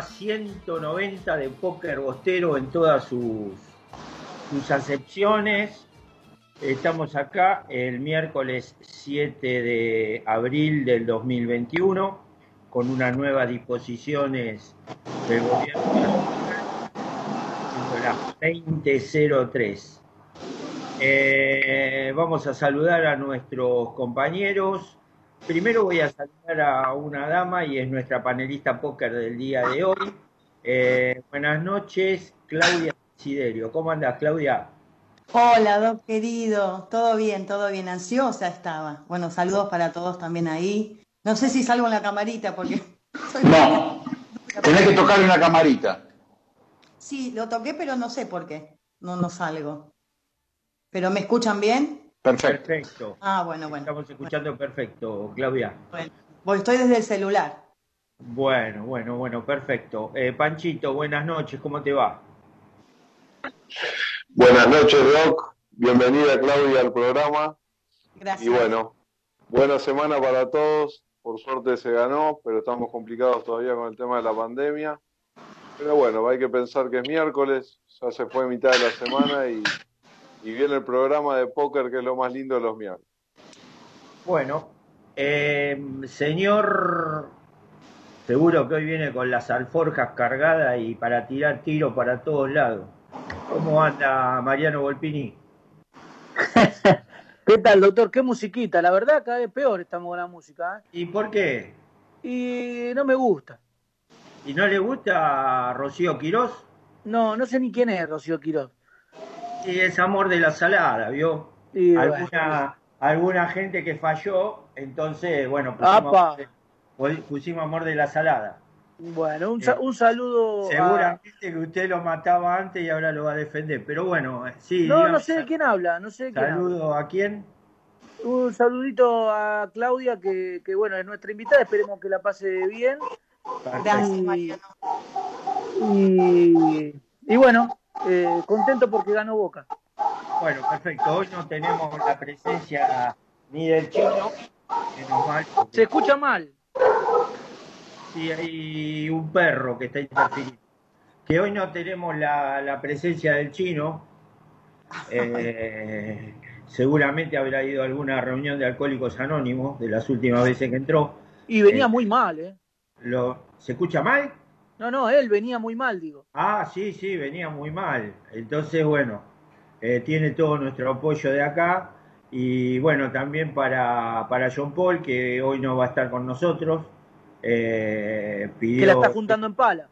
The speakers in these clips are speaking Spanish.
Bosteros, programa 190 de Póker Bostero en todas sus, sus acepciones. Estamos acá el miércoles 7 de abril del 2021 con unas nuevas disposiciones del gobierno nacional, las 2003. Eh, vamos a saludar a nuestros compañeros. Primero voy a saludar a una dama y es nuestra panelista póker del día de hoy. Eh, buenas noches, Claudia Siderio. ¿Cómo andas, Claudia? Hola, Doc querido. Todo bien, todo bien. Ansiosa estaba. Bueno, saludos para todos también ahí. No sé si salgo en la camarita porque... No, tenés que tocar una camarita. Sí, lo toqué, pero no sé por qué. No, no salgo. ¿Pero me escuchan bien? Perfecto. Perfecto. Ah, bueno, bueno. Estamos escuchando perfecto, Claudia. Bueno, estoy desde el celular. Bueno, bueno, bueno, perfecto. Eh, Panchito, buenas noches, ¿cómo te va? Buenas noches, Doc. Bienvenida, Claudia, al programa. Gracias. Y bueno, buena semana para todos. Por suerte se ganó, pero estamos complicados todavía con el tema de la pandemia. Pero bueno, hay que pensar que es miércoles, ya se fue mitad de la semana y, y viene el programa de póker, que es lo más lindo de los miércoles. Bueno, eh, señor, seguro que hoy viene con las alforjas cargadas y para tirar tiro para todos lados. ¿Cómo anda Mariano Volpini? ¿Qué tal, doctor? ¿Qué musiquita? La verdad, cada vez peor estamos con la música. ¿Y por qué? ¿eh? Y no me gusta. ¿Y no le gusta a Rocío Quirós? No, no sé ni quién es Rocío Quiroz. Y es amor de la salada, ¿vio? Y, alguna, alguna gente que falló, entonces, bueno, pusimos, Apa. pusimos amor de la salada. Bueno, un, sa- un saludo. a- Seguramente que usted lo mataba antes y ahora lo va a defender. Pero bueno, eh, sí. No, no sé de quién habla, no sé de quién habla. Saludo a quién. Un saludito a Claudia, que, que bueno, es nuestra invitada, esperemos que la pase bien. Gracias, Y-. Y, y bueno, eh, contento porque ganó Boca. Bueno, perfecto. Hoy no tenemos la presencia ni del chino, menos mal. porque Se escucha mal. Sí, hay un perro que está interfiriendo. Que hoy no tenemos la, la presencia del chino. Eh, seguramente habrá ido a alguna reunión de alcohólicos anónimos de las últimas veces que entró. Y venía Eh. muy mal, ¿eh? Lo, ¿Se escucha mal? No, no, él venía muy mal, digo. Ah, sí, sí, venía muy mal. Entonces, bueno, eh, tiene todo nuestro apoyo de acá. Y bueno, también para, para John Paul, que hoy no va a estar con nosotros. Eh, pidió, Que la está juntando en pala.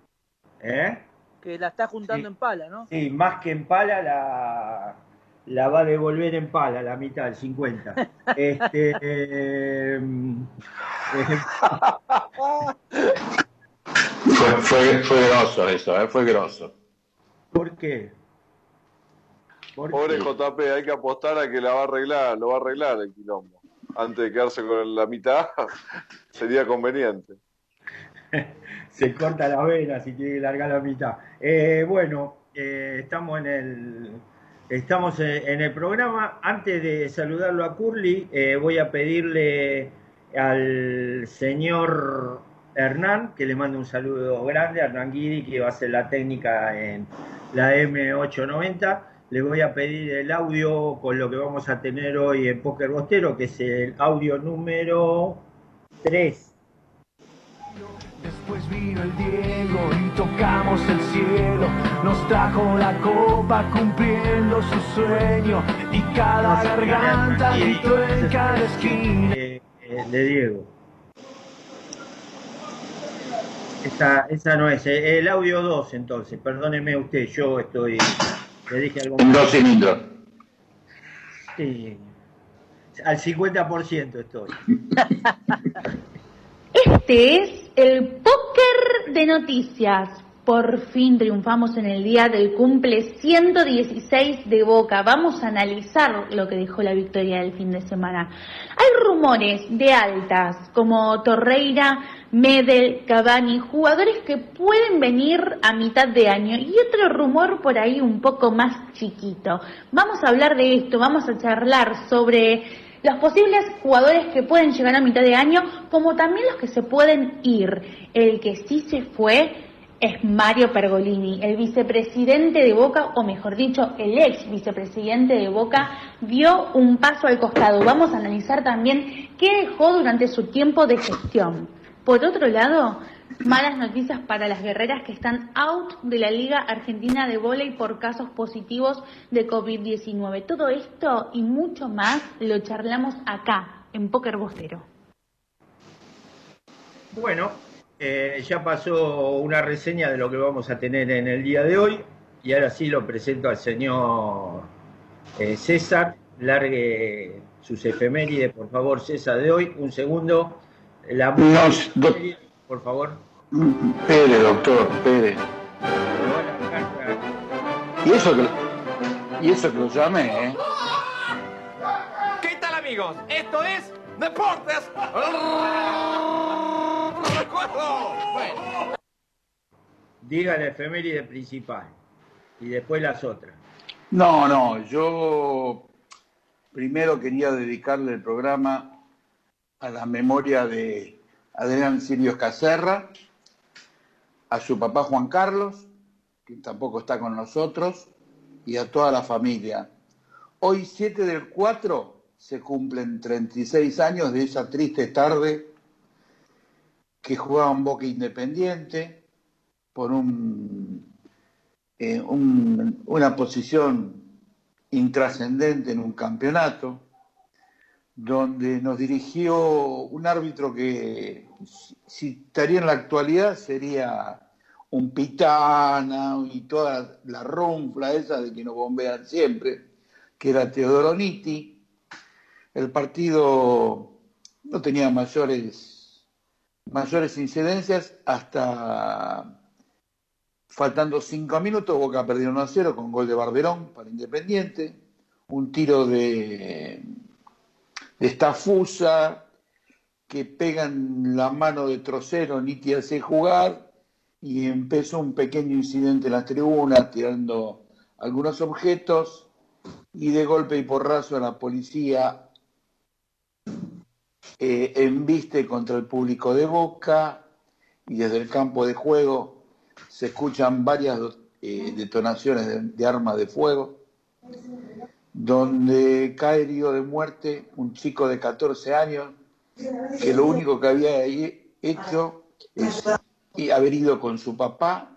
¿Eh? Que la está juntando Sí. en pala, ¿no? Sí, más que en pala, la, la va a devolver en pala, la mitad, el 50. Este, eh, eh, Fue, fue, fue grosso eso, ¿eh? fue grosso. ¿Por qué? ¿Por Pobre qué? JP, hay que apostar a que la va a arreglar, lo va a arreglar el quilombo. Antes de quedarse con la mitad, sería conveniente. se corta la vena si tiene que largar la mitad. Eh, bueno, eh, estamos en el estamos en, en el programa. Antes de saludarlo a Curly, eh, voy a pedirle al señor Hernán que le mande un saludo grande a Hernán Guidi, que va a hacer la técnica en la M890. Le voy a pedir el audio con lo que vamos a tener hoy en Poker Bostero, que es el audio número 3. Después vino el Diego y tocamos el cielo. Nos trajo la copa cumpliendo su sueño. Y cada garganta gritó en cada esquina. Eh, eh, de Diego. Esa, esa no es. eh, El audio 2, entonces. Perdóneme usted, yo estoy. Le dije algo En dos cilindros. Sí. Al 50% estoy. Este es el póker de noticias. Por fin triunfamos en el día del cumple 116 de Boca. Vamos a analizar lo que dejó la victoria del fin de semana. Hay rumores de altas como Torreira, Medel, Cavani, jugadores que pueden venir a mitad de año y otro rumor por ahí un poco más chiquito. Vamos a hablar de esto, vamos a charlar sobre los posibles jugadores que pueden llegar a mitad de año, como también los que se pueden ir. El que sí se fue es Mario Pergolini, el vicepresidente de Boca, o mejor dicho, el ex vicepresidente de Boca, dio un paso al costado. Vamos a analizar también qué dejó durante su tiempo de gestión. Por otro lado, malas noticias para las guerreras que están out de la Liga Argentina de Volei por casos positivos de COVID-19. Todo esto y mucho más lo charlamos acá, en Póker Bostero. Bueno, eh, ya pasó una reseña de lo que vamos a tener en el día de hoy y ahora sí lo presento al señor eh, César. Largue sus efemérides, por favor, César, de hoy. Un segundo. La Nos- do- por favor. Pere, doctor, Pere. Y eso que, y eso que lo llamé, ¿eh? ¿Qué tal amigos? Esto es Deportes. Recuerdo. Bueno. Diga la efeméride principal y después las otras. No, no, yo primero quería dedicarle el programa a la memoria de Adrián Silvio Caserra, a su papá Juan Carlos, que tampoco está con nosotros, y a toda la familia. Hoy, 7 del 4, se cumplen 36 años de esa triste tarde que jugaban Boca Independiente por un eh, un- una posición intrascendente en un campeonato, donde nos dirigió un árbitro que, estaría en la actualidad, sería un pitana y toda la runfla esa de que nos bombean siempre, que era Teodoro Nitti. El partido no tenía mayores, mayores incidencias hasta Faltando cinco minutos, Boca perdió 1 a 0 con gol de Barberón para Independiente. Un tiro de, de Stafusa que pega en la mano de Trocero, Niti hace jugar y empezó un pequeño incidente en las tribunas tirando algunos objetos y de golpe y porrazo la policía eh, embiste contra el público de Boca y desde el campo de juego se escuchan varias eh, detonaciones de, de armas de fuego, donde cae herido de muerte un chico de 14 años que lo único que había hecho es haber ido con su papá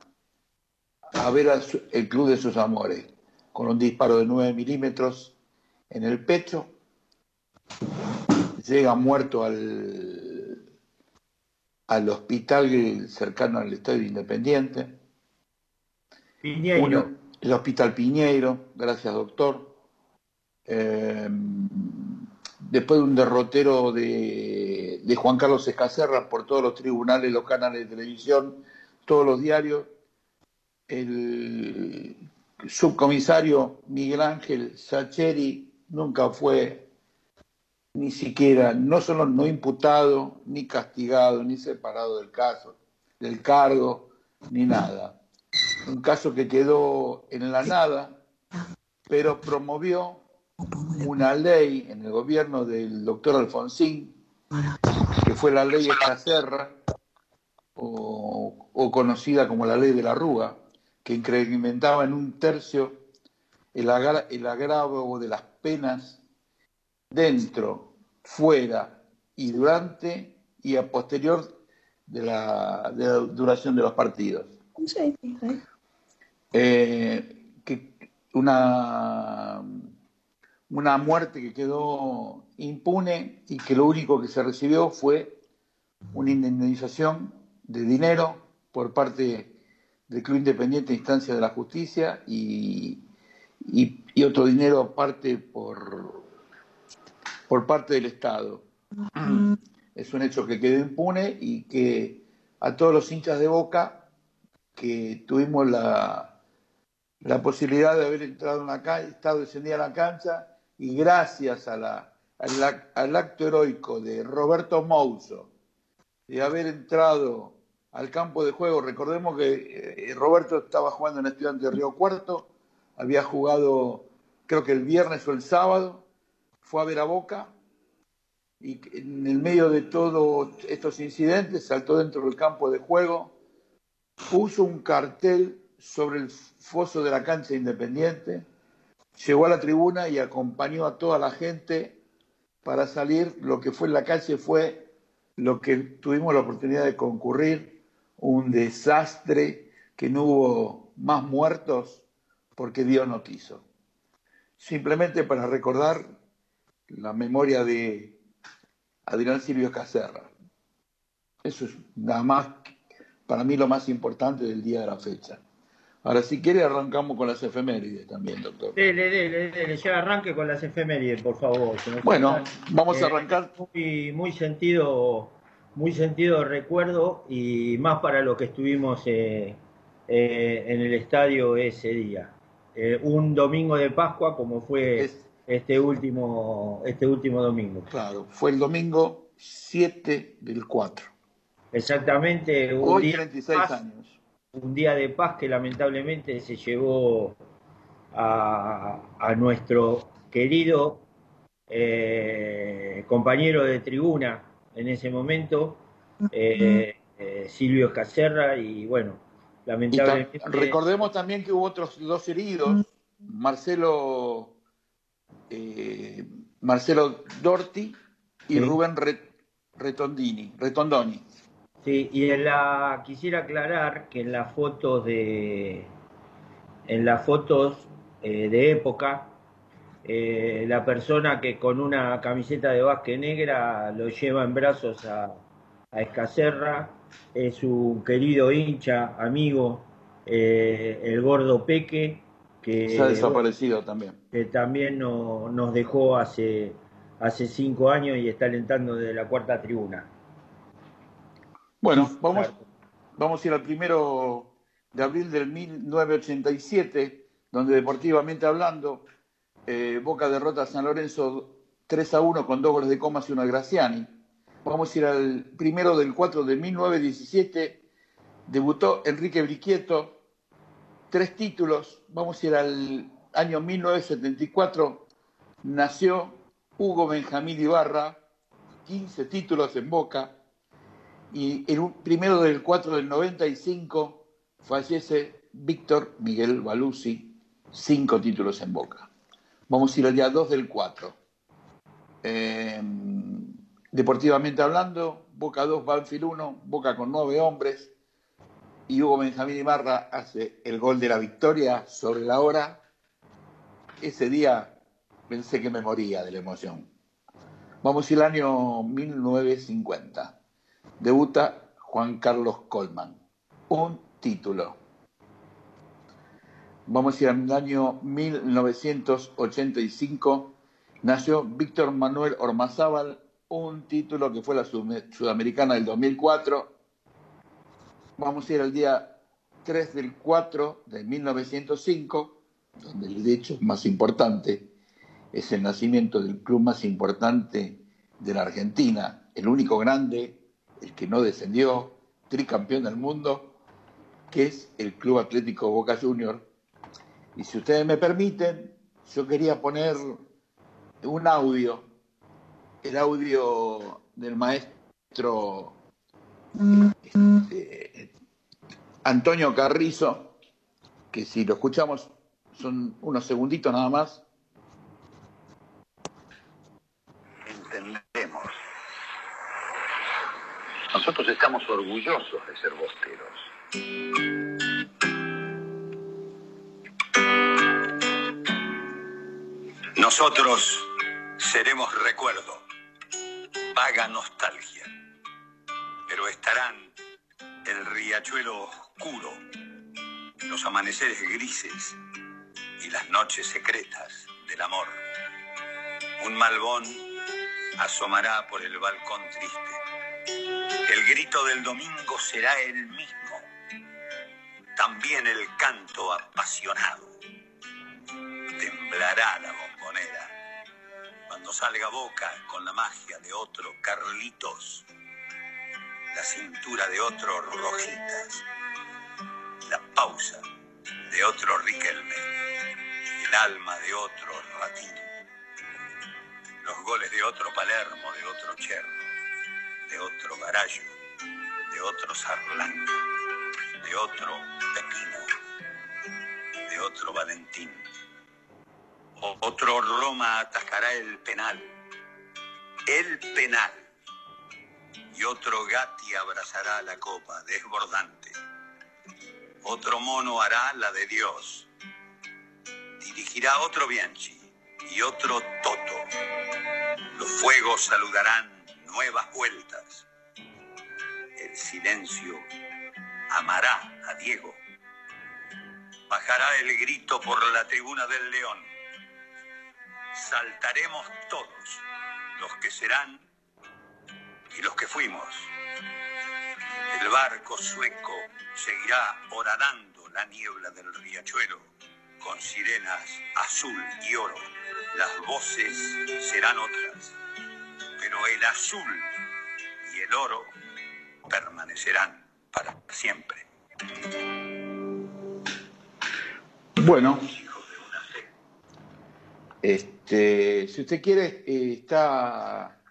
a ver a su- el club de sus amores, con un disparo de 9 milímetros en el pecho. Llega muerto al, al hospital cercano al Estadio Independiente. Piñeiro. Uno, el Hospital Piñeiro, gracias doctor. Eh, después de un derrotero de, Juan Carlos Escacerra por todos los tribunales, los canales de televisión, todos los diarios, el subcomisario Miguel Ángel Sacheri nunca fue ni siquiera, no solo no imputado, ni castigado, ni separado del caso, del cargo, ni nada. Un caso que quedó en la nada, pero promovió una ley en el gobierno del doctor Alfonsín, que fue la ley Escacerra, o, o conocida como la ley de la arruga, que incrementaba en un tercio el, agra- el agravo de las penas dentro, fuera y durante y a posterior de la, de la duración de los partidos. Eh, que una, una muerte que quedó impune y que lo único que se recibió fue una indemnización de dinero por parte del Club Independiente a instancia de la justicia y, otro dinero aparte por, por parte del Estado. Es un hecho que quedó impune y que a todos los hinchas de Boca que tuvimos la, la posibilidad de haber entrado en la cancha, estado día en la cancha y gracias al, ac- al acto heroico de Roberto Mouso, de haber entrado al campo de juego, recordemos que eh, Roberto estaba jugando en Estudiante de Río Cuarto, había jugado creo que el viernes o el sábado, fue a ver a Boca y en el medio de todos estos incidentes saltó dentro del campo de juego, puso un cartel sobre el foso de la cancha independiente, llegó a la tribuna y acompañó a toda la gente para salir. Lo que fue en la calle fue lo que tuvimos la oportunidad de concurrir, un desastre que no hubo más muertos porque Dios no quiso. Simplemente para recordar la memoria de Adrián Silvio Caserra. Eso es nada más para mí lo más importante del día de la fecha. Ahora, si quiere, arrancamos con las efemérides también, doctor. Dele, dele, dele, ya arranque con las efemérides, por favor. Bueno, vamos a arrancar. Muy, muy sentido, muy sentido recuerdo y más para lo que estuvimos eh, eh, en el estadio ese día. Eh, un domingo de Pascua, como fue este último, este último domingo. Claro, fue el domingo 7 del 4. Exactamente. Un Hoy 36 años. Un día de paz que lamentablemente se llevó a, nuestro querido eh, compañero de tribuna en ese momento, eh, eh, Silvio Caserra, y bueno, lamentablemente... recordemos también que hubo otros dos heridos, Marcelo Marcelo Dorti y Rubén Retondini, Retondoni. Sí, y en la quisiera aclarar que en las fotos de en las fotos eh, de época eh, la persona que con una camiseta de básquet negra lo lleva en brazos a, a Escacerra es un querido hincha, amigo, el gordo Peque, que se ha desaparecido también. Que también nos dejó hace, hace cinco años y está alentando desde la cuarta tribuna. Bueno, vamos, vamos a ir al primero de abril del 1987, donde deportivamente hablando, eh, Boca derrota a San Lorenzo 3 a 1 con dos goles de Comas y uno de Graciani. Vamos a ir al primero del 4 de 1917, debutó Enrique Briquieto, tres títulos. Vamos a ir al año 1974. Nació Hugo Benjamín Ibarra, 15 títulos en Boca. Y un primero del 4 del 95 fallece Víctor Miguel Baluzzi, cinco títulos en Boca. Vamos a ir al día 2 del 4. Em, deportivamente hablando, Boca 2, Banfield 1, Boca con nueve hombres, y Hugo Benjamín Ibarra hace el gol de la victoria sobre la hora, ese día pensé que me moría de la emoción. Vamos al año 1950. Debuta Juan Carlos Colman. Un título. Vamos a ir al año 1985. Nació Víctor Manuel Ormazábal, un título que fue la Sudamericana del 2004 vamos a ir al día 3 del 4 de 1905, donde el hecho más importante es el nacimiento del club más importante de la Argentina, el único grande, el que no descendió, tricampeón del mundo, que es el Club Atlético Boca Junior. Y si ustedes me permiten, yo quería poner un audio, el audio del maestro este, Antonio Carrizo, que si lo escuchamos son unos segunditos nada más. Nosotros estamos orgullosos de ser bosteros. Nosotros seremos recuerdo, vaga nostalgia pero estarán el riachuelo oscuro, los amaneceres grises y las noches secretas del amor. Un malbón asomará por el balcón triste. El grito del domingo será el mismo, también el canto apasionado. Temblará la bombonera cuando salga boca con la magia de otro Carlitos la cintura de otro Rojitas, la pausa de otro Riquelme, el alma de otro Ratín. Los goles de otro Palermo, de otro Cherro, de otro Garallo, de otro Sarlán, de otro Pepino, de otro Valentín. O- Otro Roma atacará el penal, el penal. Y otro Gatti abrazará la copa desbordante. Otro mono hará la de Dios. Dirigirá otro Bianchi y otro Toto. Los fuegos saludarán nuevas vueltas. El silencio amará a Diego. Bajará el grito por la tribuna del León. Saltaremos todos, los que serán y los que fuimos. El barco sueco seguirá horadando la niebla del riachuelo con sirenas azul y oro. Las voces serán otras, pero el azul y el oro permanecerán para siempre. Bueno, este, si usted quiere, eh, está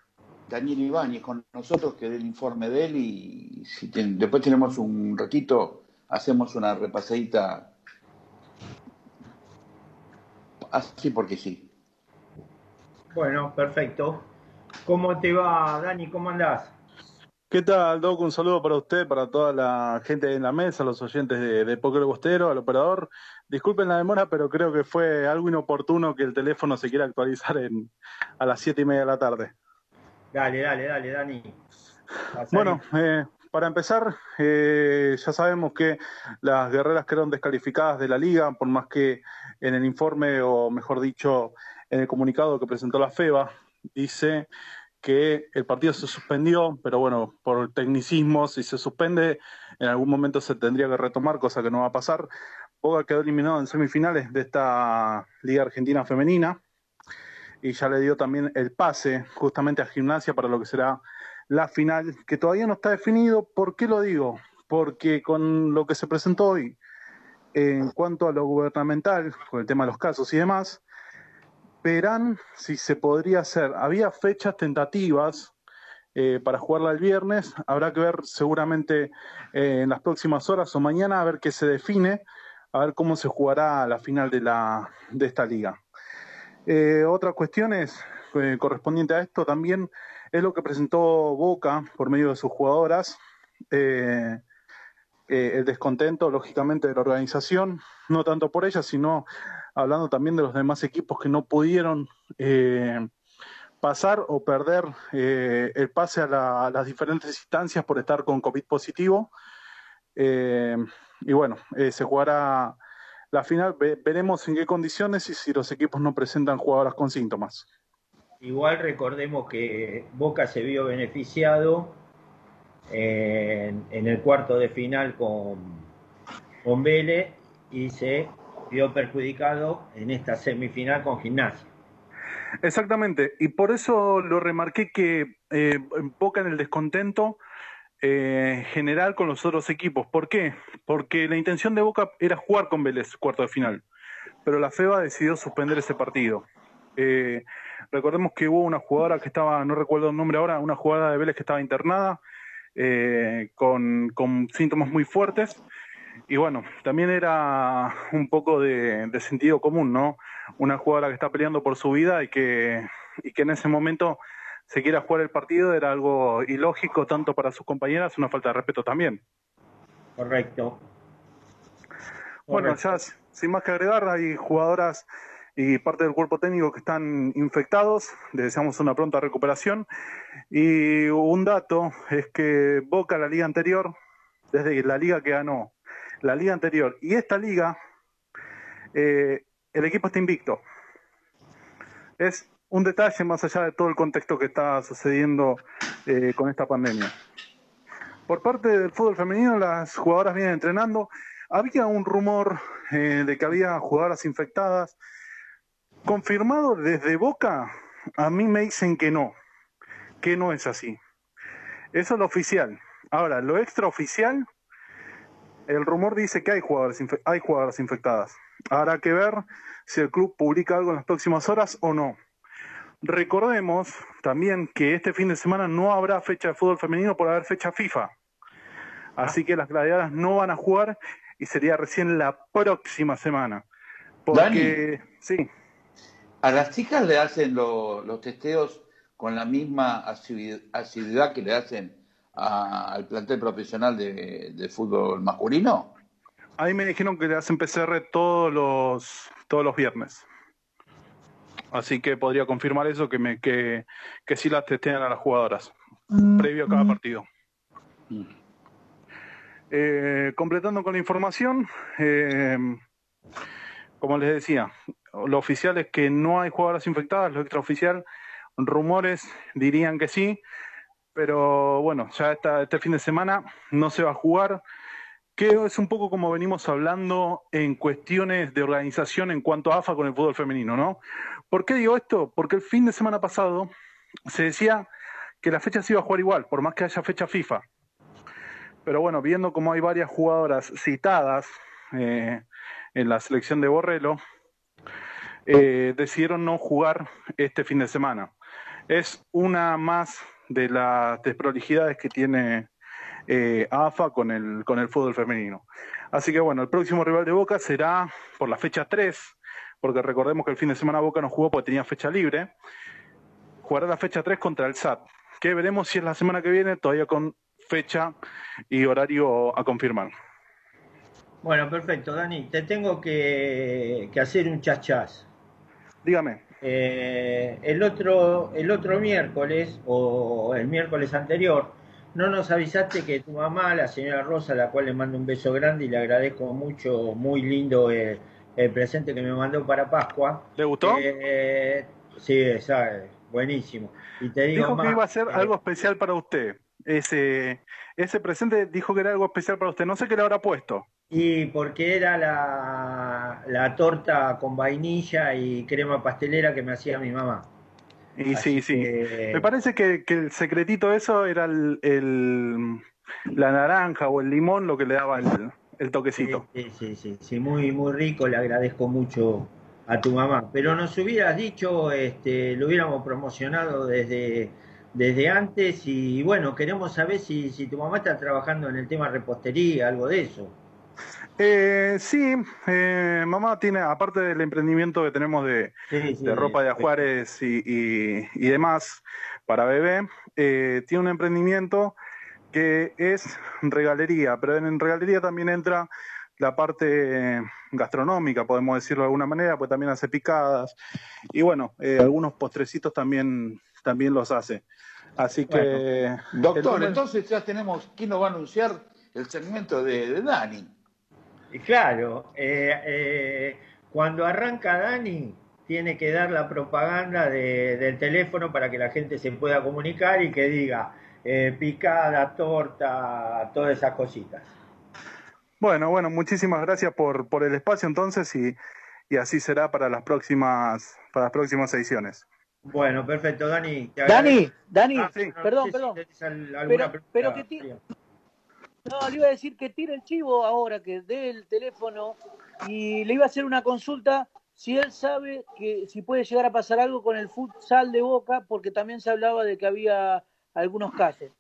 Daniel Ibáñez con nosotros, que dé el informe de él y si ten- después tenemos un ratito, hacemos una repasadita así porque sí. Bueno, perfecto. ¿Cómo te va, Dani? ¿Cómo andás? ¿Qué tal, Doc? Un saludo para usted, para toda la gente en la mesa, los oyentes de, de Poker Bostero, al operador. Disculpen la demora, pero creo que fue algo inoportuno que el teléfono se quiera actualizar en, a las siete y media de la tarde. Dale, dale, dale, Dani. Bueno, eh, para empezar, eh, ya sabemos que las guerreras quedaron descalificadas de la liga, por más que en el informe, o mejor dicho, en el comunicado que presentó la FEBA, dice que el partido se suspendió, pero bueno, por tecnicismos, si se suspende, en algún momento se tendría que retomar, cosa que no va a pasar. Boca quedó eliminado en semifinales de esta Liga Argentina Femenina y ya le dio también el pase justamente a Gimnasia para lo que será la final, que todavía no está definido. ¿Por qué lo digo? Porque con lo que se presentó hoy en cuanto a lo gubernamental, con el tema de los casos y demás, verán si se podría hacer. Había fechas tentativas eh, para jugarla el viernes, habrá que ver seguramente eh, en las próximas horas o mañana a ver qué se define, a ver cómo se jugará la final de, la, de esta liga. Eh, otra cuestión es, eh, correspondiente a esto también, es lo que presentó Boca por medio de sus jugadoras. el descontento, lógicamente, de la organización, no tanto por ella, sino hablando también de los demás equipos que no pudieron eh, pasar o perder eh, el pase a, la- a las diferentes instancias por estar con COVID positivo. Eh, y bueno, se jugará la final, Ve- veremos en qué condiciones y si los equipos no presentan jugadoras con síntomas. Igual recordemos que Boca se vio beneficiado en, en el cuarto de final con, con Vélez y se vio perjudicado en esta semifinal con Gimnasia. Exactamente, y por eso lo remarqué que eh, Boca en el descontento eh, general con los otros equipos. ¿Por qué? Porque la intención de Boca era jugar con Vélez cuarto de final, pero la FEBA decidió suspender ese partido. Eh, recordemos que hubo una jugadora que estaba, no recuerdo el nombre ahora, una jugadora de Vélez que estaba internada eh, con síntomas muy fuertes. Y bueno, también era un poco de, de sentido común, ¿no? Una jugadora que está peleando por su vida y que, y que en ese momento se quiera jugar el partido era algo ilógico tanto para sus compañeras, una falta de respeto también. Correcto. Bueno, ya sin más que agregar, hay jugadoras y parte del cuerpo técnico que están infectados. Les deseamos una pronta recuperación. Y un dato es que Boca, la liga anterior, desde la liga que ganó, la liga anterior y esta liga, eh, el equipo está invicto. Es un detalle más allá de todo el contexto que está sucediendo eh, con esta pandemia. Por parte del fútbol femenino, las jugadoras vienen entrenando. Había un rumor eh, de que había jugadoras infectadas. Confirmado desde Boca, a mí me dicen que no, que no es así. Eso es lo oficial. Ahora, lo extraoficial, el rumor dice que hay jugadoras, infe- hay jugadoras infectadas. Habrá que ver si el club publica algo en las próximas horas o no. Recordemos también que este fin de semana no habrá fecha de fútbol femenino por haber fecha FIFA. Así que las gladiadoras no van a jugar y sería recién la próxima semana. Porque, sí. ¿A las chicas le hacen lo- los testeos con la misma asidu- asiduidad que le hacen a- al plantel profesional de, de fútbol masculino? Ahí me dijeron que le hacen PCR todos los, todos los viernes. Así que podría confirmar eso, que, me, que, que sí las testean a las jugadoras, previo a cada partido. Eh, completando con la información, eh, como les decía, lo oficial es que no hay jugadoras infectadas, lo extraoficial, rumores dirían que sí, pero bueno, ya este fin de semana no se va a jugar, que es un poco como venimos hablando en cuestiones de organización en cuanto a AFA con el fútbol femenino, ¿no? ¿Por qué digo esto? Porque el fin de semana pasado se decía que la fecha se iba a jugar igual, por más que haya fecha FIFA. Pero bueno, viendo como hay varias jugadoras citadas eh, en la selección de Borrello, eh, decidieron no jugar este fin de semana. Es una más de las desprolijidades que tiene eh, AFA con el, con el fútbol femenino. Así que bueno, el próximo rival de Boca será por la fecha 3, porque recordemos que el fin de semana Boca no jugó porque tenía fecha libre. Jugará la fecha 3 contra el SAT, que veremos si es la semana que viene, todavía con fecha y horario a confirmar. Bueno, perfecto, Dani. Te tengo que, que hacer un chachás. Dígame. Eh, el, otro, el otro miércoles, o el miércoles anterior, no nos avisaste que tu mamá, la señora Rosa, a la cual le mando un beso grande y le agradezco mucho, muy lindo eh, el presente que me mandó para Pascua. ¿Le gustó? Eh, sí, sabe, buenísimo. Y te digo Dijo que iba a ser eh, algo especial para usted. Ese, ese presente dijo que era algo especial para usted. No sé qué le habrá puesto. Y porque era la, la torta con vainilla y crema pastelera que me hacía mi mamá. Y sí, sí. que- Me parece que, que el secretito de eso era el, el- la naranja o el limón lo que le daba el, el toquecito. Sí, sí, sí, sí, muy, muy rico, le agradezco mucho a tu mamá. Pero nos hubieras dicho, este, lo hubiéramos promocionado desde, desde antes y bueno, queremos saber si, si tu mamá está trabajando en el tema repostería, algo de eso. Eh, sí, eh, mamá tiene, aparte del emprendimiento que tenemos de, Sí, sí, de ropa de ajuares y, y- y demás para bebé, eh, tiene un emprendimiento que es regalería, pero en regalería también entra la parte gastronómica, podemos decirlo de alguna manera, pues también hace picadas y bueno, eh, algunos postrecitos también, también los hace. Así que... Doctor, entonces ya tenemos quién nos va a anunciar el segmento de, de Dani. Y claro, eh, eh, cuando arranca Dani, tiene que dar la propaganda de- del teléfono para que la gente se pueda comunicar y que diga eh, picada, torta, todas esas cositas. Bueno, bueno, muchísimas gracias por, por el espacio entonces y, y así será para las próximas, para las próximas ediciones. Bueno, perfecto, Dani. te Dani, agradezco. Dani, Ah, sí, perdón, si perdón. al- Pero, pero que. No, le iba a decir que tire el chivo ahora, que dé el teléfono y le iba a hacer una consulta si él sabe que si puede llegar a pasar algo con el futsal de Boca, porque también se hablaba de que había algunos casos.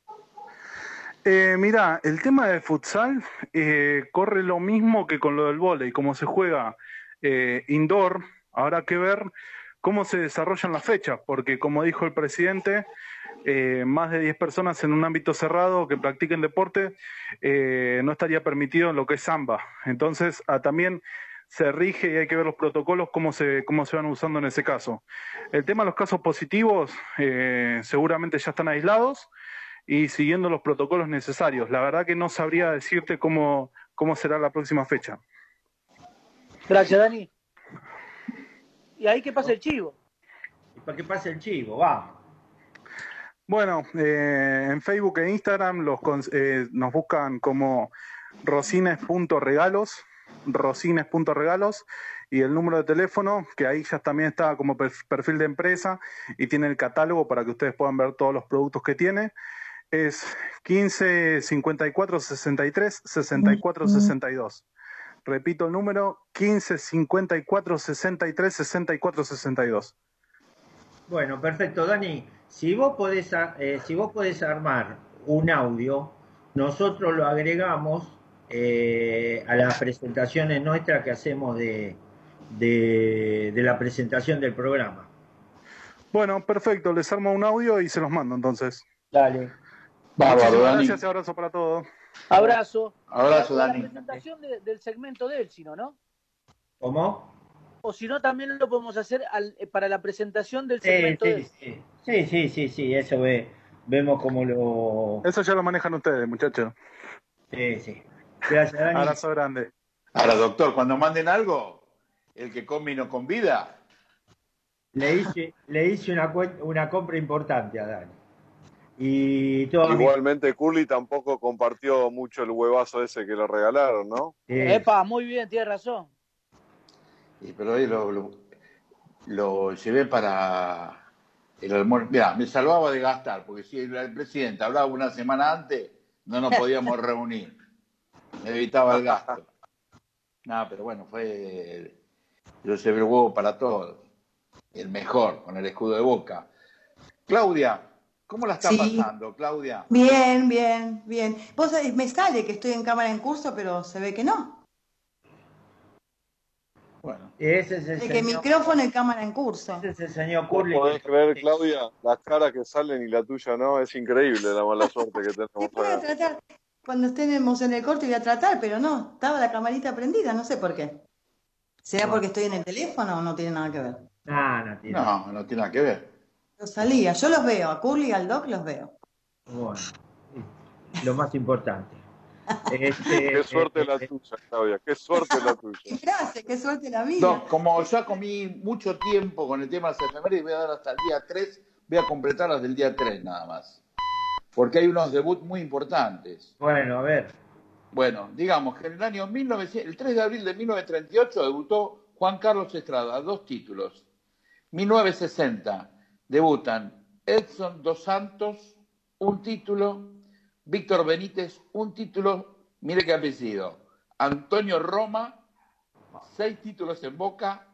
Eh, mira, el tema de futsal eh, corre lo mismo que con lo del vóley, como se juega eh, indoor, habrá que ver cómo se desarrollan las fechas, porque como dijo el presidente, eh, más de 10 personas en un ámbito cerrado que practiquen deporte eh, no estaría permitido en lo que es samba. Entonces, ah, también se rige y hay que ver los protocolos, cómo se, cómo se van usando en ese caso. El tema de los casos positivos eh, seguramente ya están aislados y siguiendo los protocolos necesarios. La verdad que no sabría decirte cómo, cómo será la próxima fecha. Gracias, Dani. Y ahí que pasa el chivo. Y para que pase el chivo, vamos. Bueno, eh, en Facebook e Instagram los, eh, nos buscan como rosines.regalos, rosines.regalos y el número de teléfono, que ahí ya también está como perf- perfil de empresa y tiene el catálogo para que ustedes puedan ver todos los productos que tiene, es 15 54 63 64 62. Repito el número, 15 54 63 64 62. Bueno, perfecto, Dani. Si vos podés, eh, si vos podés armar un audio, nosotros lo agregamos eh, a las presentaciones nuestras que hacemos de, de, de la presentación del programa. Bueno, perfecto, les armo un audio y se los mando entonces. Dale. Bárbaro, Dani. gracias y abrazo para todos. Abrazo. Abrazo, La Dani. presentación de- del segmento de él, si no, ¿no? ¿Cómo? O si no, también lo podemos hacer al- eh, para la presentación del Sí, segmento de sí, él. sí, sí, sí, sí, sí, eso ve, vemos cómo lo... Eso ya lo manejan ustedes, muchachos. Sí, sí. Gracias, Dani. Abrazo grande. Ahora, doctor, cuando manden algo, el que come y no convida, Le hice, le hice una, una compra importante a Dani. Y todo Igualmente, Curly tampoco compartió mucho el huevazo ese que le regalaron, ¿no? Epa, muy bien, tiene razón. Y, pero hoy lo, lo, lo llevé para el almuerzo. Mira, me salvaba de gastar, porque si el, el presidente hablaba una semana antes, no nos podíamos reunir. Me evitaba el gasto. No, pero bueno, fue. Yo llevé el huevo para todos. El mejor, con el escudo de boca. Claudia, ¿cómo la está Sí. pasando, Claudia? Bien, bien, bien. Vos sabés, me sale que estoy en cámara en curso, pero se ve que no. Ese es el De que señor, micrófono y cámara en curso. ese es el señor ¿Vos Curly. podés creer, Claudia, las caras que salen y la tuya no? Es increíble la mala suerte que tenemos Voy a tratar, cuando estemos en el corte voy a tratar, pero no, estaba la camarita prendida, no sé por qué. ¿Será porque estoy en el teléfono o no tiene nada que ver? No tiene. No, no tiene nada que ver. Yo salía, yo los veo, a Curly y al Doc los veo. Bueno, lo más importante. Este, Qué suerte eh, la eh, tuya, Claudia, qué suerte la tuya. Gracias, qué suerte la mía. No, como ya comí mucho tiempo con el tema de las efemérides, voy a dar hasta el día 3, voy a completar las del día 3 nada más. Porque hay unos debuts muy importantes. Bueno, a ver. Bueno, digamos que en el año 1900, el 3 de abril de 1938 debutó Juan Carlos Estrada, dos títulos. 1960 debutan Edson Dos Santos, un título, Víctor Benítez, un título, mire qué apellido, Antonio Roma, seis títulos en Boca,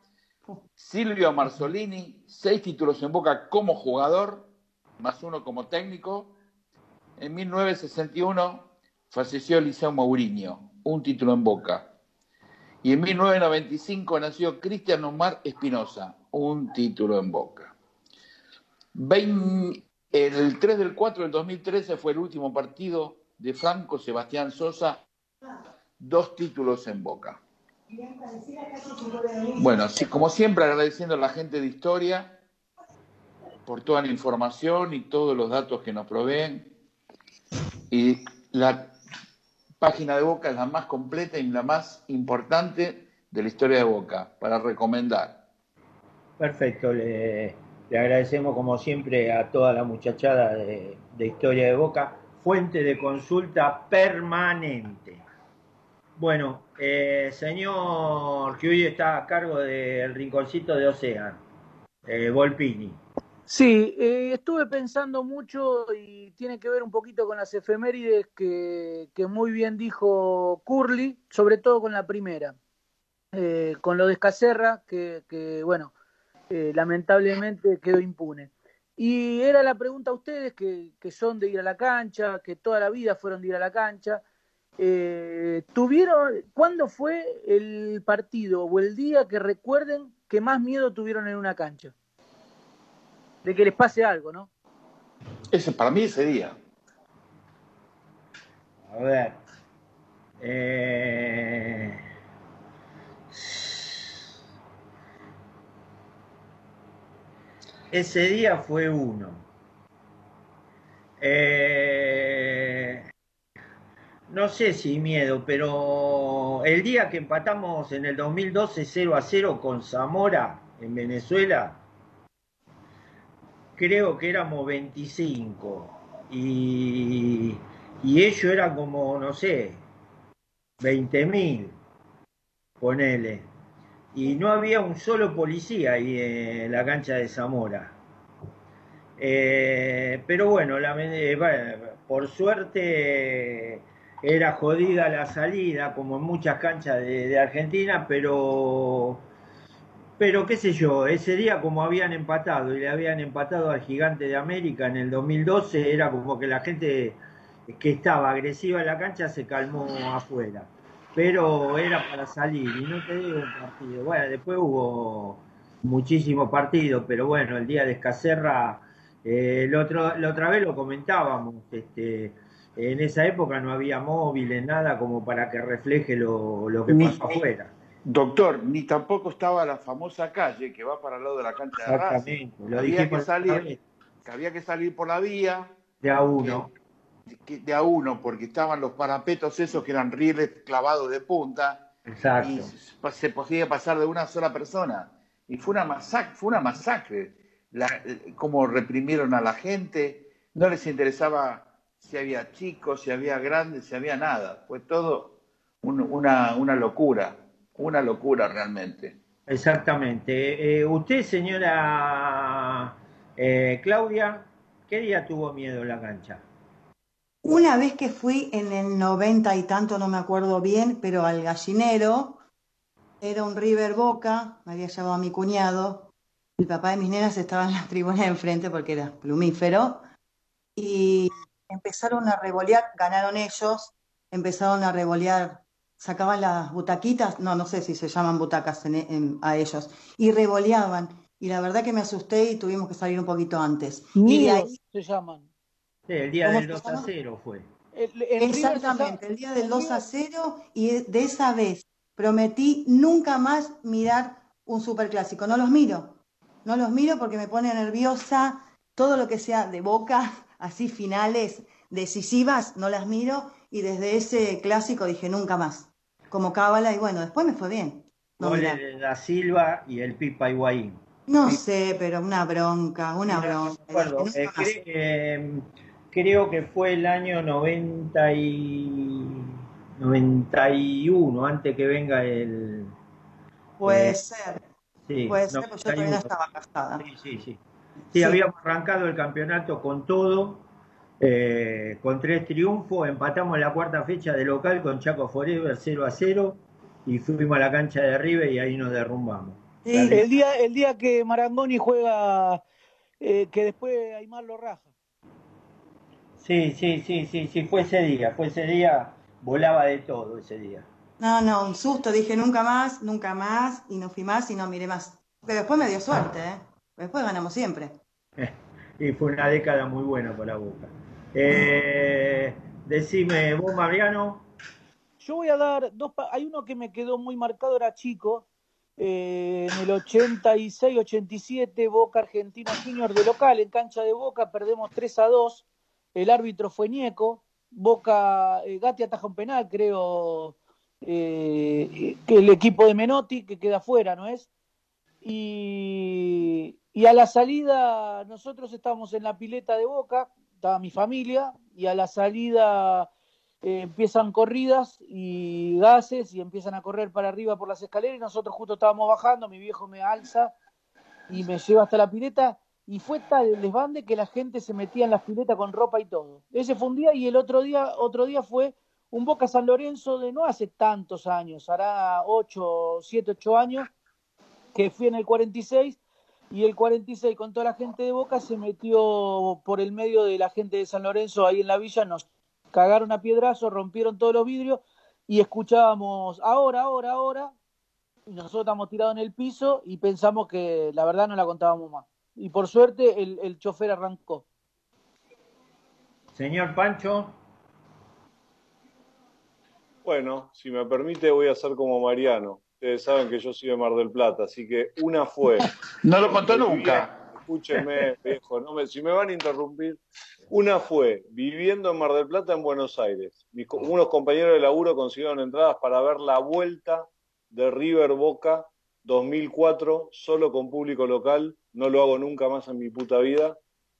Silvio Marzolini, seis títulos en Boca como jugador, más uno como técnico. En 1961 falleció Eliseo Mourinho, un título en Boca. Y en 1995 nació Cristian Omar Espinosa, un título en Boca. Vein- el 3 del 4 del 2013 fue el último partido de Franco Sebastián Sosa, dos títulos en Boca. Bueno, como siempre agradeciendo a la gente de Historia por toda la información y todos los datos que nos proveen. Y la página de Boca es la más completa y la más importante de la historia de Boca para recomendar. Perfecto, le, le agradecemos como siempre a toda la muchachada de, de Historia de Boca, fuente de consulta permanente. Bueno, eh, señor que hoy está a cargo del rinconcito de Ocean, eh, Volpini. Sí, eh, estuve pensando mucho y tiene que ver un poquito con las efemérides que, que muy bien dijo Curly, sobre todo con la primera, Eh, con lo de Escacerra, que, que, bueno, eh, lamentablemente quedó impune. Y era la pregunta a ustedes, que, que son de ir a la cancha, que toda la vida fueron de ir a la cancha. eh, ¿Tuvieron, cuándo fue el partido o el día que recuerden que más miedo tuvieron en una cancha? De que les pase algo, ¿no? Ese para mí ese día. A ver. eh, Ese día fue uno. Eh, No sé si miedo, pero el día que empatamos en el 2012 0 a 0 con Zamora en Venezuela, creo que éramos 25 y, y ellos eran como, no sé, 20 mil, ponele. Y no había un solo policía ahí en la cancha de Zamora. Eh, pero bueno, la- eh, por suerte era jodida la salida, como en muchas canchas de, de Argentina, pero Pero qué sé yo, ese día como habían empatado y le habían empatado al gigante de América en el 2012, era como que la gente que estaba agresiva en la cancha se calmó afuera. Pero era para salir y no te digo un partido. Bueno, después hubo muchísimos partidos, pero bueno, el día de Escacerra, eh, el otro, la otra vez lo comentábamos, este, en esa época no había móviles, nada como para que refleje lo, lo que Ni- pasó afuera. Doctor, ni tampoco estaba la famosa calle que va para el lado de la cancha de Racing. Lo Había que la salir, que había que salir por la vía de a uno. que- de a uno, porque estaban los parapetos esos que eran rieles clavados de punta Exacto. y se podía pasar de una sola persona. Y fue una masacre, fue una masacre. La, cómo reprimieron a la gente, no les interesaba si había chicos, si había grandes, si había nada. Fue todo un- una, una locura, una locura realmente. Exactamente. Eh, usted, señora eh, Claudia, ¿qué día tuvo miedo en la cancha? Una vez que fui en el noventa y tanto, no me acuerdo bien, pero al gallinero, era un River Boca, me había llevado a mi cuñado, el papá de mis nenas estaba en la tribuna de enfrente porque era plumífero, y empezaron a revolear, ganaron ellos, empezaron a revolear, sacaban las butaquitas, no, no sé si se llaman butacas en- en- a ellos, y revoleaban, y la verdad que me asusté y tuvimos que salir un poquito antes. Y de Nidos ahí se llaman. Sí, el día ¿Cómo del se 2 a llama? 0 fue. El- Exactamente, el día del 2 a 0 y de esa vez prometí nunca más mirar un superclásico. No los miro, no los miro porque me pone nerviosa todo lo que sea de boca, así finales decisivas, no las miro y desde ese clásico dije nunca más, como cábala y bueno, después me fue bien. No, de Da Silva y el Pipa Higuaín. No sé, pero una bronca, una no bronca. me acuerdo. Eh, eh, creo que fue el año 90 y 91, antes que venga el... Puede eh, ser, sí, puede ser, pero yo todavía no 91. estaba casada. Sí, sí, sí. Sí, Sí. habíamos arrancado el campeonato con todo, eh, con tres triunfos, empatamos la cuarta fecha de local con Chaco Forever 0 a 0 y fuimos a la cancha de River y ahí nos derrumbamos. Sí, El día, el día que Marangoni juega, eh, que después Aymar lo raja. Sí, sí, sí, sí, sí, fue ese día, fue ese día, volaba de todo ese día. No, no, un susto, dije nunca más, nunca más, y no fui más y no miré más. Pero después me dio suerte, ¿eh? Después ganamos siempre. Y fue una década muy buena para Boca. Eh, decime, vos, Mariano, Yo voy a dar dos. pa- Hay uno que me quedó muy marcado, era chico. eh, en el 86-87, Boca Argentino Junior de local, en cancha de Boca, perdemos 3 a 2. El árbitro fue Ñeco. Boca, eh, Gatti ataja un penal, creo, eh, que el equipo de Menotti, que queda fuera, ¿no es? Y, y a la salida, nosotros estábamos en la pileta de Boca, estaba mi familia, y a la salida eh, empiezan corridas y gases y empiezan a correr para arriba por las escaleras y nosotros justo estábamos bajando, mi viejo me alza y me lleva hasta la pileta y fue tal el desbande que la gente se metía en las piletas con ropa y todo. Ese fue un día y el otro día, otro día fue un Boca San Lorenzo de no hace tantos años, hará 8, 7, 8 años, que fui en el 46 y el 46 con toda la gente de Boca se metió por el medio de la gente de San Lorenzo ahí en la villa, nos cagaron a piedrazo, rompieron todos los vidrios y escuchábamos ahora, ahora, ahora, y nosotros estamos tirados en el piso y pensamos que la verdad no la contábamos más. Y por suerte el, el chofer arrancó. señor Pancho, Bueno, si me permite, voy a hacer como Mariano. Ustedes saben que yo soy de Mar del Plata, así que una fue. No lo contó nunca. Escúchenme, viejo, no me, si me van a interrumpir. Una fue viviendo en Mar del Plata, en Buenos Aires. Mis co- unos compañeros de laburo consiguieron entradas para ver la vuelta de River Boca 2004, solo con público local. No lo hago nunca más en mi puta vida.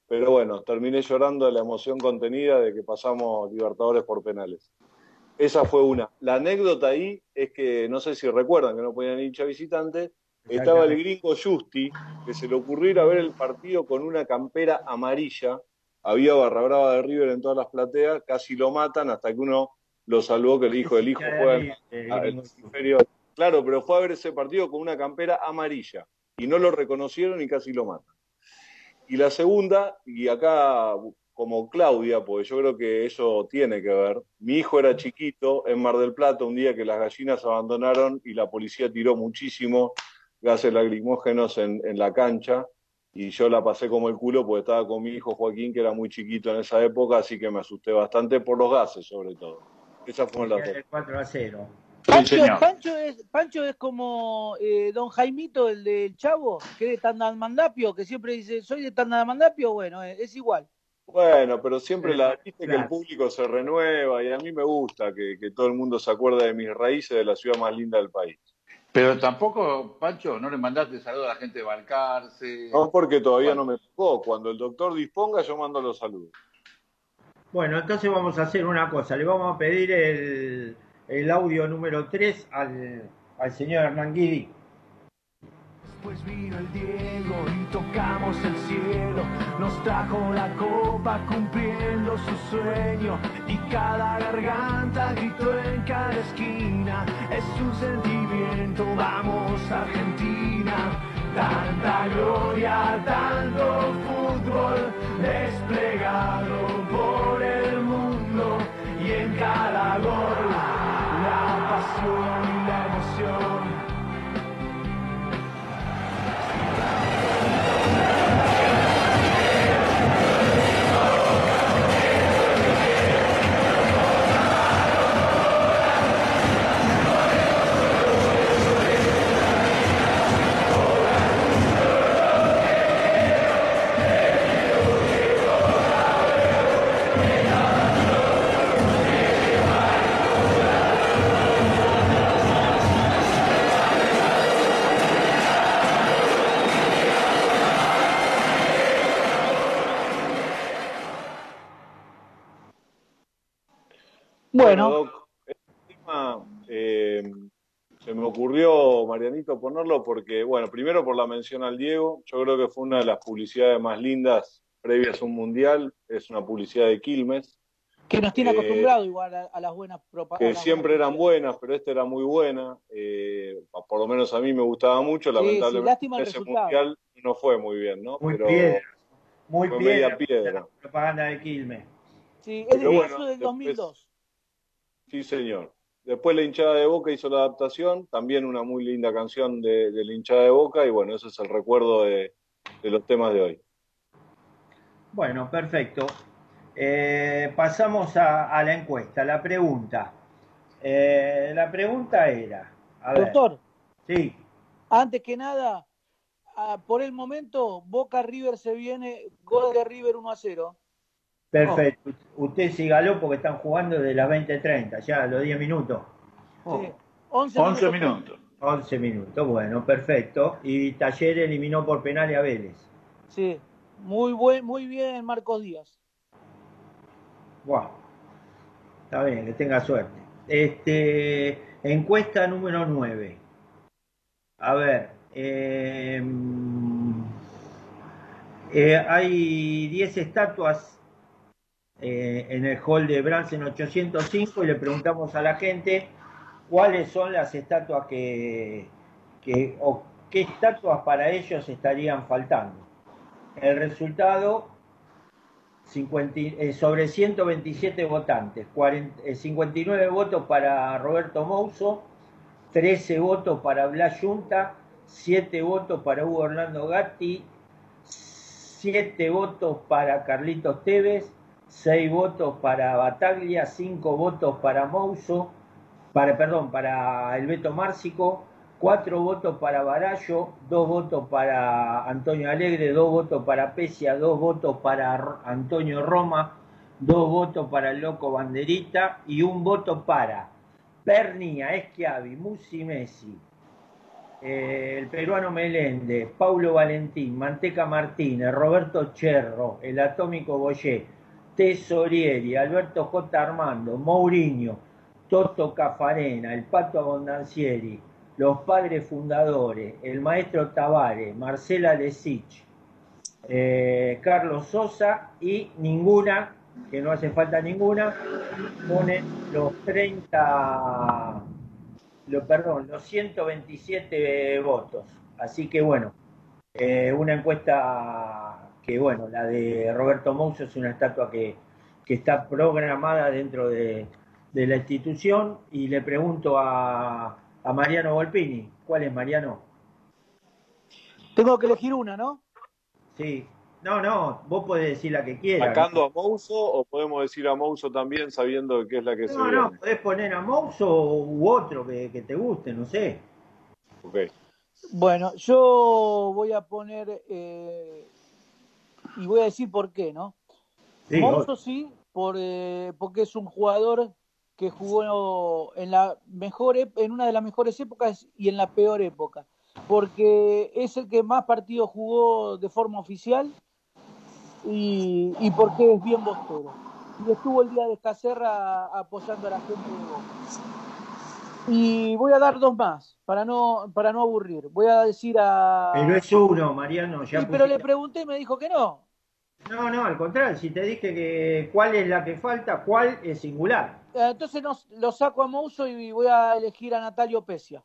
Pero bueno, terminé llorando de la emoción contenida de que pasamos Libertadores por penales. Esa fue una. La anécdota ahí es que, no sé si recuerdan que no podían hincha visitante, estaba el gringo Justi, que se le ocurrió ir a ver el partido con una campera amarilla. Había barra brava de River en todas las plateas, casi lo matan hasta que uno lo salvó, que el hijo Ya juega vi, eh, al gringo. hemisferio Claro, pero fue a ver ese partido con una campera amarilla y no lo reconocieron y casi lo matan. Y la segunda, y acá como Claudia, porque yo creo que eso tiene que ver, mi hijo era chiquito en Mar del Plata un día que las gallinas abandonaron y la policía tiró muchísimo gases lacrimógenos en, en la cancha y yo la pasé como el culo porque estaba con mi hijo Joaquín, que era muy chiquito en esa época, así que me asusté bastante por los gases, sobre todo. Esa fue la El 4 a 0. Pancho, Pancho es, Pancho es como eh, don Jaimito, el del Chavo, que es de Tandamandapio, que siempre dice, soy de Tandamandapio, bueno, es, es igual. Bueno, pero siempre la viste que el público se renueva y a mí me gusta que, que todo el mundo se acuerde de mis raíces de la ciudad más linda del país. Pero tampoco, Pancho, no le mandaste saludos a la gente de Balcarce. No, porque todavía no me tocó. Cuando el doctor disponga, yo mando los saludos. Bueno, entonces vamos a hacer una cosa. Le vamos a pedir el, el audio número 3 al, al señor Hernán Guidi. Después vino el Diego y tocamos el cielo. Nos trajo la copa cumpliendo su sueño. Y cada garganta gritó en cada esquina. Es un sentimiento, vamos Argentina. Tanta gloria, tanto fútbol desplegado por el mundo. Y en cada gol, la Bueno. Doc, este tema, eh, se me ocurrió, Marianito, ponerlo porque, bueno, primero por la mención al Diego, yo creo que fue una de las publicidades más lindas previas a un mundial, es una publicidad de Quilmes, Que nos tiene Eh, acostumbrado igual a, a las buenas que propagandas. siempre eran buenas, pero esta era muy buena, eh, por lo menos a mí me gustaba mucho, Sí, sí, lamentablemente lástima el ese resultado. mundial no fue muy bien, ¿no? Muy pero piedra. Muy fue piedra. media piedra. La propaganda de Quilmes. Sí, es de bueno, del después- 2002. Sí, señor. Después la hinchada de Boca hizo la adaptación, también una muy linda canción de, de la hinchada de Boca, y bueno, ese es el recuerdo de, de los temas de hoy. Bueno, perfecto. Eh, pasamos a, a la encuesta, la pregunta. Eh, la pregunta era, a ver, Doctor, sí, antes que nada, ah, por el momento, Boca River se viene, gol de River 1 a 0. Perfecto. Usted sígalo porque están jugando de las 20.30, ya a los 10 minutos. Sí. 11, 11 minutos. minutos. 11 minutos, bueno, perfecto. Y Taller eliminó por penal a Vélez. Sí, muy, buen, muy bien Marcos Díaz. Wow. Está bien, que tenga suerte. Este, encuesta número 9. A ver, eh, eh, hay 10 estatuas eh, en el hall de Bransen 805 y le preguntamos a la gente cuáles son las estatuas que, que o qué estatuas para ellos estarían faltando. El resultado 50 y- eh, sobre 127 votantes, 40 eh, 59 votos para Roberto Mouso, 13 votos para Blas Yunta, 7 votos para Hugo Orlando Gatti, 7 votos para Carlitos Tevez, 6 votos para Bataglia, 5 votos para Mouso, para, perdón, para el Beto Márcico, 4 votos para Barallo, 2 votos para Antonio Alegre, 2 votos para Pesia, 2 votos para Antonio Roma, 2 votos para el Loco Banderita y un voto para Pernia, Eschiavi, Musi Messi, eh, el peruano Melende, Paulo Valentín, Manteca Martínez, Roberto Cherro, el atómico Boyé, Tesorieri, Alberto J. Armando, Mourinho, Toto Cafarena, el Pato Abondancieri, los padres fundadores, el maestro Tavares, Marcela Lesich, eh, Carlos Sosa y ninguna, que no hace falta ninguna, ponen los 30 lo, perdón, los 127 votos. Así que bueno, eh, una encuesta que bueno, la de Roberto Mouso es una estatua que, que está programada dentro de, de la institución y le pregunto a, a Mariano Volpini, ¿cuál es Mariano? Tengo que elegir una, ¿no? Sí, no, no, vos podés decir la que quieras. ¿Sacando a Mouso o podemos decir a Mouso también sabiendo que es la que se No, no, podés poner a Mouso u otro que, que te guste, no sé. Ok. Bueno, yo voy a poner eh, y voy a decir por qué, ¿no? Sí, vos- sí, por, eh, porque es un jugador que jugó en la mejor en una de las mejores épocas y en la peor época, porque es el que más partidos jugó de forma oficial y, y porque es bien bostero. Y estuvo el día de Escacerra apoyando a la gente de Boca. Y voy a dar dos más, para no, para no aburrir. Voy a decir a... Pero es uno, Mariano. Ya Sí, pero le pregunté y me dijo que no. No, no, al contrario, si te dije que cuál es la que falta, cuál es singular. Eh, Entonces nos, lo saco a Mouso y voy a elegir a Natalio Pesia.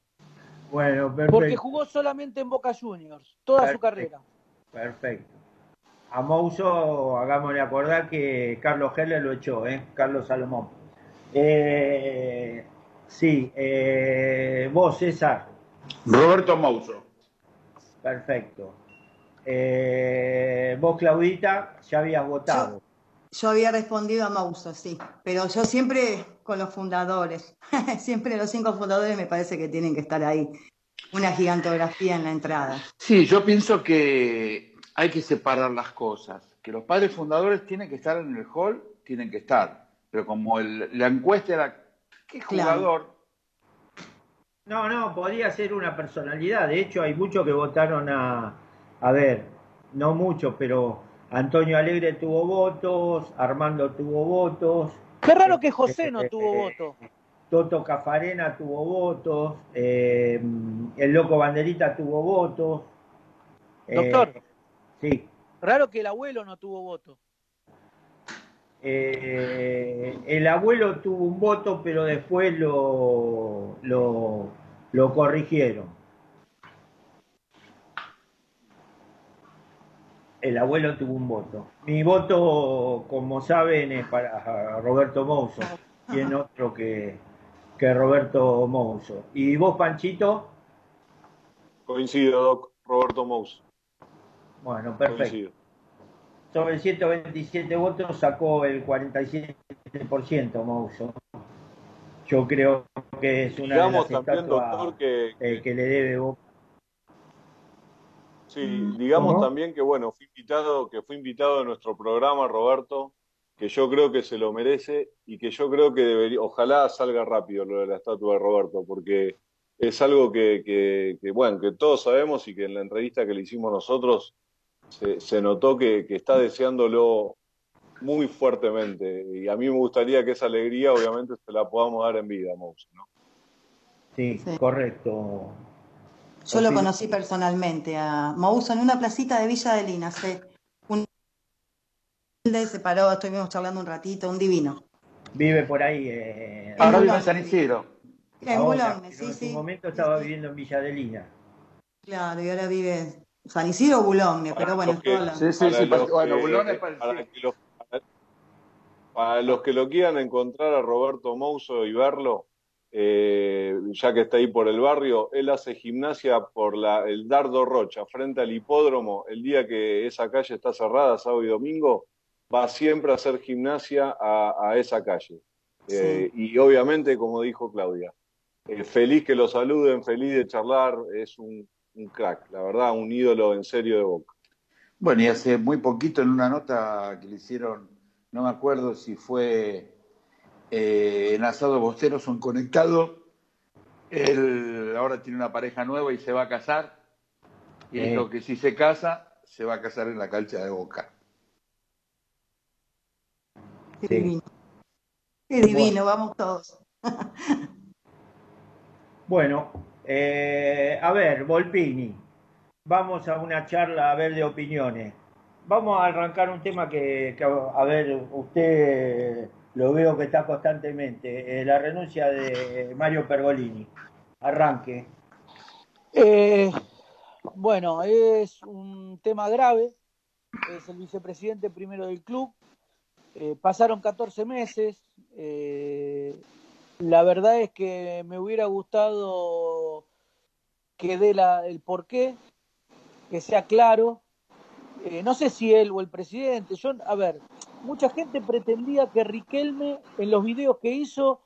Bueno, perfecto. Porque jugó solamente en Boca Juniors, toda su carrera. Perfecto. A Mouso, hagámosle acordar que Carlos Heller lo echó, ¿eh? Carlos Salomón. Eh, sí, eh, vos, César. Roberto Mouso. Perfecto. Eh, vos, Claudita, ya habías votado. Yo había respondido a Mauso, sí, pero yo siempre con los fundadores, siempre los cinco fundadores me parece que tienen que estar ahí. Una gigantografía en la entrada. Sí, yo pienso que hay que separar las cosas. Que los padres fundadores tienen que estar en el hall, tienen que estar. Pero como el- la encuesta era, ¿qué Claro. jugador? No, no, podría ser una personalidad. De hecho, hay muchos que votaron a, a ver, no muchos, pero Antonio Alegre tuvo votos, Armando tuvo votos, Qué raro que José no tuvo voto. Toto Cafarena tuvo votos, eh, el Loco Banderita tuvo votos. eh, Doctor. sí. Raro que el abuelo no tuvo voto. Eh, el abuelo tuvo un voto, pero después lo, lo, lo corrigieron. El abuelo tuvo un voto. Mi voto, como saben, es para Roberto Mouso. Y en otro que, que Roberto Mouso. ¿Y vos, Panchito? Coincido, Doc. Roberto Mouso. Bueno, perfecto. Coincido. Sobre 127 votos sacó el 47% Mouso. Yo creo que es una Digamos de las también, estatuas doctor, que, eh, que le debe Boca. Sí, digamos ¿Cómo? también que bueno, fue invitado, que fue invitado a nuestro programa, Roberto, que yo creo que se lo merece y que yo creo que debería, ojalá salga rápido lo de la estatua de Roberto, porque es algo que, que, que, bueno, que todos sabemos y que en la entrevista que le hicimos nosotros se, se notó que, que está deseándolo muy fuertemente. Y a mí me gustaría que esa alegría, obviamente, se la podamos dar en vida, Moussa, ¿no? Sí. correcto. Yo lo conocí personalmente a Mauso en una placita de Villa de Lina, hace un se paró, estuvimos charlando un ratito, un divino. Vive por ahí. eh, Ahora En vive en. San Isidro. En ahora, Boulogne, pero sí, en su sí. momento estaba viviendo en Villa de Lina. Claro, y ahora vive San Isidro o Boulogne, pero bueno, que- toda la- Sí, sí, para sí. los Bueno, Bulón es para parecido. que para- para los que lo quieran encontrar a Roberto Mouso y verlo, eh, ya que está ahí por el barrio, él hace gimnasia por la, el Dardo Rocha, frente al hipódromo, el día que esa calle está cerrada, sábado y domingo, va siempre a hacer gimnasia a, a esa calle. Eh, Y obviamente, como dijo Claudia, eh, feliz que lo saluden, feliz de charlar, es un, un crack, la verdad, un ídolo en serio de Boca. Bueno, y hace muy poquito en una nota que le hicieron, no me acuerdo si fue eh, en Asado Bosteros o en Conectado, él ahora tiene una pareja nueva y se va a casar. Y Sí. dijo que si se casa, se va a casar en la cancha de Boca. Qué Sí. divino. Qué divino, vamos todos. Bueno, eh, a ver, Volpini, vamos a una charla a ver de opiniones. Vamos a arrancar un tema que, que, a ver, usted lo veo que está constantemente, eh, la renuncia de Mario Pergolini. arranque. Eh, bueno, es un tema grave. Es el vicepresidente primero del club. Eh, pasaron 14 meses. Eh, la verdad es que me hubiera gustado que dé la, el porqué, que sea claro. Eh, no sé si él o el presidente. Yo, a ver, mucha gente pretendía que Riquelme en los videos que hizo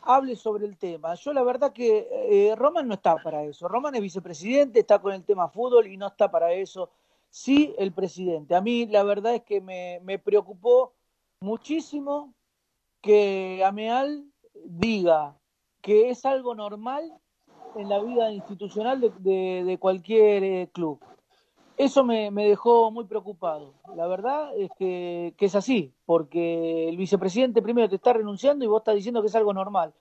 hable sobre el tema. Yo la verdad que eh, Roman no está para eso. Roman es vicepresidente, está con el tema fútbol y no está para eso. Sí, el presidente. A mí la verdad es que me, preocupó muchísimo que Ameal diga que es algo normal en la vida institucional de, de, de cualquier eh, club. Eso me, me, dejó muy preocupado. La verdad es que, que, es así, porque el vicepresidente primero te está renunciando y vos estás diciendo que es algo normal.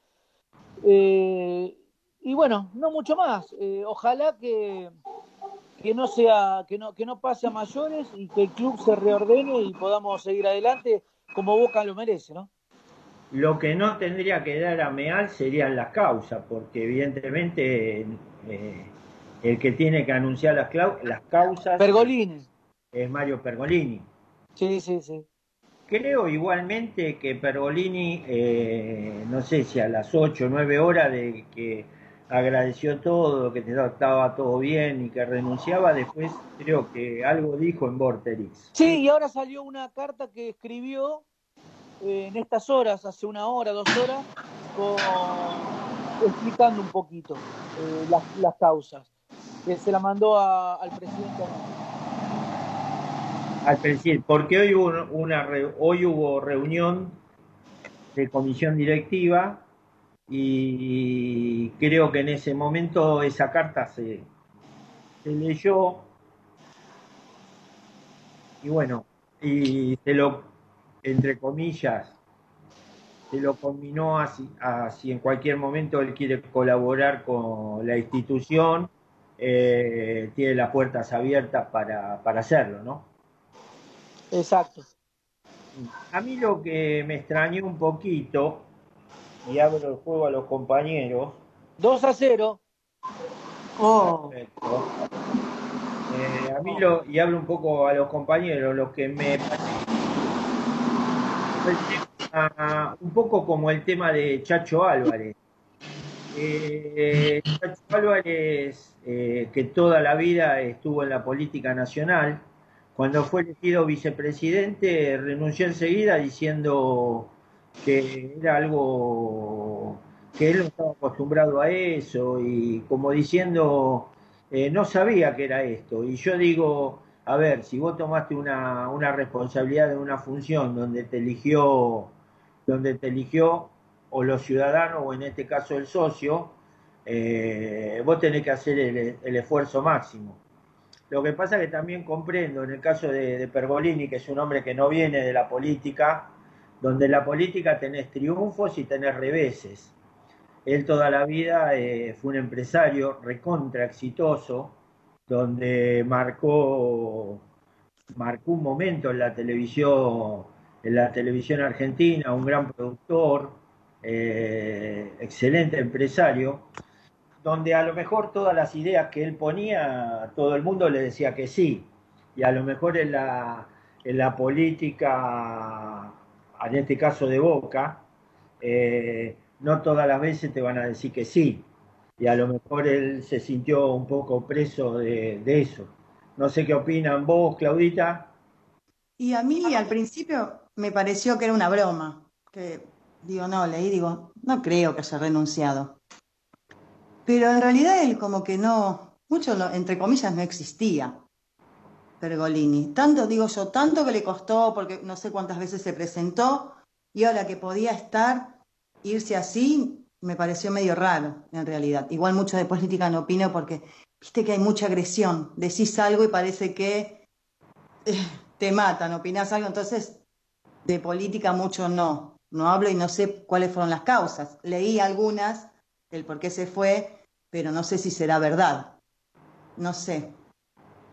Eh, y bueno, no mucho más. Eh, ojalá que, que no sea, que no, que no pase a mayores y que el club se reordene y podamos seguir adelante como Boca lo merece, ¿no? Lo que no tendría que dar a Meal serían las causas, porque evidentemente eh, el que tiene que anunciar las, las causas Pergolini. es Mario Pergolini. Sí, sí, sí. Creo igualmente que Pergolini, eh, no sé si a las 8 o 9 horas de que agradeció todo, que estaba todo bien y que renunciaba, después creo que algo dijo en Vorterix. Sí, y ahora salió una carta que escribió eh, en estas horas, hace una hora, dos horas, con, explicando un poquito eh, las, las, causas. Se la mandó al presidente. Al presidente, porque hoy hubo una hoy hubo reunión de comisión directiva y creo que en ese momento esa carta se, se leyó y bueno, y se lo entre comillas, se lo combinó así, así en cualquier momento él quiere colaborar con la institución, eh, tiene las puertas abiertas para, para hacerlo, ¿no? Exacto. A mí lo que me extrañó un poquito, y abro el juego a los compañeros. 2 a 0. Oh. Perfecto. Eh, a mí lo, y hablo un poco a los compañeros, lo que me tema, un poco como el tema de Chacho Álvarez. Eh, Álvarez, eh, que toda la vida estuvo en la política nacional, cuando fue elegido vicepresidente renunció enseguida diciendo que era algo que él no estaba acostumbrado a eso y como diciendo eh, no sabía que era esto. Y yo digo, a ver, si vos tomaste una, una responsabilidad de una función donde te eligió, donde te eligió o los ciudadanos o en este caso el socio, eh, vos tenés que hacer el, esfuerzo máximo. Lo que pasa que también comprendo en el caso de, de, Pergolini, que es un hombre que no viene de la política, donde en la política tenés triunfos y tenés reveses. Él toda la vida eh, fue un empresario recontra exitoso, donde marcó, marcó un momento en la televisión, en la televisión argentina, un gran productor, eh, excelente empresario, donde a lo mejor todas las ideas que él ponía, todo el mundo le decía que sí, y a lo mejor en la, en la política, en este caso de Boca, eh, no todas las veces te van a decir que sí y a lo mejor él se sintió un poco preso de, de eso. No sé qué opinan vos, Claudita. Y a mí al principio me pareció que era una broma, que digo, no, leí, digo, no creo que haya renunciado. Pero en realidad él como que no, mucho, no, entre comillas, no existía, Pergolini. Tanto, digo yo, tanto que le costó, porque no sé cuántas veces se presentó, y ahora que podía estar, irse así, me pareció medio raro, en realidad. Igual mucho de política no opino porque viste que hay mucha agresión. Decís algo y parece que eh, te matan, opinás algo. Entonces, de política mucho no. No hablo y no sé cuáles fueron las causas. Leí algunas, el por qué se fue, pero no sé si será verdad. No sé.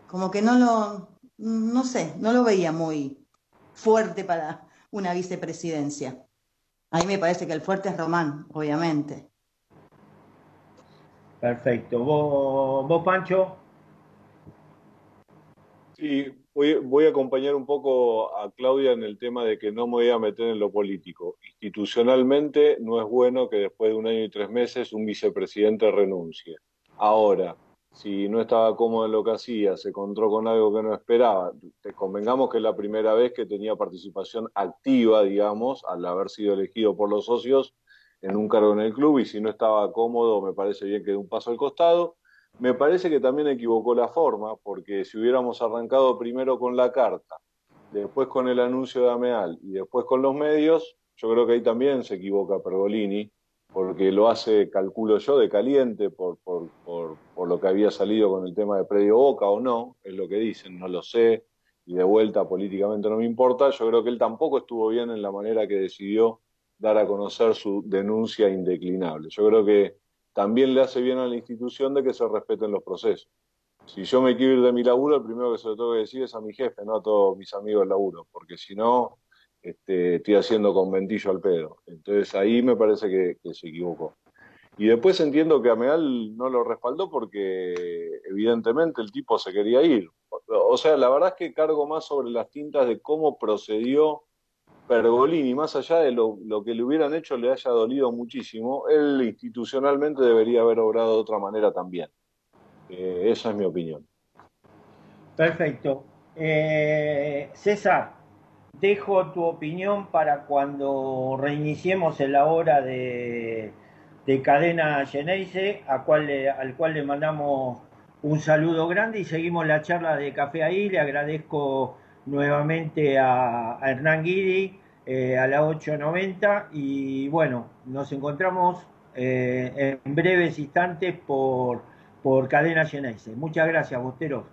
Como que no lo, no sé, no lo veía muy fuerte para una vicepresidencia. A mí me parece que el fuerte es Román, obviamente. Perfecto. ¿Vos, vos Pancho? Sí, voy, voy a acompañar un poco a Claudia en el tema de que no me voy a meter en lo político. Institucionalmente no es bueno que después de un año y tres meses un vicepresidente renuncie. Ahora, si no estaba cómodo en lo que hacía, se encontró con algo que no esperaba, convengamos que es la primera vez que tenía participación activa, digamos, al haber sido elegido por los socios en un cargo en el club y si no estaba cómodo, me parece bien que dé un paso al costado. Me parece que también equivocó la forma, porque si hubiéramos arrancado primero con la carta, después con el anuncio de Ameal y después con los medios, yo creo que ahí también se equivoca Pergolini, porque lo hace, calculo yo, de caliente por, por, por, por, lo que había salido con el tema de Predio Boca o no, es lo que dicen, no lo sé, y de vuelta políticamente no me importa. Yo creo que él tampoco estuvo bien en la manera que decidió dar a conocer su denuncia indeclinable. Yo creo que también le hace bien a la institución de que se respeten los procesos. Si yo me quiero ir de mi laburo, el primero que se lo tengo que decir es a mi jefe, no a todos mis amigos del laburo, porque si no, este, estoy haciendo conventillo al pedo. Entonces ahí me parece que, que, se equivocó. Y después entiendo que Ameal no lo respaldó porque evidentemente el tipo se quería ir. O sea, la verdad es que cargo más sobre las tintas de cómo procedió Pergolini, más allá de lo, que le hubieran hecho le haya dolido muchísimo, él institucionalmente debería haber obrado de otra manera también. Eh, esa es mi opinión. Perfecto. Eh, César, dejo tu opinión para cuando reiniciemos en la hora de, de Cadena Geneise, a cual al cual le mandamos un saludo grande y seguimos la charla de café ahí. Le agradezco nuevamente a, a Hernán Guidi eh, a las 8.90 y bueno, nos encontramos eh, en breves instantes por, por Cadena Geneise. Muchas gracias, Bosteros.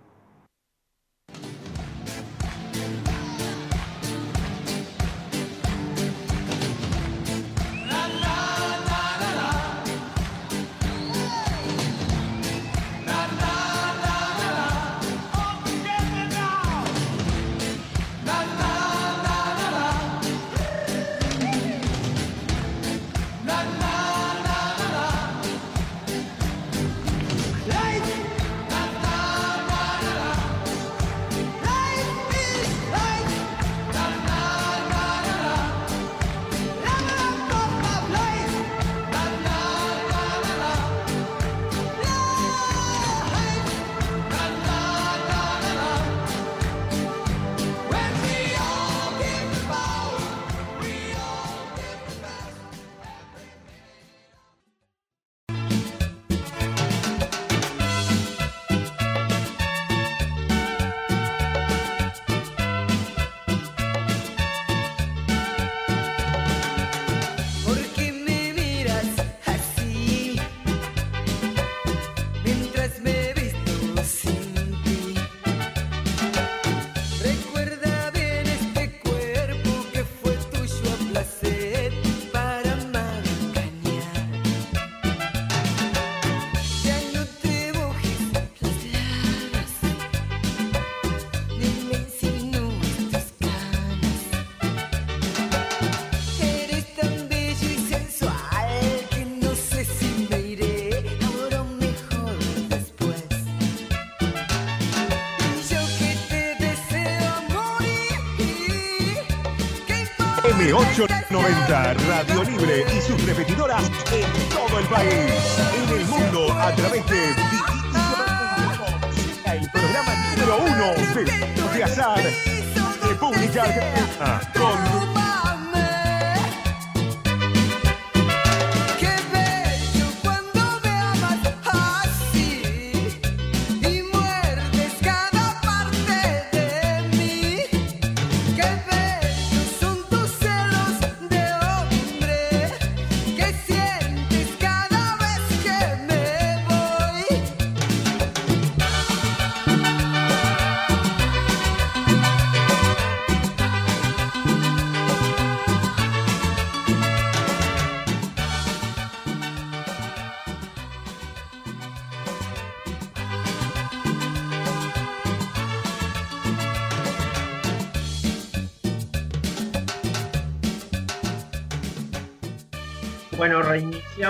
M890 Radio Libre y sus repetidoras en todo el país. En el mundo a través de el programa número uno de, de Azar, República Argentina, con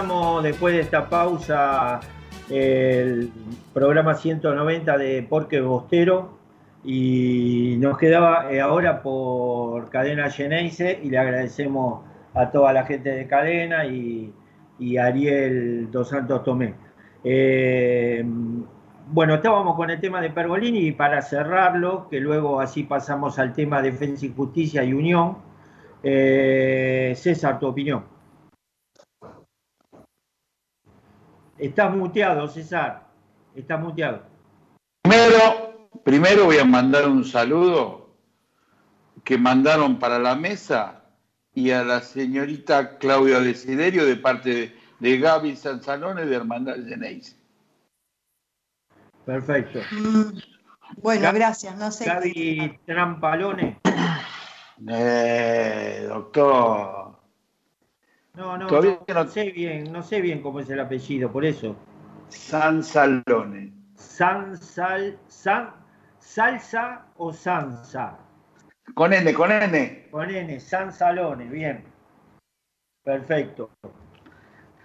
Después de esta pausa el programa 190 de Porque Bostero y nos quedaba eh, ahora por Cadena Geneise y le agradecemos a toda la gente de Cadena y, y Ariel Dos Santos Tomé. Eh, bueno, estábamos con el tema de Pergolini y para cerrarlo, que luego así pasamos al tema Defensa y Justicia y Unión. Eh, César, tu opinión. Estás muteado, César. Estás muteado. Primero, primero voy a mandar un saludo que mandaron para la mesa y a la señorita Claudia Desiderio de parte de, de Gaby Sanzalone de Hermandad Geneise. Perfecto. Mm, bueno, Gaby- gracias. No sé. Gaby Trampalone. Eh, doctor. No, no, Todavía no, no sé bien, no sé bien cómo es el apellido, por eso. Sanzalone. San, sal, san, salsa o sansa. Con N, con N. Con N, San Salone, bien. Perfecto.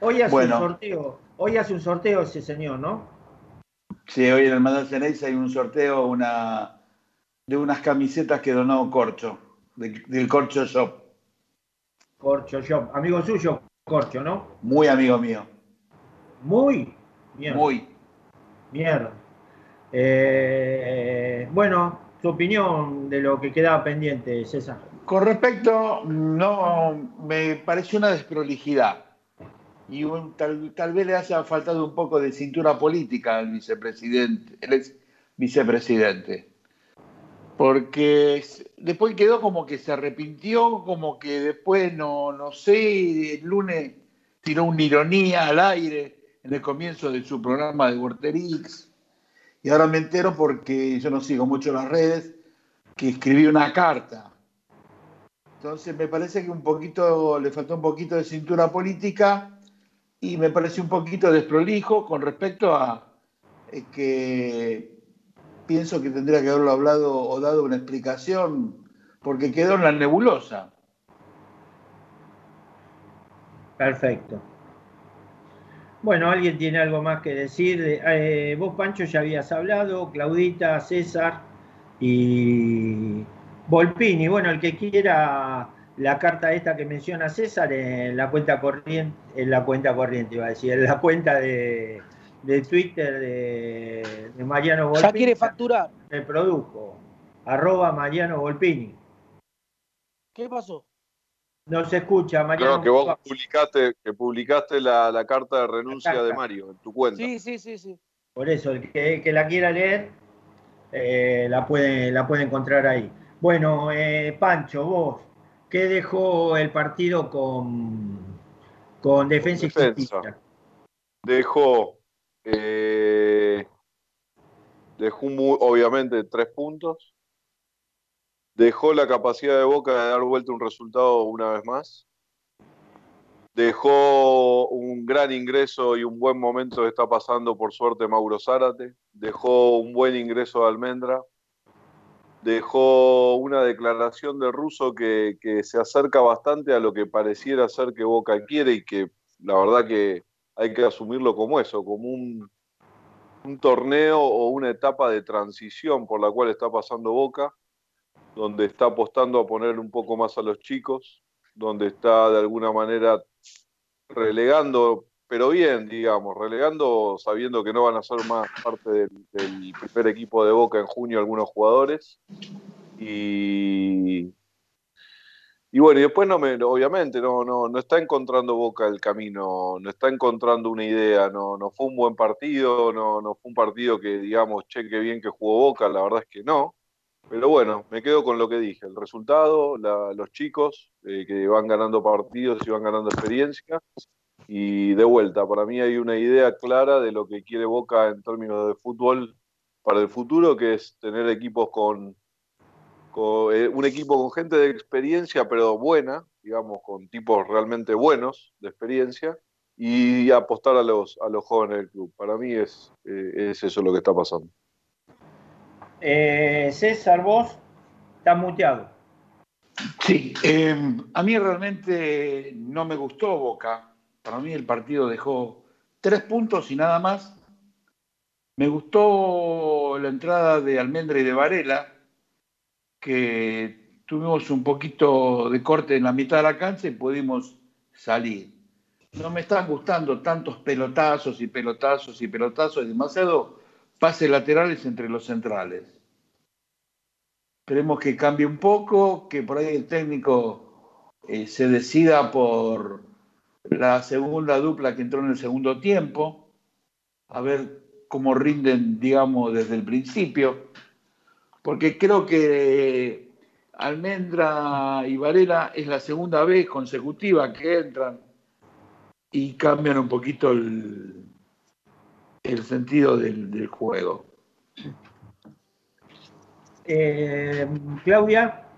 Hoy hace Bueno. un sorteo, hoy hace un sorteo ese señor, ¿no? Sí, hoy en Hermandad Geneise hay un sorteo una, de unas camisetas que donó Corcho, de- del Corcho Shop. Corcho Shop, amigo suyo, Corcho, ¿no? Muy amigo mío. Muy, mierda. Muy. Mierda. Eh, bueno, tu opinión de lo que quedaba pendiente, César. Con respecto, no, me pareció una desprolijidad. Y un- tal, tal vez le haya faltado un poco de cintura política al vicepresidente, el ex vicepresidente. Porque después quedó como que se arrepintió, como que después, no, no sé, el lunes tiró una ironía al aire en el comienzo de su programa de Vorterix. Y ahora me entero porque yo no sigo mucho las redes, que escribió una carta entonces me parece que un poquito, le faltó un poquito de cintura política y me parece un poquito desprolijo con respecto a eh, que pienso que tendría que haberlo hablado o dado una explicación porque quedó en la nebulosa. Perfecto. Bueno, ¿alguien tiene algo más que decir? Eh, vos, Pancho, ya habías hablado, Claudita, César y Volpini. Bueno, el que quiera la carta esta que menciona César en la cuenta corriente, en la cuenta corriente, iba a decir, en la cuenta de, de Twitter de, de Mariano Volpini. Ya quiere facturar. Me produjo. Arroba Mariano Volpini. ¿Qué pasó? No se escucha, Mariano. Creo que vos publicaste, que publicaste la, la carta de renuncia carta. de Mario en tu cuenta. Sí, sí, sí, sí. Por eso, el que, que la quiera leer, eh, la, puede, la puede encontrar ahí. Bueno, eh, Pancho, vos, ¿qué dejó el partido con, con Defensa y Defensa. Justicia? Dejó, eh, dejó obviamente tres puntos. Dejó la capacidad de Boca de dar vuelta un resultado una vez más. Dejó un gran ingreso y un buen momento que está pasando por suerte Mauro Zárate. Dejó un buen ingreso de Almendra. Dejó una declaración de Russo que, que se acerca bastante a lo que pareciera ser que Boca quiere y que la verdad que hay que asumirlo como eso, como un, torneo o una etapa de transición por la cual está pasando Boca, donde está apostando a poner un poco más a los chicos, donde está de alguna manera relegando, pero bien, digamos, relegando sabiendo que no van a ser más parte del, del primer equipo de Boca en junio algunos jugadores. Y, y bueno, y después no me, obviamente no, no, no está encontrando Boca el camino, no está encontrando una idea, no, no fue un buen partido, no, no fue un partido que digamos, che, qué bien que jugó Boca, la verdad es que no. Pero bueno, me quedo con lo que dije, el resultado, la- los chicos eh, que van ganando partidos y van ganando experiencia. Y de vuelta, para mí hay una idea clara de lo que quiere Boca en términos de fútbol para el futuro, que es tener equipos con, con, eh, un equipo con gente de experiencia, pero buena, digamos, con tipos realmente buenos de experiencia, y apostar a los, a los jóvenes del club. Para mí es, eh, es eso lo que está pasando. Eh, César, vos, estás muteado. Sí, eh, a mí realmente no me gustó Boca. Para mí el partido dejó tres puntos y nada más. Me gustó la entrada de Almendra y de Varela, que tuvimos un poquito de corte en la mitad de la cancha y pudimos salir. No me están gustando tantos pelotazos y pelotazos y pelotazos, demasiado pases laterales entre los centrales. Esperemos que cambie un poco, que por ahí el técnico eh, se decida por la segunda dupla que entró en el segundo tiempo, a ver cómo rinden, digamos, desde el principio, porque creo que Almendra y Varela es la segunda vez consecutiva que entran y cambian un poquito el, el sentido del, del juego. Eh, Claudia.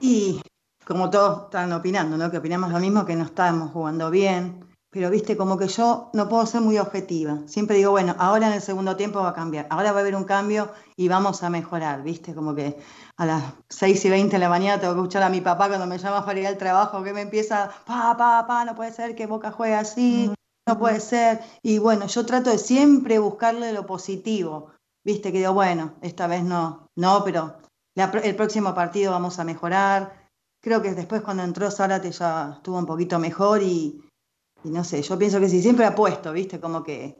Y como todos están opinando, ¿no? Que opinamos lo mismo, que no estamos jugando bien. Pero viste, como que yo no puedo ser muy objetiva. Siempre digo, bueno, ahora en el segundo tiempo va a cambiar. Ahora va a haber un cambio y vamos a mejorar, viste, como que a las 6 y 20 de la mañana tengo que escuchar a mi papá cuando me llama para ir al trabajo, que me empieza, pa, pa, pa, no puede ser que Boca juegue así, no puede ser. Y bueno, yo trato de siempre buscarle lo positivo, viste, que digo, bueno, esta vez no, no, pero la- el próximo partido vamos a mejorar. Creo que después cuando entró Zárate ya estuvo un poquito mejor y, y no sé, yo pienso que si siempre apuesto, viste, como que,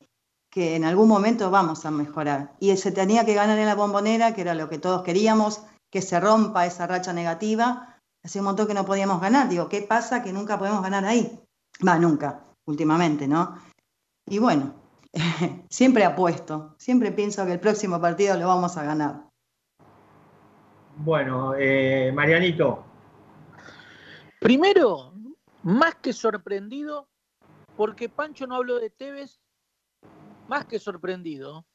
que en algún momento vamos a mejorar. Y se tenía que ganar en la bombonera, que era lo que todos queríamos, que se rompa esa racha negativa. Hace un montón que no podíamos ganar. Digo, ¿qué pasa que nunca podemos ganar ahí? Va, nunca, últimamente, ¿no? Y bueno, siempre apuesto, siempre pienso que el próximo partido lo vamos a ganar. Bueno, eh, Marianito. Primero, más que sorprendido, porque Pancho no habló de Tevez, más que sorprendido.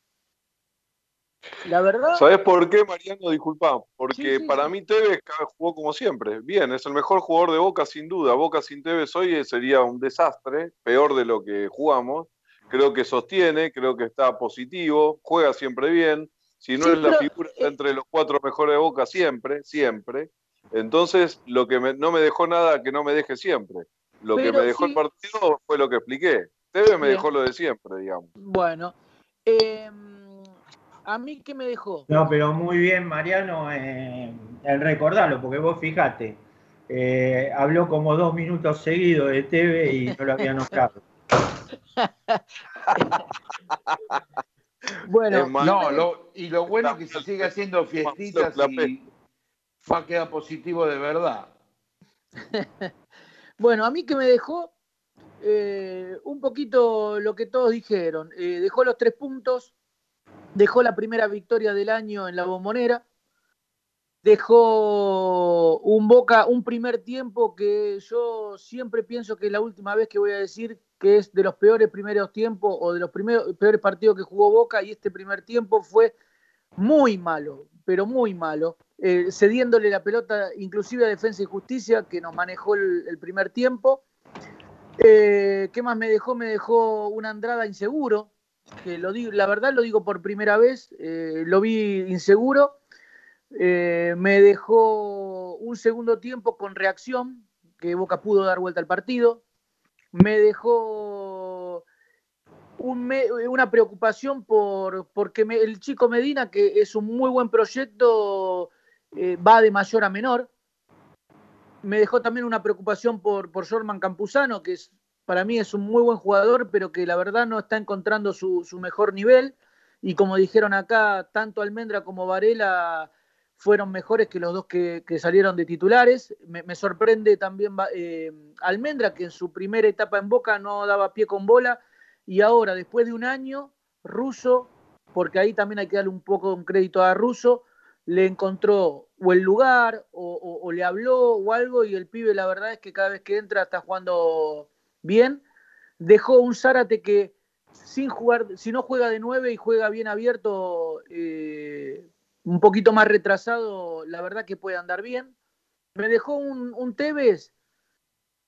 La verdad, ¿Sabes por qué, Mariano? Disculpa, porque Sí, sí, para sí. mí Tevez jugó como siempre. Bien, es el mejor jugador de Boca sin duda. Boca sin Tevez hoy sería un desastre, peor de lo que jugamos. Creo que sostiene, creo que está positivo, juega siempre bien. Si no es la pero, figura, está entre los cuatro mejores de Boca siempre, siempre. Entonces, lo que me- no me dejó nada que no me deje siempre. Lo que me dejó sí. el partido fue lo que expliqué. Tevez me Bien. dejó lo de siempre, digamos. bueno, eh, a mí qué me dejó. No, pero muy bien, Mariano, eh, en recordarlo, porque vos fijate, eh, habló como dos minutos seguidos de TV y no lo había notado. Bueno, No, lo- y lo bueno es que se sigue haciendo fiestitas y va a quedar positivo de verdad. Bueno, a mí que me dejó eh, un poquito lo que todos dijeron. Eh, dejó los tres puntos, dejó la primera victoria del año en la bombonera, dejó un Boca, un primer tiempo que yo siempre pienso que es la última vez que voy a decir que es de los peores primeros tiempos o de los primeros, peores partidos que jugó Boca y este primer tiempo fue muy malo, pero muy malo, eh, cediéndole la pelota inclusive a Defensa y Justicia que nos manejó el, primer tiempo. Eh, ¿Qué más me dejó? Me dejó un Andrada inseguro, que lo digo, la verdad lo digo por primera vez, eh, lo vi inseguro. Me dejó un segundo tiempo con reacción, que Boca pudo dar vuelta al partido. Me dejó una preocupación por porque me- el chico Medina, que es un muy buen proyecto, eh, va de mayor a menor. Me dejó también una preocupación por, por Jorman Campuzano, que es, para mí es un muy buen jugador, pero que la verdad no está encontrando su, su mejor nivel. Y como dijeron acá, tanto Almendra como Varela fueron mejores que los dos que, que salieron de titulares. Me, me sorprende también eh, Almendra, que en su primera etapa en Boca no daba pie con bola, y ahora, después de un año, Russo, porque ahí también hay que darle un poco un crédito a Russo, le encontró o el lugar, o, o- le habló o algo, y el pibe la verdad es que cada vez que entra está jugando bien. Dejó un Zárate que sin jugar, si no juega de nueve y juega bien abierto, eh, un poquito más retrasado, la verdad que puede andar bien. Me dejó un, un Tevez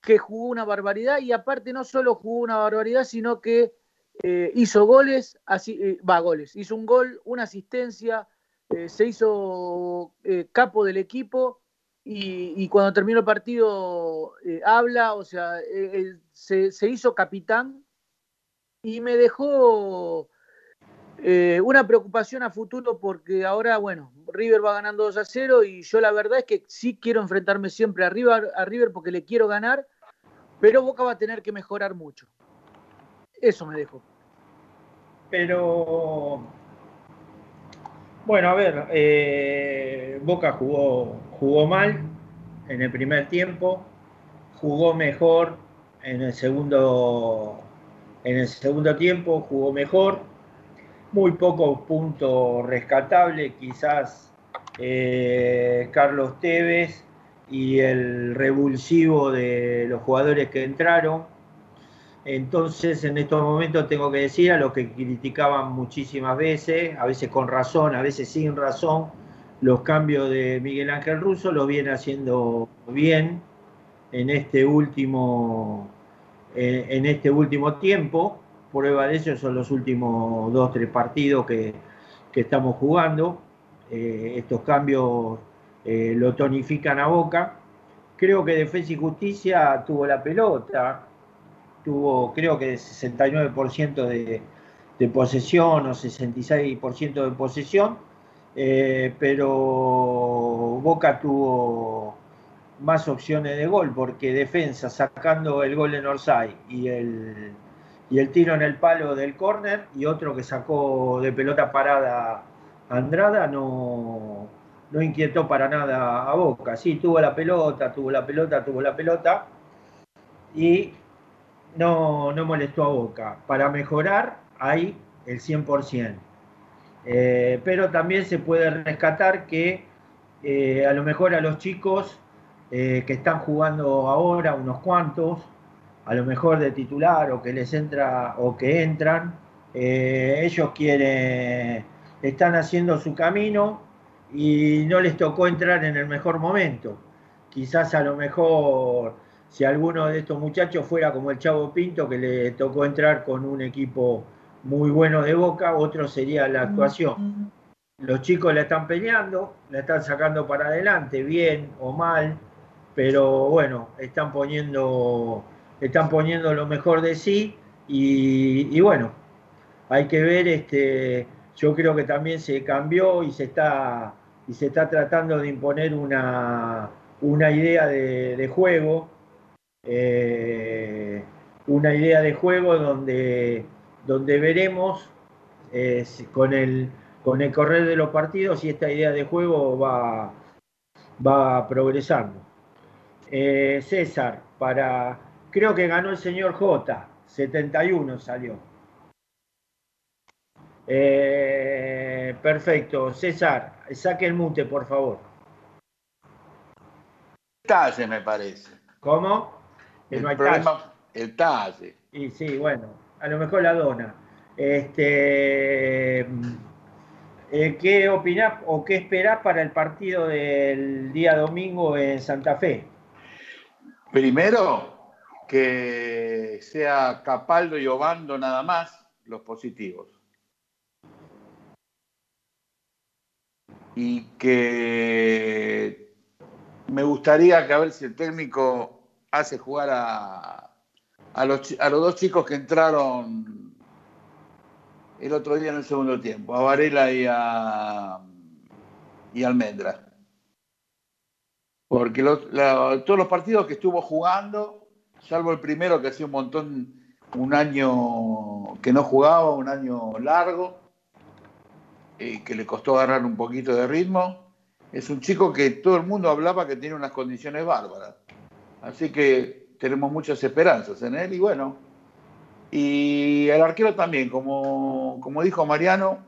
que jugó una barbaridad y aparte no solo jugó una barbaridad, sino que eh, hizo goles, así, eh, va, goles, hizo un gol, una asistencia, eh, se hizo capo del equipo y, cuando terminó el partido habla, o sea, se, se hizo capitán y me dejó una preocupación a futuro porque ahora, bueno, River va ganando 2 a 0 y yo la verdad es que sí quiero enfrentarme siempre a a River porque le quiero ganar, pero Boca va a tener que mejorar mucho. Eso me dejó. Pero, bueno, a ver, eh, Boca jugó, jugó mal en el primer tiempo, jugó mejor en el segundo, en el segundo tiempo, jugó mejor muy pocos puntos rescatables, quizás eh, Carlos Tevez y el revulsivo de los jugadores que entraron. Entonces, en estos momentos tengo que decir a los que criticaban muchísimas veces, a veces con razón, a veces sin razón, los cambios de Miguel Ángel Russo los viene haciendo bien en este último, en este último tiempo. Prueba de eso son los últimos dos, tres partidos que, estamos jugando. Eh, estos cambios eh, lo tonifican a boca. Creo que Defensa y Justicia tuvo la pelota, tuvo creo que 69% de, posesión o 66% de posesión, eh, pero Boca tuvo más opciones de gol porque defensa sacando el gol en Orsay y el y el tiro en el palo del córner y otro que sacó de pelota parada Andrada no, no inquietó para nada a Boca. Sí, tuvo la pelota, tuvo la pelota, tuvo la pelota y no, no molestó a Boca. Para mejorar hay el 100%. Eh, pero también se puede rescatar que eh, a lo mejor a los chicos eh, que están jugando ahora, unos cuantos, a lo mejor de titular o que les entra o que entran, ellos quieren, están haciendo su camino y no les tocó entrar en el mejor momento. Quizás a lo mejor si alguno de estos muchachos fuera como el Chavo Pinto, que le tocó entrar con un equipo muy bueno de boca, otro sería la actuación. Los chicos la están peleando, la están sacando para adelante, bien o mal, pero bueno, están poniendo están poniendo lo mejor de sí y, bueno, hay que ver, este, yo creo que también se cambió y se está, y se está tratando de imponer una, una idea de, juego, eh, una idea de juego donde, donde veremos eh, con, el, con el correr de los partidos si esta idea de juego va, va progresando. Eh, César, para Creo que ganó el señor J, 71 salió. Perfecto. César, saque el mute, por favor. Talle, me parece. ¿Cómo? El, problema, el talle. Y sí, bueno, a lo mejor la dona. Este, eh, ¿Qué opinás o qué esperás para el partido del día domingo en Santa Fe? Primero, que sea Capaldo y Obando nada más los positivos. Y que me gustaría que a ver si el técnico hace jugar a, a, los, a los dos chicos que entraron el otro día en el segundo tiempo, a Varela y a, y Almendra. Porque todos los partidos que estuvo jugando salvo el primero que hacía un montón, un año que no jugaba, un año largo, y que le costó agarrar un poquito de ritmo. Es un chico que todo el mundo hablaba que tiene unas condiciones bárbaras. Así que tenemos muchas esperanzas en él y bueno. Y el arquero también, como, como dijo Mariano,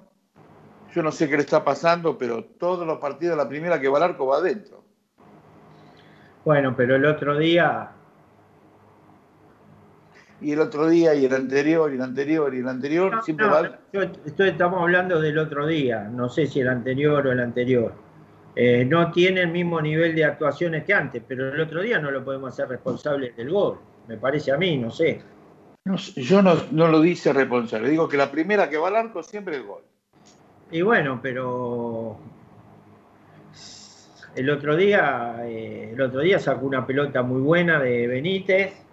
yo no sé qué le está pasando, pero todos los partidos, la primera que va al arco va adentro. Bueno, pero el otro día y el otro día y el anterior y el anterior y el anterior siempre va... estamos hablando del otro día, no sé si el anterior o el anterior. Eh, no tiene el mismo nivel de actuaciones que antes, pero el otro día no lo podemos hacer responsable del gol, me parece a mí, no sé. yo no, no lo dice responsable, digo que la primera que va al arco siempre es el gol. Y bueno, pero el otro día, eh, el otro día sacó una pelota muy buena de Benítez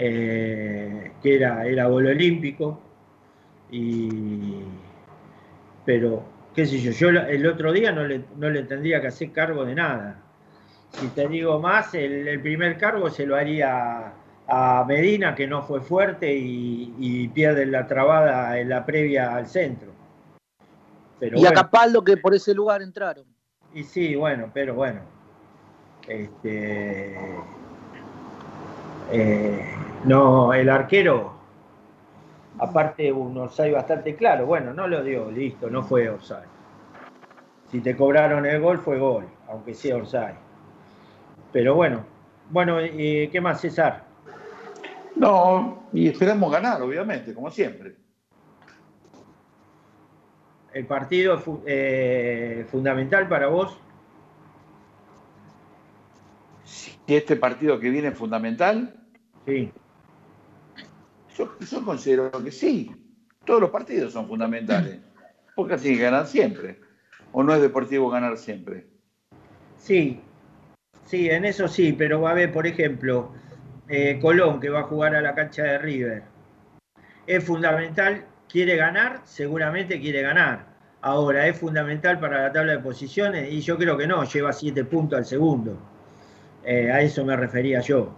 eh, que era, era gol olímpico, y, pero qué sé yo, yo el otro día no le, no le tendría que hacer cargo de nada. Si te digo más, el, el primer cargo se lo haría a Medina, que no fue fuerte y, y pierde la trabada en la previa al centro. Pero y bueno, a Capaldo, que por ese lugar entraron. Y sí, bueno, pero bueno. Este, eh, no, el arquero, aparte un offside bastante claro, bueno, no lo dio, listo, no fue offside. Si te cobraron el gol, fue gol, aunque sea offside. Pero bueno, bueno, eh, ¿qué más, César? No, y esperamos ganar, obviamente, como siempre. ¿El partido es eh, fundamental para vos? Si este partido que viene es fundamental. Sí. Yo, yo considero que sí. Todos los partidos son fundamentales. Porque tiene que ganar siempre. ¿O no es deportivo ganar siempre? Sí, sí, en eso sí, pero va a ver, por ejemplo, eh, Colón, que va a jugar a la cancha de River. Es fundamental, quiere ganar, seguramente quiere ganar. Ahora, ¿es fundamental para la tabla de posiciones? Y yo creo que no, lleva siete puntos al segundo. Eh, a eso me refería yo.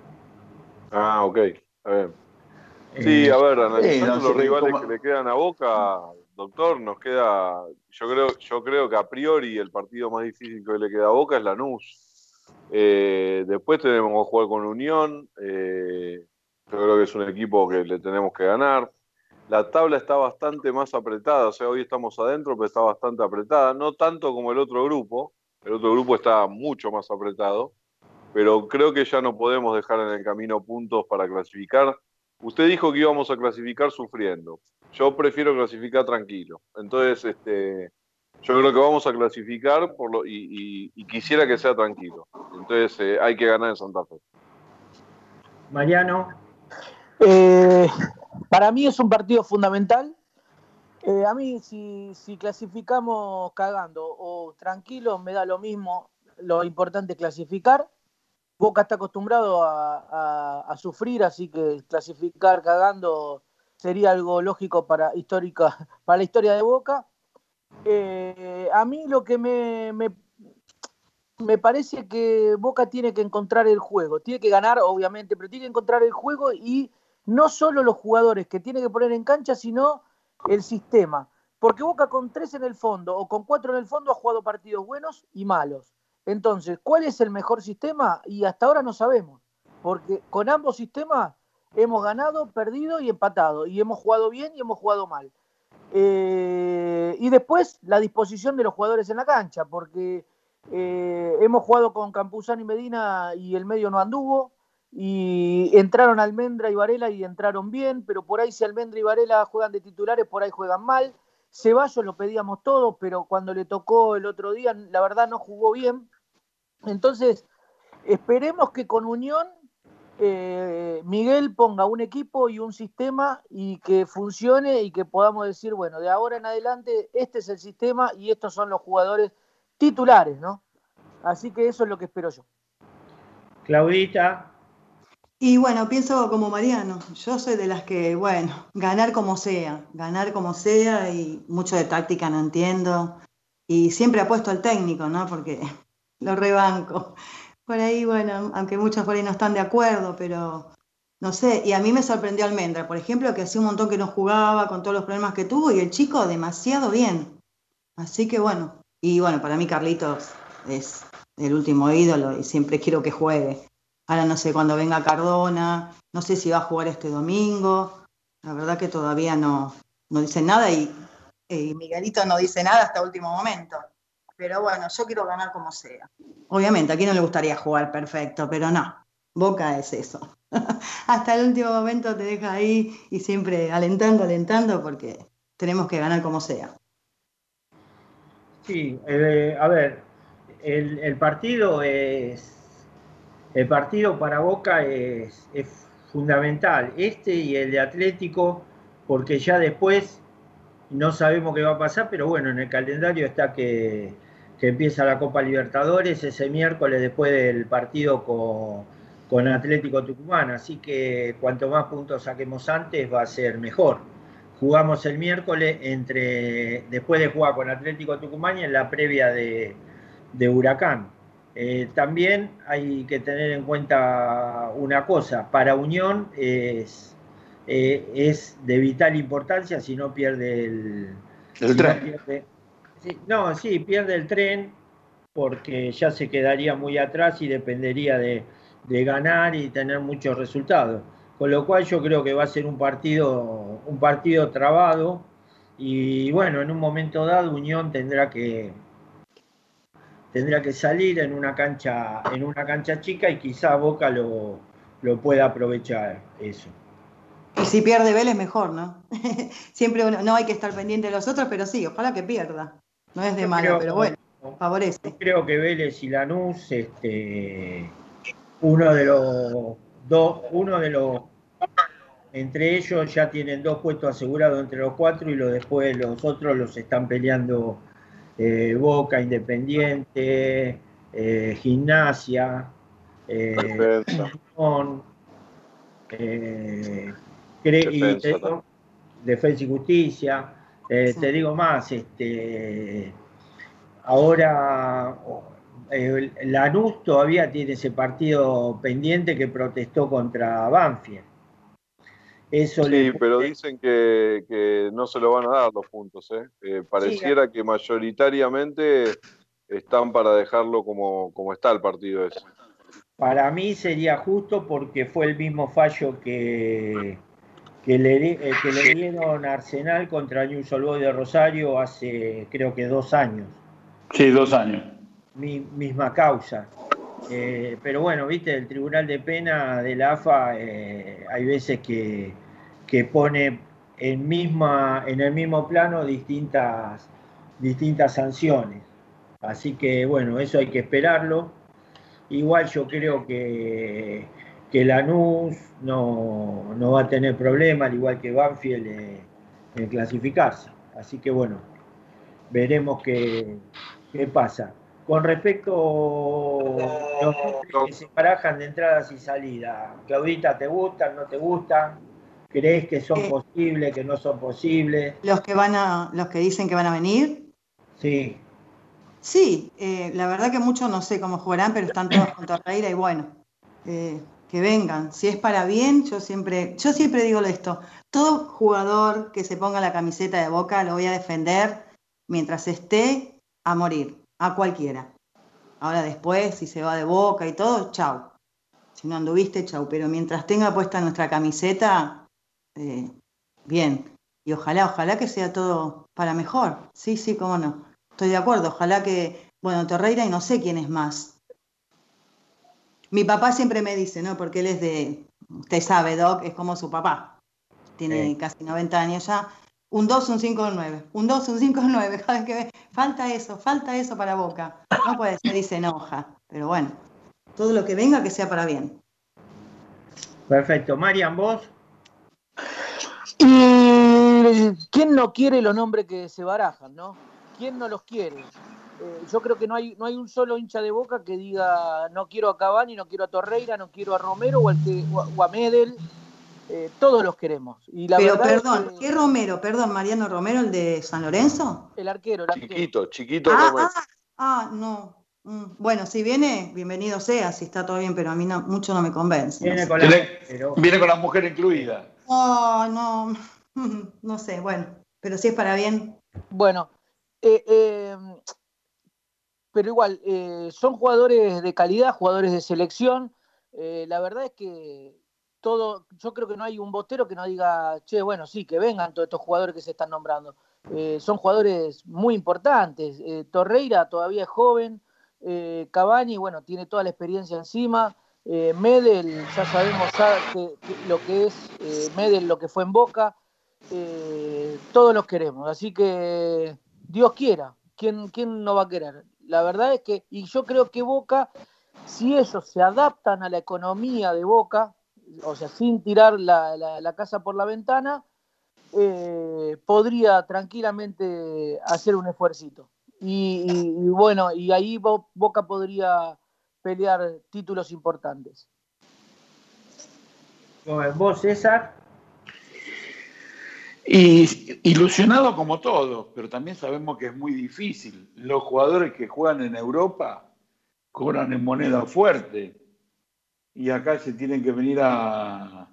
Ah, ok. A ver. Sí, a ver, analizando los rivales que le quedan a Boca, doctor, nos queda, yo creo, yo creo que a priori el partido más difícil que le queda a Boca es Lanús. Eh, después tenemos que jugar con Unión. Eh, yo creo que es un equipo que le tenemos que ganar. La tabla está bastante más apretada, o sea, hoy estamos adentro, pero está bastante apretada. No tanto como el otro grupo, el otro grupo está mucho más apretado, pero creo que ya no podemos dejar en el camino puntos para clasificar. Usted dijo que íbamos a clasificar sufriendo. Yo prefiero clasificar tranquilo. Entonces, este, yo creo que vamos a clasificar por lo, y, quisiera que sea tranquilo. Entonces eh, hay que ganar en Santa Fe. Mariano. Eh, para mí es un partido fundamental. Eh, a mí si, clasificamos cagando o tranquilo me da lo mismo. Lo importante es clasificar. Boca está acostumbrado a, sufrir, así que clasificar cagando sería algo lógico para, histórica, para la historia de Boca eh, a mí lo que me, me, parece que Boca tiene que encontrar el juego, tiene que ganar obviamente, pero tiene que encontrar el juego y no solo los jugadores que tiene que poner en cancha, sino el sistema. Porque Boca con tres en el fondo o con cuatro en el fondo ha jugado partidos buenos y malos. Entonces, ¿cuál es el mejor sistema? Y hasta ahora no sabemos. Porque con ambos sistemas hemos ganado, perdido y empatado. Y hemos jugado bien y hemos jugado mal. Eh, y después la disposición de los jugadores en la cancha, porque eh, hemos jugado con Campuzano y Medina y el medio no anduvo, y entraron Almendra y Varela y entraron bien, pero por ahí si Almendra y Varela juegan de titulares, por ahí juegan mal. Ceballos lo pedíamos todo, pero cuando le tocó el otro día, la verdad no jugó bien. Entonces, esperemos que con Unión eh, Miguel ponga un equipo y un sistema y que funcione y que podamos decir, bueno, de ahora en adelante este es el sistema y estos son los jugadores titulares, ¿no? Así que eso es lo que espero yo. Claudita. Y bueno, pienso como Mariano, yo soy de las que, bueno, ganar como sea, ganar como sea y mucho de táctica no entiendo. Y siempre apuesto al técnico, ¿no? Porque lo rebanco por ahí, bueno, aunque muchos por ahí no están de acuerdo, pero no sé, y a mí me sorprendió Almendra, por ejemplo, que hacía un montón que no jugaba con todos los problemas que tuvo y el chico demasiado bien. Así que bueno, y bueno, para mí Carlitos es el último ídolo y siempre quiero que juegue. Ahora no sé cuándo venga Cardona, no sé si va a jugar este domingo. La verdad que todavía no, no dice nada y, y Miguelito no dice nada hasta último momento. Pero bueno, yo quiero ganar como sea. Obviamente, a quién no le gustaría jugar perfecto, pero no. Boca es eso. Hasta el último momento te deja ahí y siempre alentando, alentando, porque tenemos que ganar como sea. Sí, eh, a ver, el, partido es. El partido para Boca es, es fundamental. Este y el de Atlético, porque ya después no sabemos qué va a pasar, pero bueno, en el calendario está que que empieza la Copa Libertadores ese miércoles después del partido con, Atlético Tucumán. Así que cuanto más puntos saquemos antes va a ser mejor. jugamos el miércoles entre después de jugar con Atlético Tucumán y en la previa de, de Huracán. Eh, también hay que tener en cuenta una cosa, para Unión es, eh, es de vital importancia si no pierde el, El si tren. No, pierde, no, sí, pierde el tren porque ya se quedaría muy atrás y dependería de, de ganar y tener muchos resultados. Con lo cual yo creo que va a ser un partido, un partido trabado y bueno, en un momento dado Unión tendrá que, tendrá que salir en una cancha, en una cancha chica y quizá Boca lo, lo pueda aprovechar eso. Y si pierde Vélez, mejor, ¿no? Siempre uno, no hay que estar pendiente de los otros, pero sí, ojalá que pierda. No es de Yo malo, creo- pero bueno, favorece. Creo que Vélez y Lanús, este, uno de los dos, uno de los, entre ellos ya tienen dos puestos asegurados entre los cuatro y los después los otros los están peleando eh, Boca, Independiente, eh, Gimnasia, eh, Defensa. Eh. Defensa y Justicia. Eh, Te digo más, este, ahora eh, Lanús todavía tiene ese partido pendiente que protestó contra Banfield. Eso Sí, le pero dicen que, que no se lo van a dar los puntos. ¿eh? Eh, pareciera que mayoritariamente están para dejarlo como, como está el partido ese. Para mí sería justo porque fue el mismo fallo que, que, le, eh, que le dieron Arsenal contra News Old Boys de Rosario hace creo que dos años. Sí, dos años. Mi- misma causa. Eh, pero bueno, viste, el Tribunal de Pena de la AFA eh, hay veces que, que pone en, misma, en el mismo plano distintas, distintas sanciones. Así que bueno, eso hay que esperarlo. Igual yo creo que, que Lanús no, no va a tener problema, al igual que Banfield, eh, en clasificarse. Así que bueno, veremos qué, qué pasa. Con respecto a los nombres que se barajan de entradas y salidas, Claudita, ¿te gustan, no te gustan? ¿Crees que son Eh. posibles, que no son posibles? Los que van a, los que dicen que van a venir, Sí, sí, eh, la verdad que muchos no sé cómo jugarán, pero están todos con Torreira y bueno, eh, que vengan. Si es para bien, yo siempre, yo siempre digo esto, todo jugador que se ponga la camiseta de Boca lo voy a defender mientras esté a morir, a cualquiera. Ahora después, si se va de Boca y todo, chau. Si no anduviste, chau. Pero mientras tenga puesta nuestra camiseta, eh, bien. Y ojalá, ojalá que sea todo para mejor. Sí, sí, cómo no. Estoy de acuerdo. Ojalá que, bueno, Torreira y no sé quién es más. Mi papá siempre me dice, ¿no? Porque él es de, usted sabe, Doc, es como su papá. Tiene Sí. casi 90 años ya. Un 2, un 5, un 9. Un 2, un 5, un 9. Cada vez que ve, falta eso, falta eso para Boca. No puede ser y se enoja. Pero bueno, todo lo que venga que sea para bien. perfecto. Marian, vos. Y quién no quiere los nombres que se barajan, ¿no? ¿Quién no los quiere? Eh, yo creo que no hay, no hay un solo hincha de boca que diga no quiero a Cavani, no quiero a Torreira, no quiero a Romero o, al que, o a- o a Medel. Eh, todos los queremos. Y la Pero es perdón, que ¿qué Romero? Perdón, Mariano Romero, el de San Lorenzo. el arquero, el arquero. Chiquito, chiquito Ah, Romero. ah, ah, no. Mm, Bueno, si viene, bienvenido sea, si está todo bien, pero a mí no, mucho no me convence. no Viene sé. con la pero- viene con la mujer incluida. Oh, no, no sé, bueno, pero si es para bien, Bueno, eh, eh, pero igual, eh, son jugadores de calidad, jugadores de selección. Eh, la verdad es que todo, yo creo que no hay un botero que no diga, che, bueno, sí, que vengan todos estos jugadores que se están nombrando. Eh, son jugadores muy importantes. Torreira todavía es joven, Cavani, bueno, tiene toda la experiencia encima. Medel, ya sabemos lo que es Medel, lo que fue en Boca. Todos los queremos, así que Dios quiera, ¿quién, ¿quién no va a querer? La verdad es que, y yo creo que Boca, si ellos se adaptan a la economía de Boca, o sea, sin tirar la, la- casa por la ventana, eh, podría tranquilamente hacer un esfuercito. Y, bueno, y ahí Bo- Boca podría pelear títulos importantes. Vos, César. Y ilusionado como todos, pero también sabemos que es muy difícil. Los jugadores que juegan en Europa cobran en moneda fuerte y acá se tienen que venir a,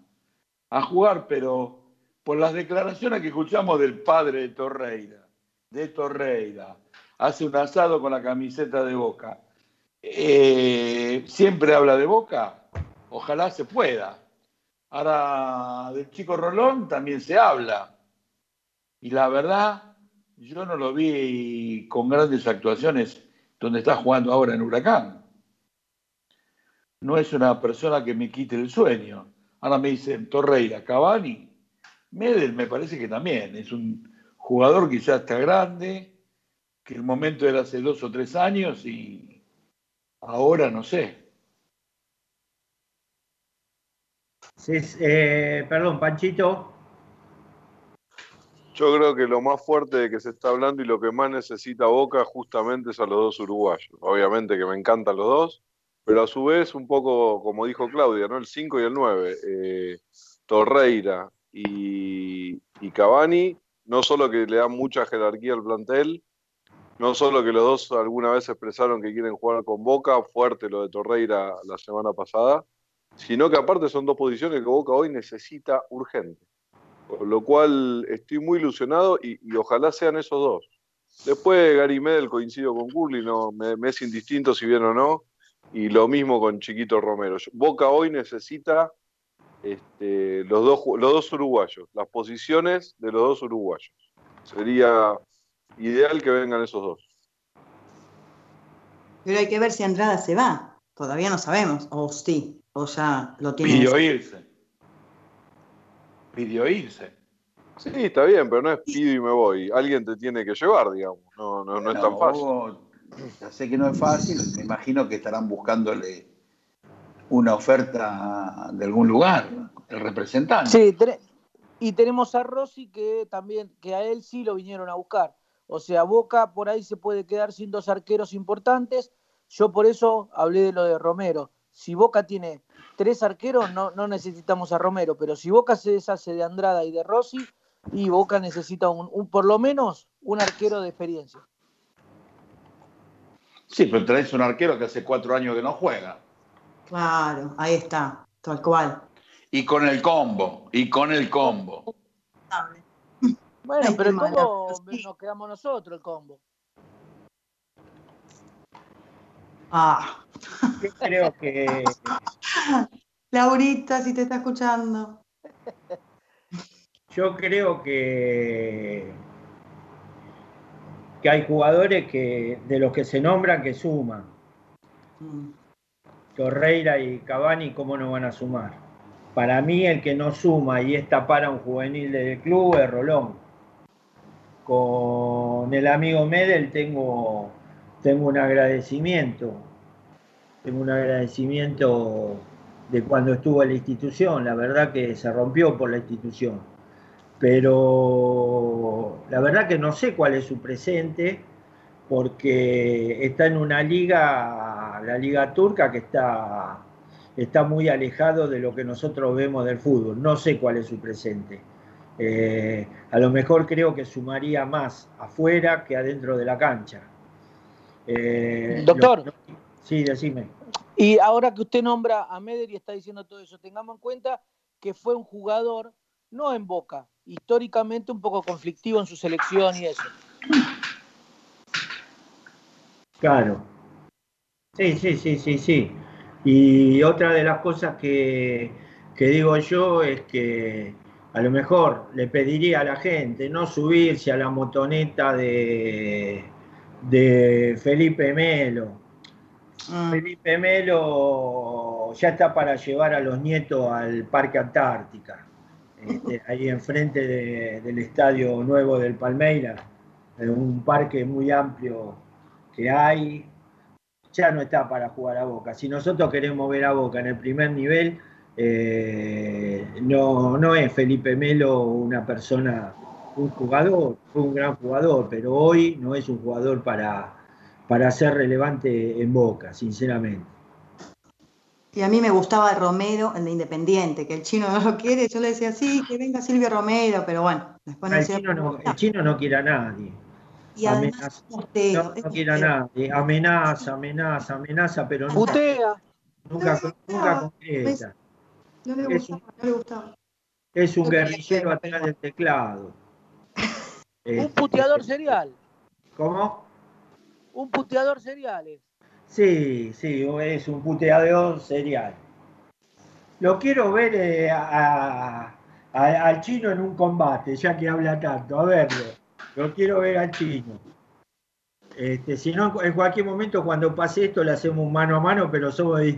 jugar, pero por las declaraciones que escuchamos del padre de Torreira, de Torreira, hace un asado con la camiseta de Boca, eh, siempre habla de Boca, ojalá se pueda. Ahora, del chico Rolón también se habla. Y la verdad, yo no lo vi con grandes actuaciones donde está jugando ahora en Huracán. No es una persona que me quite el sueño. Ahora me dicen Torreira, Cavani, Medel me parece que también es un jugador que ya está grande, que el momento era hace dos o tres años y ahora no sé. Eh, perdón, Panchito. Yo creo que lo más fuerte de que se está hablando y lo que más necesita Boca justamente es a los dos uruguayos. Obviamente que me encantan los dos, pero a su vez, un poco como dijo Claudia, ¿no? El 5 y el 9. Eh, Torreira y, y Cavani, no solo que le dan mucha jerarquía al plantel, no solo que los dos alguna vez expresaron que quieren jugar con Boca, fuerte lo de Torreira la semana pasada, sino que aparte son dos posiciones que Boca hoy necesita urgente. Con lo cual estoy muy ilusionado y, y ojalá sean esos dos. Después Gary Medel coincido con Curly, no, me, me, es indistinto si bien o no, y lo mismo con Chiquito Romero. Boca hoy necesita este, los, dos, los dos uruguayos, las posiciones de los dos uruguayos. Sería ideal que vengan esos dos. Pero hay que ver si Andrada se va. Todavía no sabemos. O sí, o ya lo tiene. Pidió irse. Pidió irse. Sí, está bien, pero no es pido y me voy. Alguien te tiene que llevar, digamos. No, no, no es tan fácil. Ya sé que no es fácil. Me imagino que estarán buscándole una oferta de algún lugar, el representante. Sí, y tenemos a Rossi que también, que a él sí lo vinieron a buscar. O sea, Boca por ahí se puede quedar sin dos arqueros importantes. Yo por eso hablé de lo de Romero. Si Boca tiene tres arqueros, no, no necesitamos a Romero, pero si Boca se deshace de Andrada y de Rossi, y Boca necesita un, un por lo menos un arquero de experiencia. Sí, pero tenés un arquero que hace cuatro años que no juega. Claro, ahí está, tal cual. Y con el combo, y con el combo. Bueno, pero el combo nos quedamos nosotros, el combo. Ah. Yo creo que. Laurita, si te está escuchando. Yo creo que. que hay jugadores que de los que se nombran que suman. Mm. Torreira y Cavani, ¿cómo no van a sumar? Para mí, el que no suma y está para un juvenil del club es Rolón. Con el amigo Medel tengo, tengo un agradecimiento. Tengo un agradecimiento de cuando estuvo en la institución. La verdad que se rompió por la institución. Pero la verdad que no sé cuál es su presente porque está en una liga, la liga turca, que está, está muy alejado de lo que nosotros vemos del fútbol. No sé cuál es su presente. Eh, a lo mejor creo que sumaría más afuera que adentro de la cancha. Eh, Doctor. Lo, sí, decime. Y ahora que usted nombra a Meder y está diciendo todo eso, tengamos en cuenta que fue un jugador, no en Boca, históricamente un poco conflictivo en su selección y eso. Claro. Sí, sí, sí, sí, sí. Y otra de las cosas que, que, digo yo es que a lo mejor le pediría a la gente no subirse a la motoneta de, de Felipe Melo. Mm. Felipe Melo ya está para llevar a los nietos al Parque Antártica, este, ahí enfrente de, del estadio nuevo del Palmeiras, un parque muy amplio que hay, ya no está para jugar a Boca. Si nosotros queremos ver a Boca en el primer nivel, eh, no, no es Felipe Melo una persona, un jugador, fue un gran jugador, pero hoy no es un jugador para, para ser relevante en Boca, sinceramente. Y a mí me gustaba Romero, el de Independiente, que el chino no lo quiere. Yo le decía, sí, que venga Silvio Romero, pero bueno, después no el, chino no, el chino no quiere a nadie. Y además, Amenaza. No, quiere a nadie. Amenaza, amenaza, amenaza, pero nunca, Putea. nunca, No, nunca no, concreta. No le Es gustaba, no le gustaba. Es un guerrillero atrás del teclado. Un Este, puteador serial. ¿Cómo? Un puteador serial es. Sí, sí, es un puteador serial. Lo quiero ver eh, a- a- al chino en un combate, ya que habla tanto, a verlo. Lo quiero ver al chino. Este, si no, en cualquier momento cuando pase esto le hacemos mano a mano, pero somos de. Y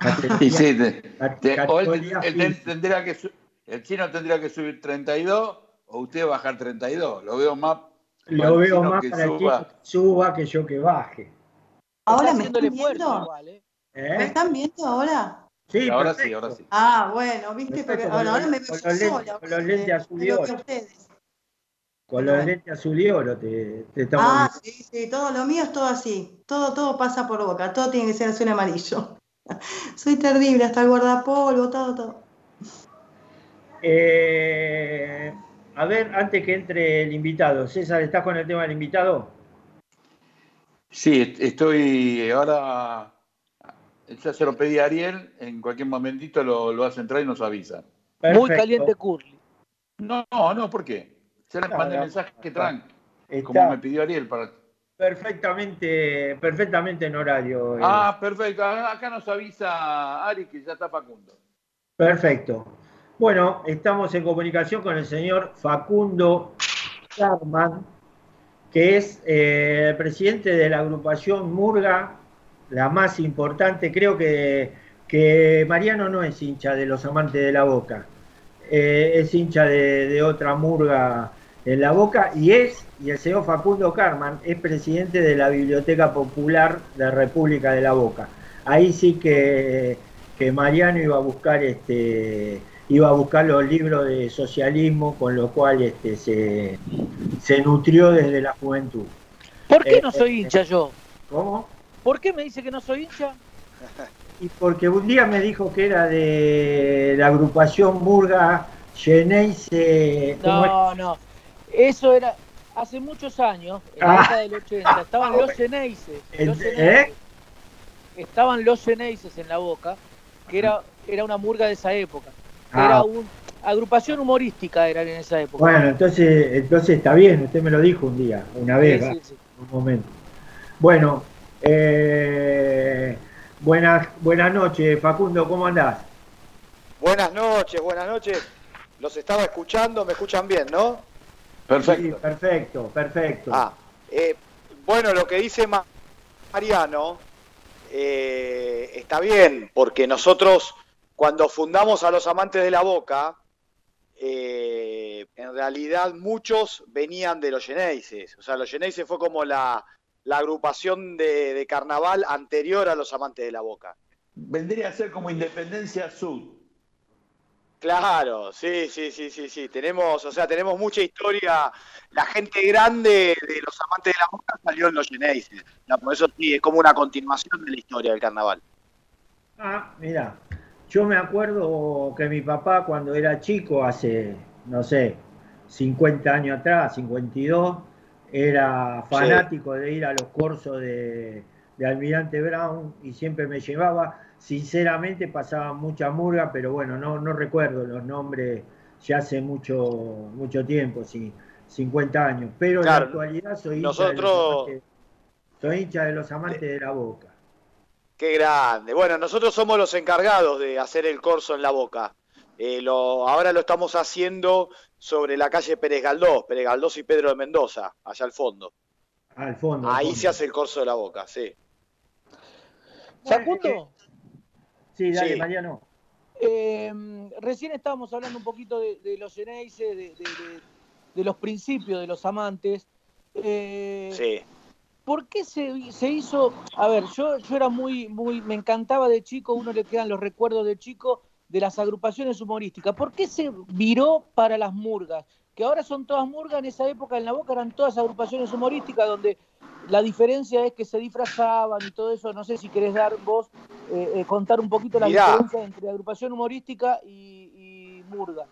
sí, te- te- él, categoría él que el chino tendría que subir 32 o usted bajar 32. Lo veo más. Lo veo más que para el que suba que yo que baje. Ahora me están viendo. igual, ¿eh? ¿Eh? ¿Me están viendo ahora? Sí, ahora sí, ahora sí. Ah, bueno, viste, con ahora, me veo sola. con los lentes azul y oro. Con los lentes azul y oro te, te estamos Ah, viendo. sí, sí, todo lo mío es todo así. Todo, todo pasa por boca. Todo tiene que ser azul y amarillo. Soy terrible, hasta el guardapolvo, todo, todo. Eh, a ver, antes que entre el invitado, César, ¿estás con el tema del invitado? Sí, est- estoy ahora. Ya se lo pedí a Ariel, en cualquier momentito lo, lo hace entrar y nos avisa. Muy caliente Curly. No, no, no, ¿por qué? Ya le No, mandé no, mensaje que tranqui, Está como me pidió Ariel. para perfectamente, perfectamente en horario. eh. Ah, perfecto. Acá acá nos avisa Ari que ya está Facundo. Perfecto. Bueno, estamos en comunicación con el señor Facundo Carman, que es eh, el presidente de la agrupación Murga, la más importante. Creo que, que Mariano no es hincha de los amantes de la boca, eh, es hincha de, otra Murga en la boca y es, y el señor Facundo Carman es presidente de la Biblioteca Popular de República de la Boca. Ahí sí que, que Mariano iba a buscar este iba a buscar los libros de socialismo con lo cual este, se, se nutrió desde la juventud. ¿Por qué Eh, no soy eh, hincha yo? ¿Cómo? ¿Por qué me dice que no soy hincha? Y porque un día me dijo que era de la agrupación Burga Geneise. ¿cómo es? No, no. Eso era hace muchos años, en la Ah. década del 80. Estaban los ¿Eh? Ceneices. Estaban los Ceneices en la boca, que era, era una murga de esa época. Ah. Era una agrupación humorística, eran en esa época. Bueno, entonces, entonces está bien, usted me lo dijo un día, una vez, Sí, sí, sí. un momento. Bueno, eh, buenas, buenas noches, Facundo, ¿cómo andás? Buenas noches, buenas noches. Los estaba escuchando, me escuchan bien, ¿no? Sí, perfecto, perfecto. Ah, eh, bueno, lo que dice Ma- Mariano eh, está bien, porque nosotros cuando fundamos a los amantes de la boca, eh, en realidad muchos venían de los Geneises. O sea, los Geneises fue como la, la agrupación de, de carnaval anterior a los amantes de la boca. Vendría a ser como Independencia Sud. Claro, sí, sí, sí, sí, sí. Tenemos, o sea, tenemos mucha historia. La gente grande de los amantes de la boca salió en los Geneises. Ya, por eso sí, es como una continuación de la historia del carnaval. Ah, mira, yo me acuerdo que mi papá cuando era chico, hace, no sé, 50 años atrás, 52, era fanático de ir a los cursos de, de Almirante Brown y siempre me llevaba. Sinceramente pasaba mucha murga, pero bueno, no, no recuerdo los nombres ya hace mucho, mucho tiempo, sí, 50 años. Pero Claro, en la actualidad soy hincha, nosotros- de los amantes, soy hincha de los amantes de la boca. Qué grande. Bueno, nosotros somos los encargados de hacer el corso en la boca. Eh, lo, ahora lo estamos haciendo sobre la calle Pérez Galdós, Pérez Galdós y Pedro de Mendoza, allá al fondo. Al fondo. al Ahí fondo. se hace el corso de la boca, sí. Facundo, Sí, dale, Sí. Mariano. eh, recién estábamos hablando un poquito de, de los Geneises, de, de- de- de los principios de los amantes. Eh, Sí. ¿Por qué se, se hizo? A ver, yo, yo era muy, muy, me encantaba de chico, uno le quedan los recuerdos de chico de las agrupaciones humorísticas. ¿Por qué se viró para las murgas? Que ahora son todas murgas, en esa época en la boca eran todas agrupaciones humorísticas donde la diferencia es que se disfrazaban y todo eso. No sé si querés dar vos, eh, eh, contar un poquito la Mirá. diferencia entre agrupación humorística y, y murga.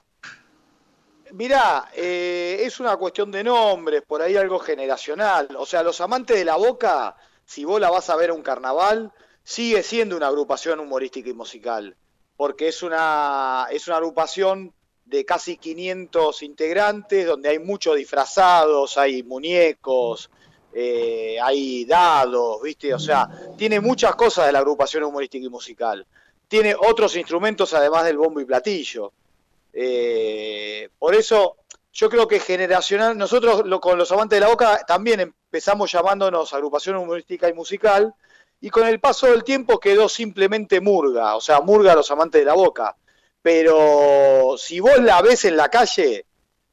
Mirá, eh, es una cuestión de nombres, por ahí algo generacional. O sea, los amantes de la boca, si vos la vas a ver a un carnaval, sigue siendo una agrupación humorística y musical. Porque es una, es una agrupación de casi 500 integrantes, donde hay muchos disfrazados, hay muñecos, eh, hay dados, ¿viste? O sea, tiene muchas cosas de la agrupación humorística y musical. Tiene otros instrumentos además del bombo y platillo. Eh, por eso yo creo que generacional, nosotros lo- con los amantes de la boca también empezamos llamándonos agrupación humorística y musical, y con el paso del tiempo quedó simplemente Murga, o sea, Murga los amantes de la boca. Pero si vos la ves en la calle,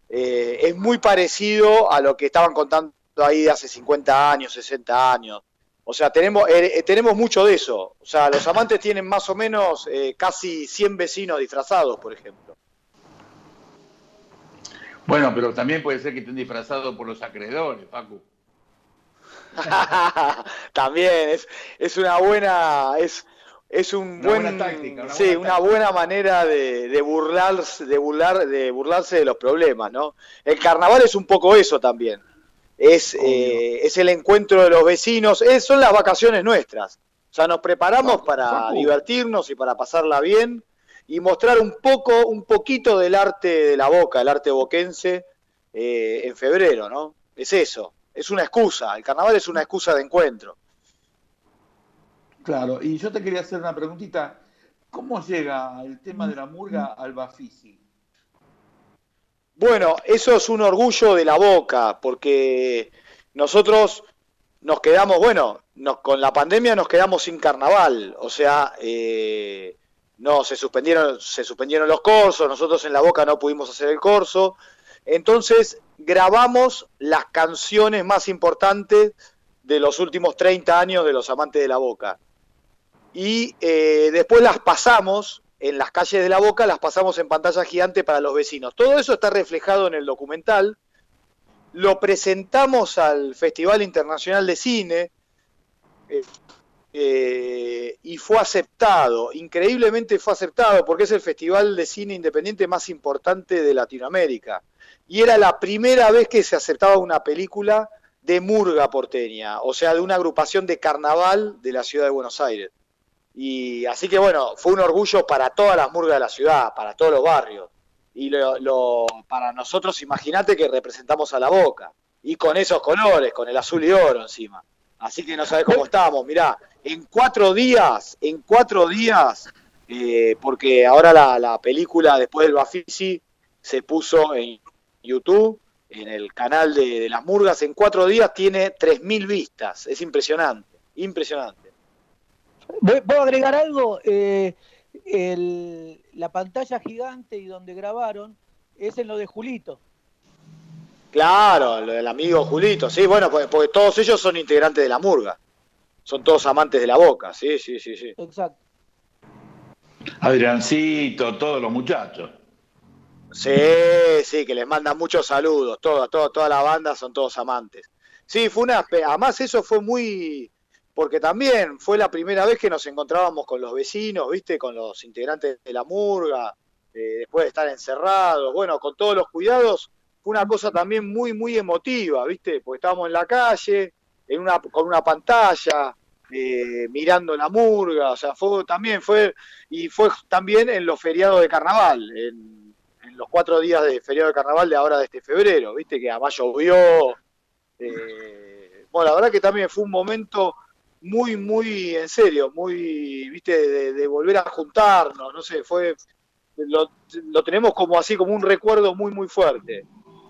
eh, es muy parecido a lo que estaban contando ahí de hace 50 años, 60 años. O sea, tenemos, eh, eh, tenemos mucho de eso. O sea, los amantes tienen más o menos casi 100 vecinos disfrazados, por ejemplo. Bueno, pero también puede ser que estén disfrazados por los acreedores, Facu. También es, es una buena, es, es un Una buen, buena táctica, una sí, buena una buena manera de, de burlarse, de burlar, de burlarse de los problemas, ¿no? El carnaval es un poco eso también. Es, eh, es el encuentro de los vecinos, es- son las vacaciones nuestras. O sea, nos preparamos para divertirnos y para pasarla bien y mostrar un poco, un poquito del arte de la boca, el arte boquense, eh, en febrero, ¿no? Es eso, es una excusa. El carnaval es una excusa de encuentro. Claro, y yo te quería hacer una preguntita. ¿Cómo llega el tema de la murga al Bafisi? Bueno, eso es un orgullo de la boca, porque nosotros nos quedamos, bueno, nos- con la pandemia nos quedamos sin carnaval, o sea, eh, no, se suspendieron, se suspendieron los corsos, nosotros en la boca no pudimos hacer el corso, entonces grabamos las canciones más importantes de los últimos 30 años de los amantes de la boca. Y eh, después las pasamos en las calles de la boca, las pasamos en pantalla gigante para los vecinos. Todo eso está reflejado en el documental. Lo presentamos al Festival Internacional de Cine eh, eh, y fue aceptado, increíblemente fue aceptado, porque es el festival de cine independiente más importante de Latinoamérica. Y era la primera vez que se aceptaba una película de murga porteña, o sea, de una agrupación de carnaval de la ciudad de Buenos Aires. Y así que bueno, fue un orgullo para todas las murgas de la ciudad, para todos los barrios. Y lo, lo- para nosotros, imagínate que representamos a la boca. Y con esos colores, con el azul y oro encima. Así que no sabes cómo estamos. Mirá, en cuatro días, en cuatro días, eh, porque ahora la, la película después del Bafisi se puso en YouTube, en el canal de, las murgas, en cuatro días tiene 3.000 vistas. Es impresionante, impresionante. ¿Voy- ¿Puedo agregar algo? Eh, la pantalla gigante y donde grabaron es en lo de Julito. Claro, lo del amigo Julito, sí, bueno, pues- porque todos ellos son integrantes de la murga. Son todos amantes de la boca, sí, sí, sí, sí. Exacto. Adriancito, todos los muchachos. Sí, sí, que les mandan muchos saludos, toda, toda, toda la banda son todos amantes. Sí, fue una, además eso fue muy, porque también fue la primera vez que nos encontrábamos con los vecinos, viste, con los integrantes de la murga, eh, después de estar encerrados, bueno, con todos los cuidados, fue una cosa también muy, muy emotiva, viste, porque estábamos en la calle, en una, con una pantalla, eh, mirando la murga, o sea, fue también fue, y fue también en los feriados de carnaval, en, los cuatro días de feriado de carnaval de ahora de este febrero, viste, que además llovió, eh, bueno, la verdad que también fue un momento muy, muy en serio, muy, viste, de, de volver a juntarnos, no sé, fue, lo tenemos como así, como un recuerdo muy, muy fuerte.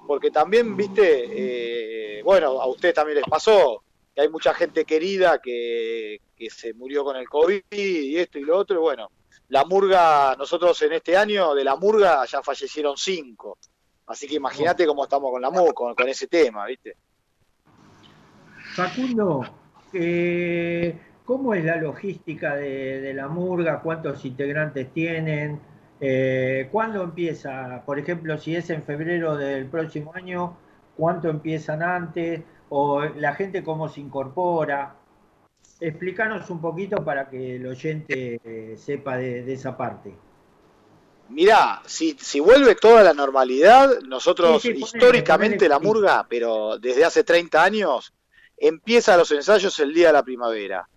Porque también, viste, eh, bueno, a ustedes también les pasó, que hay mucha gente querida que, que se murió con el COVID y esto y lo otro, y bueno, la murga, nosotros en este año de la murga ya fallecieron cinco. Así que imagínate cómo estamos con la murga, con, con ese tema, ¿viste? Facundo, eh, ¿cómo es la logística de, de la murga? ¿Cuántos integrantes tienen? Eh, ¿Cuándo empieza? Por ejemplo, si es en febrero del próximo año, ¿cuánto empiezan antes? o la gente cómo se incorpora. Explícanos un poquito para que el oyente eh, sepa de, de esa parte. Mirá, si, si vuelve toda la normalidad, nosotros Sí, sí, ponele, históricamente ponele, la murga, pero desde hace 30 años, empieza los ensayos el día de la primavera.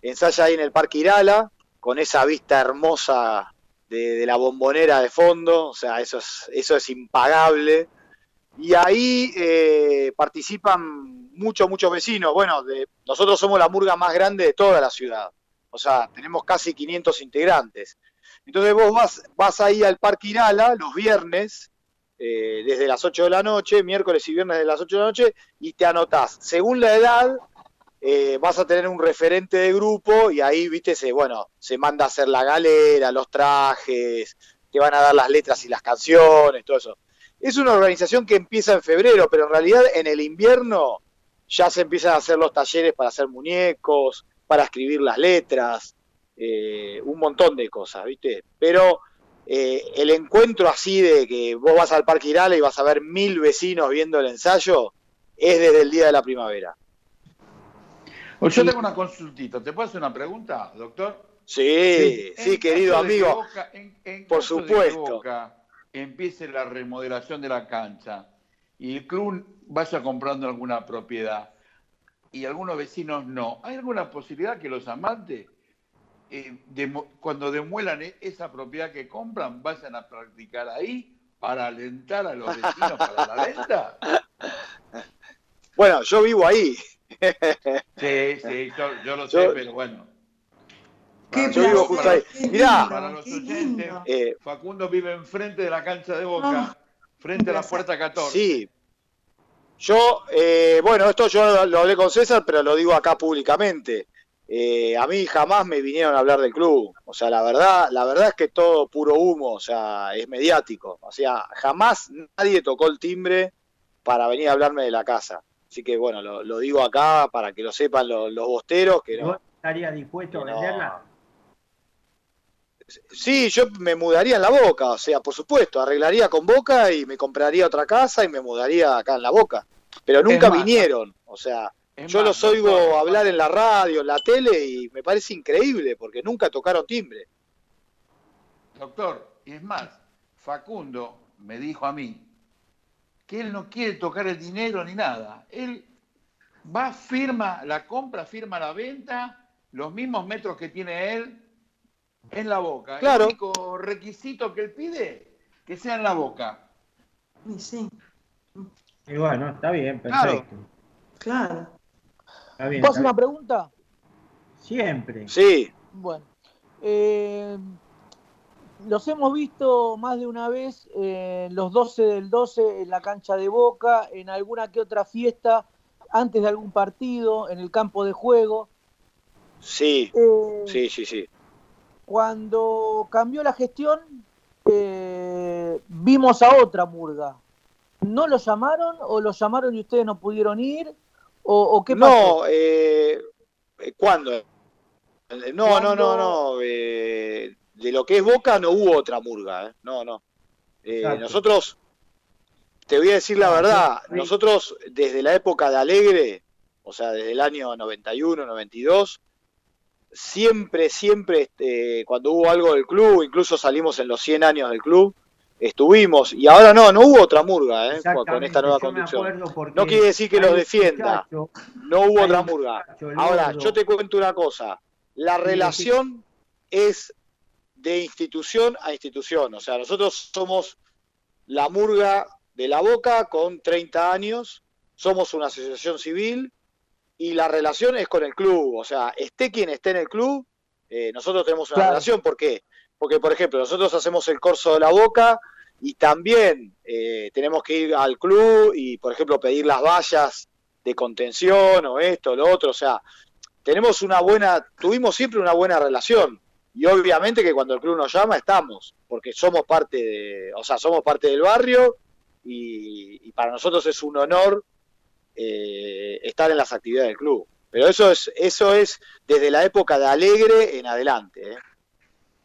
Ensaya ahí en el Parque Irala, con esa vista hermosa de, de la bombonera de fondo, o sea, eso es, eso es impagable. Y ahí eh, participan muchos, muchos vecinos. Bueno, de, nosotros somos la murga más grande de toda la ciudad. O sea, tenemos casi 500 integrantes. Entonces vos vas, vas ahí al Parque Irala los viernes, eh, desde las 8 de la noche, miércoles y viernes de las 8 de la noche, y te anotás. Según la edad, eh, vas a tener un referente de grupo y ahí, viste, se, bueno, se manda a hacer la galera, los trajes, te van a dar las letras y las canciones, todo eso. Es una organización que empieza en febrero, pero en realidad en el invierno ya se empiezan a hacer los talleres para hacer muñecos, para escribir las letras, eh, un montón de cosas, ¿viste? Pero eh, el encuentro así de que vos vas al Parque Irala y vas a ver mil vecinos viendo el ensayo es desde el día de la primavera. Yo tengo una consultita. ¿Te puedo hacer una pregunta, doctor? Sí, sí, querido que amigo. Boca- en- en por que supuesto. Boca empiece la remodelación de la cancha y el club vaya comprando alguna propiedad y algunos vecinos no, ¿hay alguna posibilidad que los amantes, eh, cuando demuelan e- esa propiedad que compran, vayan a practicar ahí para alentar a los vecinos para la venta? Bueno, yo vivo ahí. Sí, sí, yo, yo lo Yo- sé, pero bueno. Yo vivo justo ahí. Mirá, Para los oyentes, eh, Facundo vive enfrente de la cancha de Boca, frente a la puerta 14. Sí. Yo, eh, bueno, esto yo lo hablé con César, pero lo digo acá públicamente. Eh, a mí jamás me vinieron a hablar del club. O sea, la verdad, la verdad es que todo puro humo, o sea, es mediático. O sea, jamás nadie tocó el timbre para venir a hablarme de la casa. Así que bueno, lo, lo digo acá para que lo sepan los, los bosteros, que ¿Y no, ¿Vos estarías dispuesto a venderla? Sí, yo me mudaría en la Boca, o sea, por supuesto, arreglaría con Boca y me compraría otra casa y me mudaría acá en la Boca. Pero nunca más, vinieron, o sea, yo más, los oigo doctor, hablar en la radio, en la tele y me parece increíble porque nunca tocaron timbre. Doctor, y es más, Facundo me dijo a mí que él no quiere tocar el dinero ni nada. Él va, firma la compra, firma la venta, los mismos metros que tiene él en la boca. Claro. El único requisito que él pide, que sea en la boca. Y sí, Y bueno, está bien, Claro. perfecto. claro. Está bien, ¿Puedo está hacer una pregunta? Siempre. Sí, Bueno, eh, los hemos visto más de una vez en los 12 del 12 en la cancha de Boca, en alguna que otra fiesta, antes de algún partido, en el campo de juego. sí, Eh, sí, sí, sí. Cuando cambió la gestión, eh, vimos a otra murga. ¿No lo llamaron o lo llamaron y ustedes no pudieron ir? ¿O, o qué pasó? No, eh, ¿cuándo? Eh, No, no, no, ¿Cuándo? no. De lo que es Boca no hubo otra murga, ¿eh? No, no. Eh, nosotros, te voy a decir la Ah, verdad, nosotros desde la época de Alegre, o sea, desde el año 91, 92, siempre, siempre, este, cuando hubo algo del club, incluso salimos en los 100 años del club, estuvimos, y ahora no, no hubo otra murga, ¿eh? Con- esta nueva conducción. No quiere decir que los defienda, muchacho- no hubo otra murga. muchacho, Ahora, yo te cuento una cosa, la relación es de institución a institución, o sea, nosotros somos la murga de la Boca con 30 años, somos una asociación civil y la relación es con el club, o sea, esté quien esté en el club, eh, nosotros tenemos una Claro. relación, ¿por qué? Porque, por ejemplo, nosotros hacemos el corso de la Boca y también eh, tenemos que ir al club y, por ejemplo, pedir las vallas de contención o esto, lo otro, o sea, tenemos una buena, tuvimos siempre una buena relación. Y obviamente que cuando el club nos llama estamos, porque somos parte de, o sea, somos parte del barrio y, y para nosotros es un honor eh, estar en las actividades del club. Pero eso es, eso es desde la época de Alegre en adelante, ¿eh?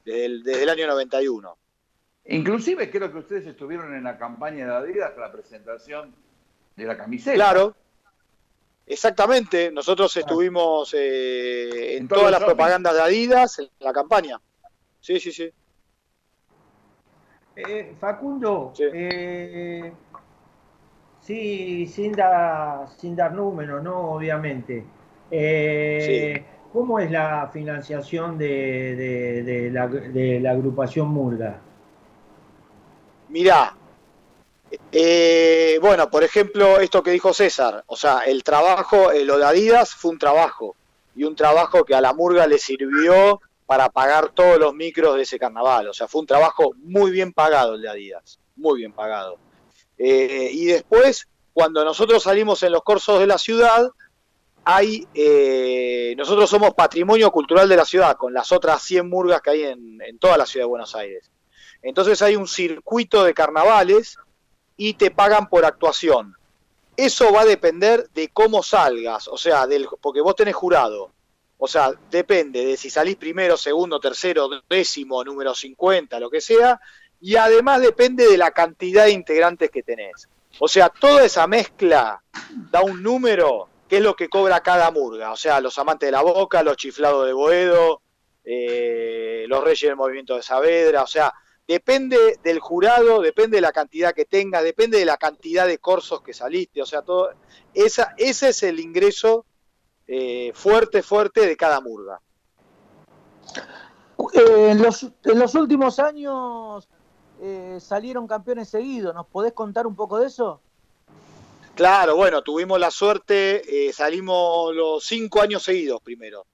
desde, el, desde el año 91. Inclusive creo que ustedes estuvieron en la campaña de Adidas la presentación de la camiseta. Claro, Exactamente, nosotros estuvimos eh, en, todas las propagandas de Adidas, en la campaña. Sí, sí, sí. Eh, Facundo, eh, sí, sin, dar, sin dar números, ¿no? Obviamente. Eh, ¿Cómo es la financiación de, de- de la, de la agrupación Murga? Mirá, eh, bueno, por ejemplo, esto que dijo César, o sea, el trabajo, eh, lo de Adidas fue un trabajo, y un trabajo que a la murga le sirvió para pagar todos los micros de ese carnaval, o sea, fue un trabajo muy bien pagado el de Adidas, muy bien pagado. Eh, y después, cuando nosotros salimos en los cursos de la ciudad, hay, eh, nosotros somos patrimonio cultural de la ciudad, con las otras 100 murgas que hay en toda la ciudad de Buenos Aires. Entonces hay un circuito de carnavales y te pagan por actuación. Eso va a depender de cómo salgas, o sea, del, porque vos tenés jurado. O sea, depende de si salís primero, segundo, tercero, décimo, número 50, lo que sea, y además depende de la cantidad de integrantes que tenés. O sea, toda esa mezcla da un número que es lo que cobra cada murga. O sea, los amantes de la boca, los chiflados de Boedo, eh, los reyes del movimiento de Saavedra, o sea, depende del jurado, depende de la cantidad que tengas, depende de la cantidad de corsos que saliste, o sea, todo esa, ese es el ingreso eh, fuerte, fuerte de cada murga. Eh, en, los, en los últimos años eh, salieron campeones seguidos. ¿Nos podés contar un poco de eso? Claro, bueno, tuvimos la suerte, salimos los cinco años seguidos primero.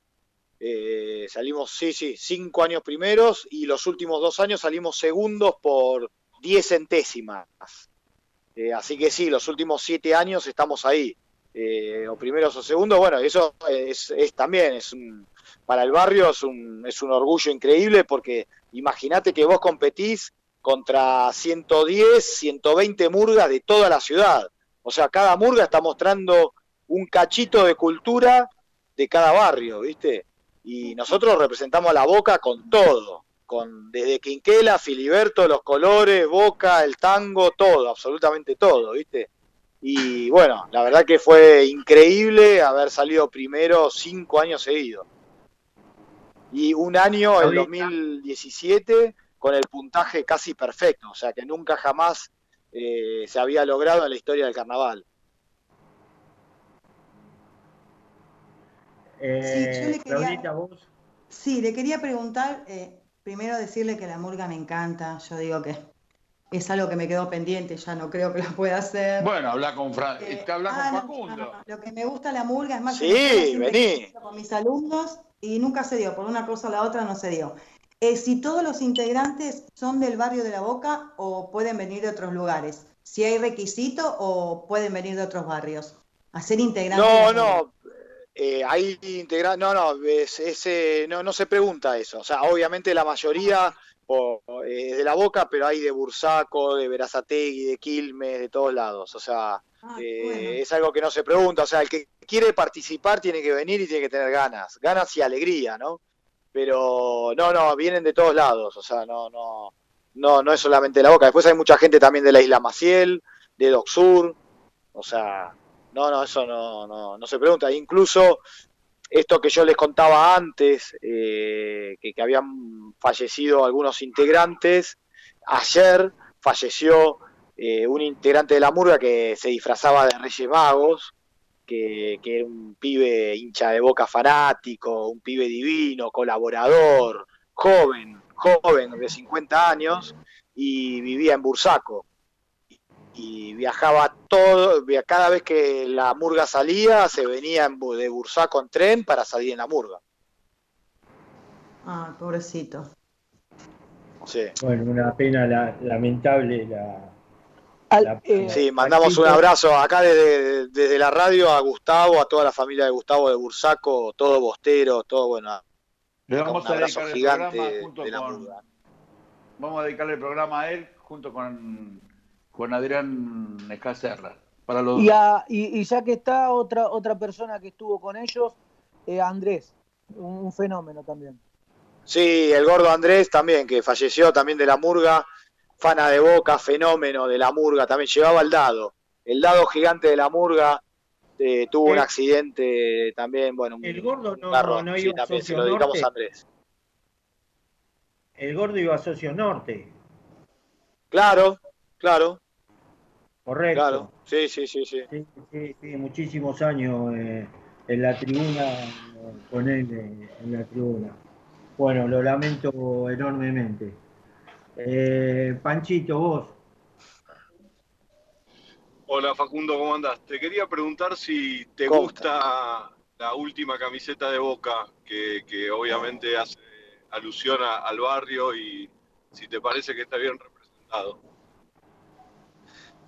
Eh, salimos, sí, sí, cinco años primeros y los últimos dos años salimos segundos por diez centésimas. Eh, así que sí, los últimos siete años estamos ahí, eh, o primeros o segundos. Bueno, eso es, es también, es un, para el barrio es un, es un orgullo increíble porque imagínate que vos competís contra 110, 120 murgas de toda la ciudad. O sea, cada murga está mostrando un cachito de cultura de cada barrio, ¿viste? Y nosotros representamos a la Boca con todo, con desde Quinquela, Filiberto, los colores, Boca, el tango, todo, absolutamente todo, ¿viste? Y bueno, la verdad que fue increíble haber salido primero cinco años seguidos. Y un año, el 2017, con el puntaje casi perfecto, o sea que nunca jamás eh, se había logrado en la historia del carnaval. Eh, Sí, yo le quería- Claudita, vos. Sí, le quería preguntar, eh, primero decirle que la murga me encanta, yo digo que es algo que me quedó pendiente, ya no creo que lo pueda hacer. Bueno, habla con, Fra Eh, habla ah, con no, Facundo. no, no, Lo que me gusta la murga es más Sí, la vení. con mis alumnos y nunca se dio, por una cosa o la otra no se dio. Eh, si todos los integrantes son del barrio de La Boca o pueden venir de otros lugares, si hay requisito o pueden venir de otros barrios, a ser integrantes. No, la murga. no, eh, ahí integra no, no, es, es, eh, no, no se pregunta eso. O sea, obviamente la mayoría o, eh, es de la Boca, pero hay de Bursaco, de Verazategui, de Quilmes, de todos lados. O sea, eh, es algo que no se pregunta. O sea, el que quiere participar tiene que venir y tiene que tener ganas, ganas y alegría, ¿no? Pero no, no, vienen de todos lados. O sea, no, no, no, no es solamente de la Boca. Después hay mucha gente también de la Isla Maciel, de Doc Sur. O sea, no, no, eso no, no, no se pregunta. Incluso esto que yo les contaba antes, eh, que, habían fallecido algunos integrantes, ayer falleció eh, un integrante de la murga que se disfrazaba de Reyes Magos, que, que era un pibe hincha de boca fanático, un pibe divino, colaborador, joven, joven de 50 años, y vivía en Bursaco y viajaba todo, cada vez que la murga salía, se venía de Bursaco en tren para salir en la murga. Ah, pobrecito. Sí, Bueno, una pena la- lamentable la, la- Sí, mandamos un abrazo acá desde, desde la radio a Gustavo, a toda la familia de Gustavo de Bursaco, todo Bostero, todo bueno. Le un vamos a abrazo dedicar el gigante programa junto de la con. murga. Vamos a dedicarle el programa a él junto con, con Adrián Escacerra. Para los Y, a- y- y ya que está otra, otra persona que estuvo con ellos, eh, Andrés, un, un fenómeno también. Sí, el gordo Andrés también, que falleció también de la murga, fana de boca, fenómeno de la murga, también llevaba el dado, el dado gigante de la murga, eh, tuvo un El- accidente también, bueno, un El gordo no, carro, no sí, iba a también se Socio lo dedicamos Norte. a Andrés. El gordo iba a Socio Norte, Claro, claro, correcto. claro, sí, sí, sí, sí. Sí, sí, sí, muchísimos años eh, en la tribuna, con él eh, en la tribuna. Bueno, lo lamento enormemente. Eh, Panchito, vos. Hola Facundo, ¿cómo andás? Te quería preguntar si te ¿Cómo gusta la última camiseta de Boca, que, que obviamente hace alusión a- al barrio y si te parece que está bien representado.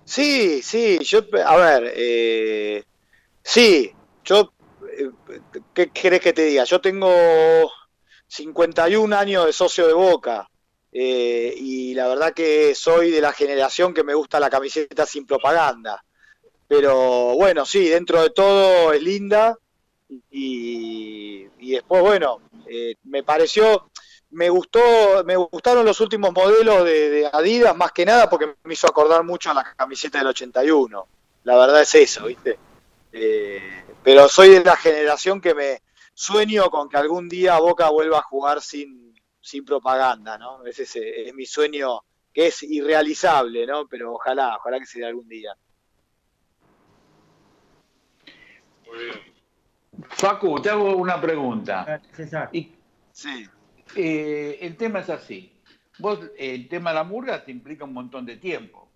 Sí, sí, yo, a ver, eh, sí, yo, eh, ¿qué querés que te diga? Yo tengo 51 años de socio de Boca eh, y la verdad que soy de la generación que me gusta la camiseta sin propaganda. Pero bueno, sí, dentro de todo es linda y, y después, bueno, eh, me pareció, me gustó, me gustaron los últimos modelos de, de Adidas más que nada porque me hizo acordar mucho a la camiseta del 81. La verdad es eso, ¿viste? Eh, pero soy de la generación que me sueño con que algún día Boca vuelva a jugar sin, sin propaganda, ¿no? Ese es, es mi sueño que es irrealizable, ¿no? Pero ojalá, ojalá que se dé algún día. Muy bien. Facu, te hago una pregunta. César. Y, Sí. Eh, el tema es así. Vos, el tema de la murga te implica un montón de tiempo.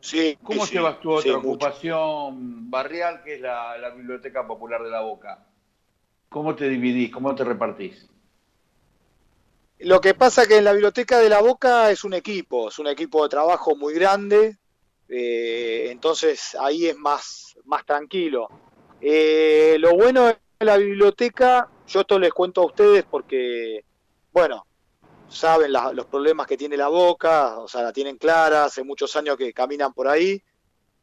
Sí. ¿Cómo sí, llevas tu sí, otra mucho. ocupación barrial, que es la, la Biblioteca Popular de la Boca? ¿Cómo te dividís? ¿Cómo te repartís? Lo que pasa que en la biblioteca de la Boca es un equipo, es un equipo de trabajo muy grande, eh, entonces ahí es más, más tranquilo. Eh, lo bueno de la biblioteca, yo esto les cuento a ustedes porque, bueno, saben la- los problemas que tiene la Boca, o sea, la tienen clara, hace muchos años que caminan por ahí.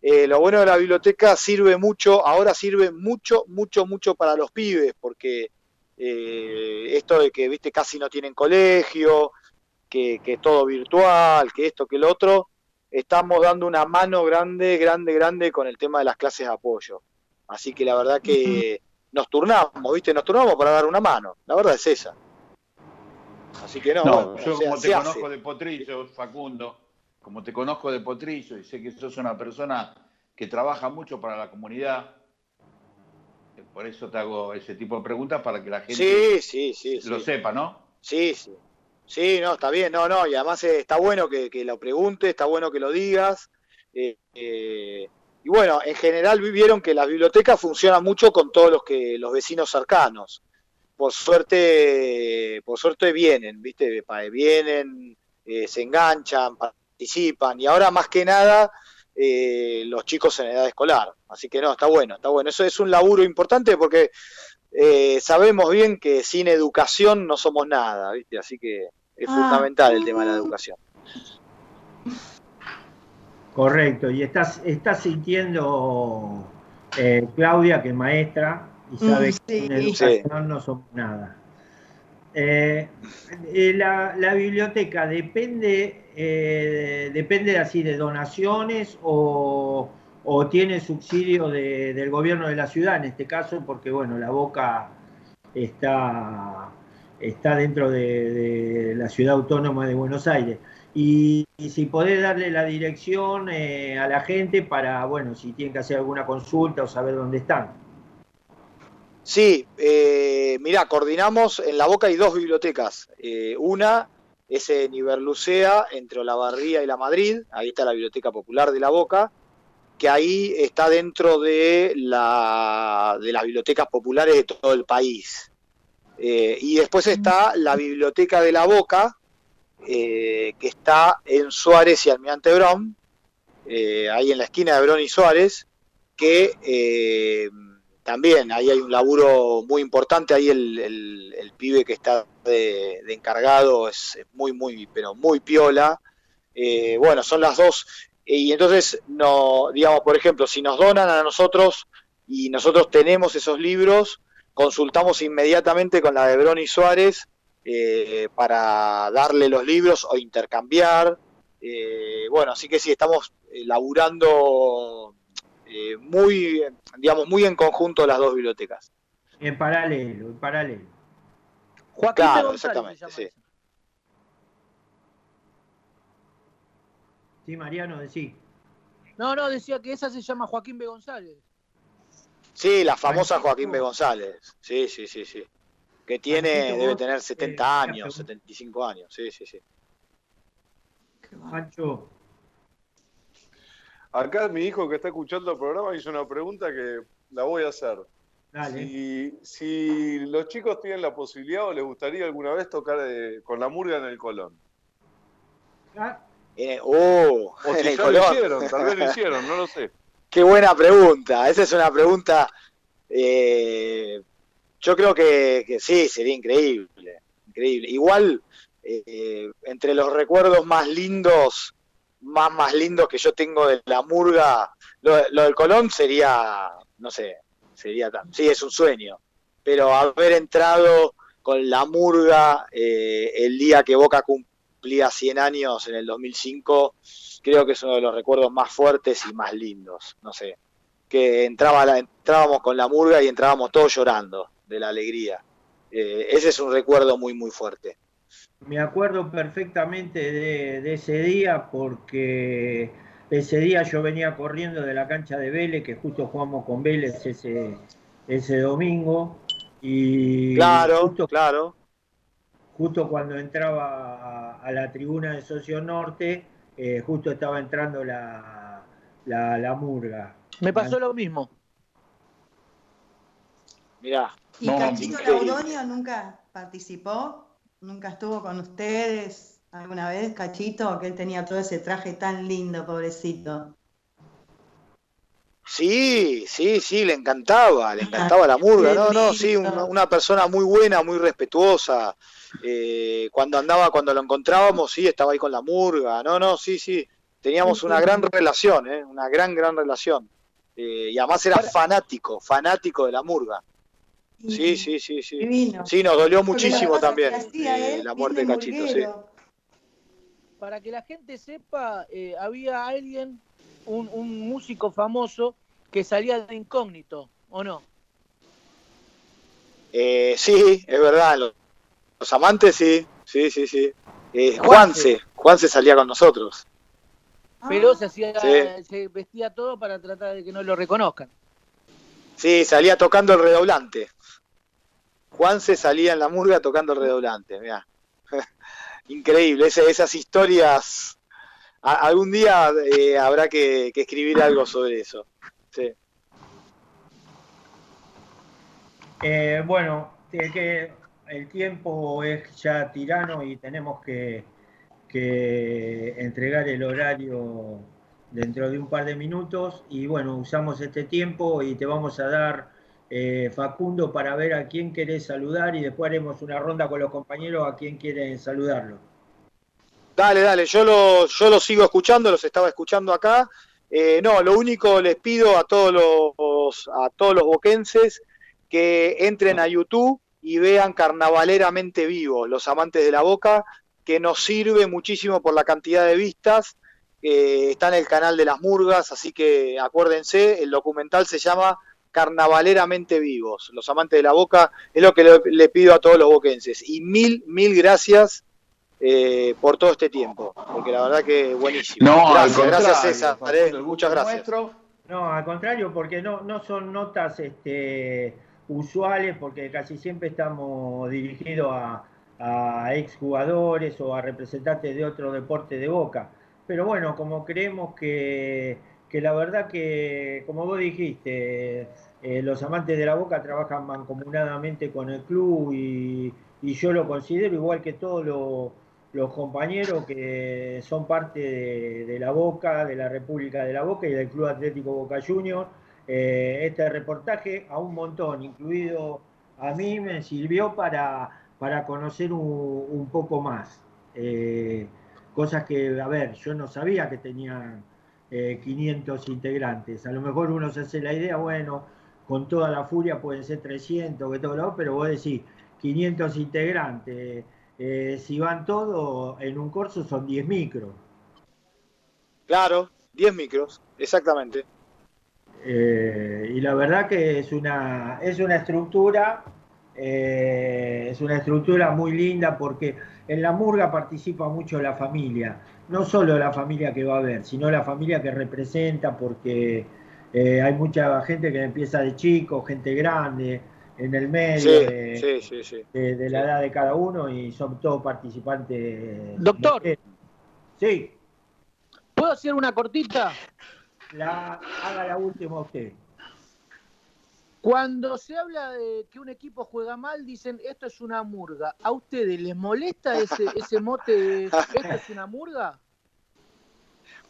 Eh, lo bueno de la biblioteca sirve mucho, ahora sirve mucho, mucho, mucho para los pibes, porque eh, esto de que, viste, casi no tienen colegio, que, que todo virtual, que esto, que lo otro, estamos dando una mano grande, grande, grande con el tema de las clases de apoyo. Así que la verdad que nos turnamos, viste, nos turnamos para dar una mano, la verdad es esa. Así que no, No, bueno, yo sea, como te conozco hace. de Potrillo, Facundo, como te conozco de Potrillo y sé que sos una persona que trabaja mucho para la comunidad, por eso te hago ese tipo de preguntas para que la gente Sí, sí, sí, lo sepa, ¿no? Sí, sí. Sí, no, está bien, no, no, y además eh, está bueno que, que lo preguntes, está bueno que lo digas. eh, eh, y bueno, en general vieron que las bibliotecas funcionan mucho con todos los que los vecinos cercanos. Por suerte, por suerte vienen, ¿viste? Vienen, eh, se enganchan, participan, y ahora más que nada eh, los chicos en edad escolar. Así que no, está bueno, está bueno. Eso es un laburo importante porque eh, sabemos bien que sin educación no somos nada, ¿viste? Así que es Ah. fundamental el tema de la educación. Correcto, y estás, estás sintiendo, eh, Claudia, que es maestra y sabe Mm, que sin sí. educación no somos nada. Eh, eh, la, la biblioteca depende, eh, depende así de donaciones o, o tiene subsidio de- del gobierno de la ciudad, en este caso, porque bueno, la Boca está, está dentro de, de la ciudad autónoma de Buenos Aires. Y, y si podés darle la dirección eh, a la gente para, bueno, si tienen que hacer alguna consulta o saber dónde están. Sí, eh, mirá, coordinamos, en La Boca hay dos bibliotecas. Eh, una es en Iberlucea, entre Olavarría y La Madrid, ahí está la Biblioteca Popular de La Boca, que ahí está dentro de, la, de las bibliotecas populares de todo el país. Eh, y después está la Biblioteca de La Boca, eh, que está en Suárez y Almirante Brón, eh, ahí en la esquina de Brón y Suárez, que también ahí hay un laburo muy importante, ahí el, el- pibe que está de, encargado es muy, muy, pero muy piola. Eh, bueno, son las dos. eh, Y entonces, no, digamos, por ejemplo, si nos donan a nosotros y nosotros tenemos esos libros, consultamos inmediatamente con la de Brón y Suárez eh, para darle los libros o intercambiar. Bueno, así que sí, estamos laburando eh, muy, digamos, muy en conjunto las dos bibliotecas. En paralelo, en paralelo. Joaquín Claro, González exactamente, sí. Sí, Mariano, decí. No, no, decía que esa se llama Joaquín B. González. Sí, la famosa Joaquín B. González. Sí, sí, sí, sí. Que tiene, debe vos, tener eh, 70 una años, pregunta. 75 años. Sí, sí, sí. Pancho, Acá mi hijo que está escuchando el programa hizo una pregunta que la voy a hacer. dale. Si, si los chicos tienen la posibilidad o les gustaría alguna vez tocar eh, con la murga en el Colón. Ah, Eh, oh, O en si el ya Colón. lo hicieron, tal vez lo hicieron, no lo sé. Qué buena pregunta. Esa es una pregunta. eh, yo creo que, que sí, sería increíble. Increíble. Igual, eh, entre los recuerdos más lindos, más, más lindos que yo tengo de la murga, lo, del Colón sería, no sé, sería tan. Sí, es un sueño. Pero haber entrado con la murga eh, el día que Boca cumplía 100 años en el 2005, creo que es uno de los recuerdos más fuertes y más lindos. No sé, que entraba la- entrábamos con la murga y entrábamos todos llorando de la alegría. Eh, ese es un recuerdo muy, muy fuerte. Me acuerdo perfectamente de, de ese día porque ese día yo venía corriendo de la cancha de Vélez, que justo jugamos con Vélez ese, ese domingo. Y Claro, justo, claro. justo cuando entraba a, a la tribuna de Socio Norte, eh, justo estaba entrando la, la, la murga. Me pasó lo mismo. Mirá. ¿Y No, Cachito. Laudonio nunca participó? ¿Nunca estuvo con ustedes alguna vez, Cachito? Que él tenía todo ese traje tan lindo, pobrecito. Sí, sí, sí, le encantaba, le encantaba la murga, no, no, sí, una persona muy buena, muy respetuosa. Eh, cuando andaba, cuando lo encontrábamos, sí, estaba ahí con la murga, no, no, sí, sí, teníamos una gran relación, ¿eh? una gran, gran relación. Eh, y además era fanático, fanático de la murga. Sí, sí, sí, sí. Divino. Sí, nos dolió muchísimo también eh, la muerte de Cachito, sí. Para que la gente sepa, eh, había alguien, un, un músico famoso, que salía de incógnito, ¿o no? Eh, sí, es verdad, los, los amantes sí, sí, sí, sí. Eh, Juanse. Juanse, Juanse salía con nosotros. Pero se hacía, Sí. se vestía todo para tratar de que no lo reconozcan. Sí, salía tocando el redoblante. Juanse salía en la murga tocando el redoblante, mirá. Increíble, esas historias. a- algún día eh, habrá que, escribir algo sobre eso. Sí. Eh, bueno, que el tiempo es ya tirano y tenemos que entregar el horario dentro de un par de minutos y bueno, usamos este tiempo y te vamos a dar, eh, Facundo, para ver a quién querés saludar y después haremos una ronda con los compañeros a quién quieren saludarlo. Dale, dale, yo lo, yo lo sigo escuchando, los estaba escuchando acá. Eh, no, lo único les pido a todos los, a todos los boquenses que entren a YouTube y vean Carnavaleramente Vivos, los amantes de la boca, que nos sirve muchísimo por la cantidad de vistas. Eh, está en el canal de las Murgas, así que acuérdense, el documental se llama Carnavaleramente Vivos, los amantes de la boca, es lo que le, le pido a todos los boquenses. Y mil, mil gracias eh, por todo este tiempo, porque la verdad que buenísimo. No, gracias, gracias César, muchas gracias. nuestro. No, al contrario, porque no, no son notas este, usuales, porque casi siempre estamos dirigidos a, a exjugadores o a representantes de otro deporte de Boca. Pero bueno, como creemos que, que la verdad que, como vos dijiste, eh, los amantes de la Boca trabajan mancomunadamente con el club y, y yo lo considero igual que todos los, los compañeros que son parte de, la Boca, de la República de la Boca y del Club Atlético Boca Juniors. Eh, este reportaje a un montón, incluido a mí, me sirvió para, para conocer un, un poco más. Eh, cosas que, a ver, yo no sabía que tenían eh, 500 integrantes. A lo mejor uno se hace la idea, bueno, con toda la furia pueden ser 300, que todo lo, pero vos decís 500 integrantes. eh, si van todos en un corso son 10 micros. Claro, 10 micros, exactamente. Eh, y la verdad que es una, es una estructura, eh, es una estructura muy linda porque en la murga participa mucho la familia, no solo la familia que va a ver, sino la familia que representa porque eh, hay mucha gente que empieza de chico, gente grande, en el medio Sí, de, sí, sí, sí. de- de la edad de cada uno y son todos participantes. Doctor. Sí, ¿Puedo hacer una cortita? la, haga la última usted. Cuando se habla de que un equipo juega mal, dicen esto es una murga. ¿A ustedes les molesta ese, ese mote de esto es una murga?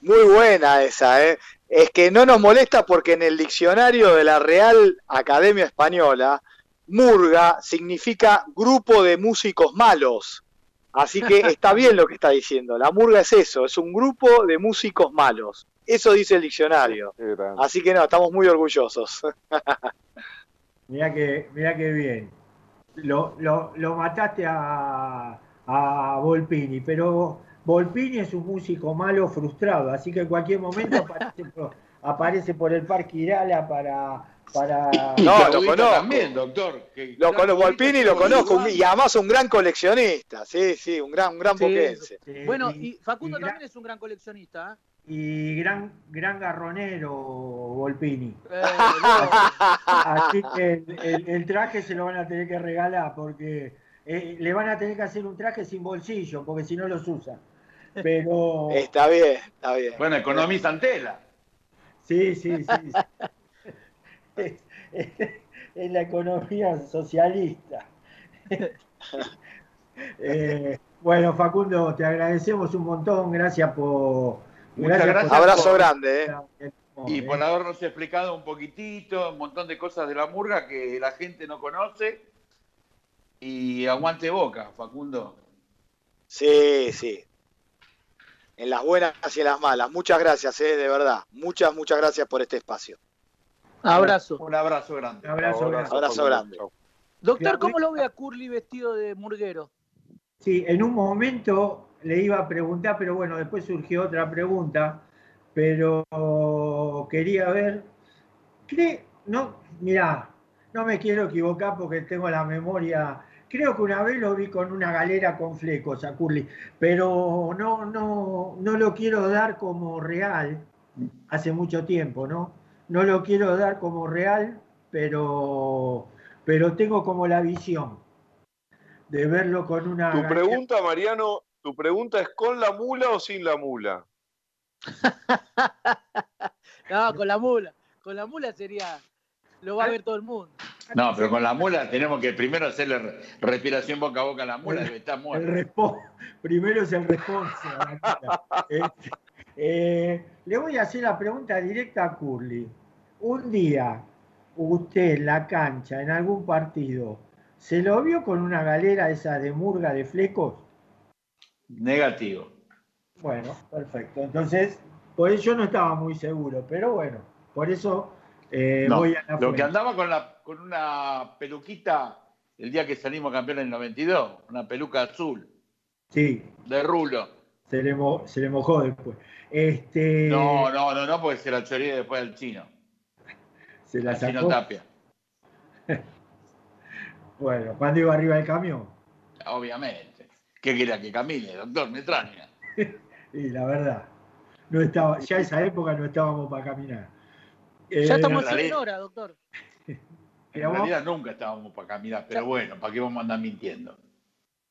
Muy buena esa, ¿eh? Es que no nos molesta porque en el diccionario de la Real Academia Española, murga significa grupo de músicos malos. Así que está bien lo que está diciendo. La murga es eso, es un grupo de músicos malos. Eso dice el diccionario. Así que no, estamos muy orgullosos. Mirá que, mirá que bien. Lo, lo, lo mataste a, a Volpini, pero Volpini es un músico malo frustrado, así que en cualquier momento aparece por, aparece por el Parque Irala para... para... No, lo conozco. también, doctor. que- Lo conozco, Volpini lo conozco, y además un gran coleccionista, sí, sí, un gran, un gran Sí, boquense. Bueno, y Facundo y también es un gran coleccionista. Y gran, gran garronero Volpini. ¿eh? Así que el, el- el traje se lo van a tener que regalar porque eh, le van a tener que hacer un traje sin bolsillo porque si no los usa. Pero Está bien, está bien. Bueno, economizan tela. sí, sí, sí. sí. Es, es- es la economía socialista. Eh, bueno, Facundo, te agradecemos un montón. Gracias por. Muchas gracias. Abrazo por- grande, ¿eh? Y por habernos explicado un poquitito, un montón de cosas de la murga que la gente no conoce. Y aguante boca, Facundo. Sí, sí. En las buenas y en las malas. Muchas gracias, eh, de verdad. Muchas, muchas gracias por este espacio. Abrazo. Un abrazo grande. Abrazo grande. Abrazo grande. Doctor, ¿cómo lo ve a Curly vestido de murguero? Sí, en un momento le iba a preguntar, pero bueno, después surgió otra pregunta, pero quería ver, ¿cree? No, mirá, no me quiero equivocar porque tengo la memoria, creo que una vez lo vi con una galera con flecos a Curly, pero no, no, no lo quiero dar como real, hace mucho tiempo, ¿no? No lo quiero dar como real, pero, pero tengo como la visión de verlo con una Tu pregunta, Mariano, tu pregunta es con la mula o sin la mula. No, con la mula. Con la mula sería. Lo va a ver todo el mundo. No, pero con la mula tenemos que primero hacerle re- respiración boca a boca a la mula, debe estar El muerta. respo- primero es el response. Este, eh, le voy a hacer la pregunta directa a Curly. Un día, usted en la cancha, en algún partido, ¿se lo vio con una galera esa de murga de flecos? Negativo. Bueno, perfecto. Entonces, por eso yo no estaba muy seguro, pero bueno, por eso eh, No, voy a la lo que andaba con, la, con una peluquita el día que salimos campeón en el 92, una peluca azul, Sí, de rulo. se le, mo- se le mojó después. Este, No, no, no, no, porque se la choreé después al chino, se la al chino sacó. Tapia, Bueno, cuando iba arriba del camión. obviamente. ¿Qué quería que camine, doctor? Me extraña. Y la verdad, no estaba, ya esa época no estábamos para caminar. Eh, Ya estamos en hora, doctor. En realidad nunca estábamos para caminar, pero bueno, ¿para qué vamos a andar mintiendo?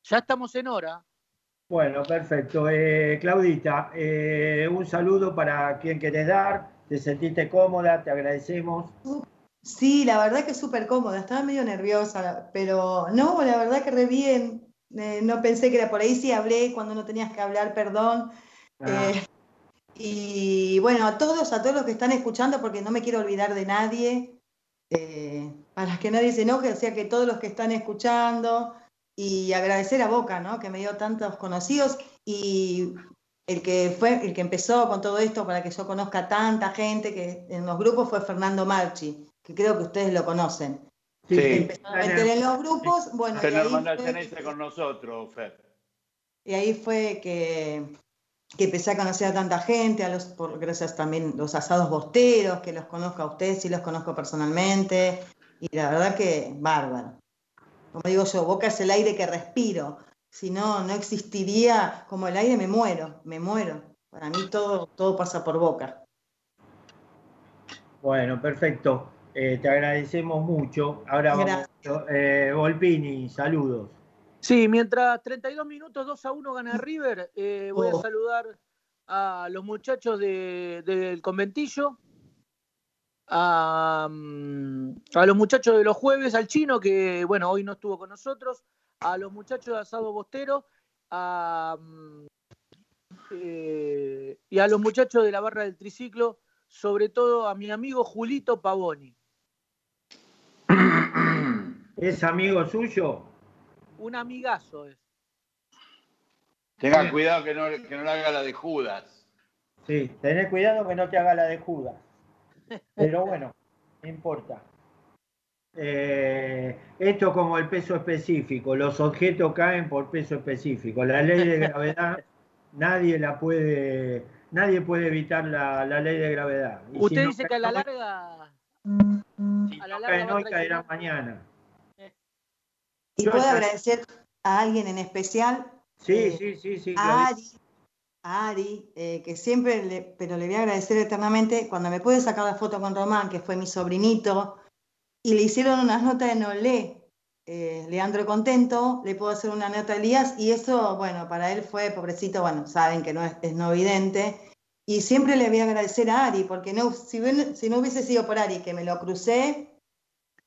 Ya estamos en hora. Bueno, perfecto. Eh, Claudita, eh, un saludo para quien querés dar. Te sentiste cómoda, te agradecemos. Sí, la verdad que súper cómoda, estaba medio nerviosa, pero no, la verdad que re bien. Eh, no pensé que era por ahí, sí hablé cuando no tenías que hablar, perdón. Ah, Eh, y bueno, a todos, a todos los que están escuchando, porque no me quiero olvidar de nadie, eh, para que nadie se enoje, o sea que todos los que están escuchando, y agradecer a Boca, ¿no? Que me dio tantos conocidos, y el que fue, el que empezó con todo esto para que yo conozca tanta gente que en los grupos fue Fernando Marchi, que creo que ustedes lo conocen. Sí, a meter en los grupos, bueno, fue- Ceneice con nosotros, Fer. y ahí fue que que empecé a conocer a tanta gente, a los, por, gracias también los asados bosteros, que los conozco a ustedes, sí los conozco personalmente, y la verdad que bárbaro. Como digo yo, Boca es el aire que respiro, si no, no existiría como el aire, me muero, me muero. Para mí todo, todo pasa por Boca. Bueno, perfecto. Eh, te agradecemos mucho. Ahora vamos, eh, Volpini, saludos. Sí, mientras 32 minutos 2 a 1 gana River, eh, voy a Oh. saludar a los muchachos de- del conventillo, a, mm, a los muchachos de los jueves, al chino que, bueno, hoy no estuvo con nosotros, a los muchachos de Asado Bostero, a, mm, eh, y a los muchachos de la barra del triciclo, sobre todo a mi amigo Julito Pavoni. ¿Es amigo suyo? Un amigazo es. Tengan cuidado que no, que no le haga la de Judas. Sí, tenés cuidado que no te haga la de Judas. Pero bueno, no importa. Eh, esto como el peso específico, los objetos caen por peso específico. La ley de gravedad, nadie la puede, nadie puede evitar la, la ley de gravedad. Y Usted no dice que a la hoy- larga. si a la no larga va a caerán traicionar. mañana. Y Yo puedo agradecer a alguien en especial, Sí, eh, sí, sí, sí. a. Ari, a Ari, eh, que siempre, le, pero le voy a agradecer eternamente, cuando me pude sacar la foto con Román, que fue mi sobrinito, y le hicieron unas notas de Nolé, eh, Leandro contento, le puedo hacer una nota a Elías, y eso, bueno, para él fue, pobrecito, bueno, saben que no es, es no vidente, y siempre le voy a agradecer a Ari, porque no, si, si no hubiese sido por Ari, que me lo crucé,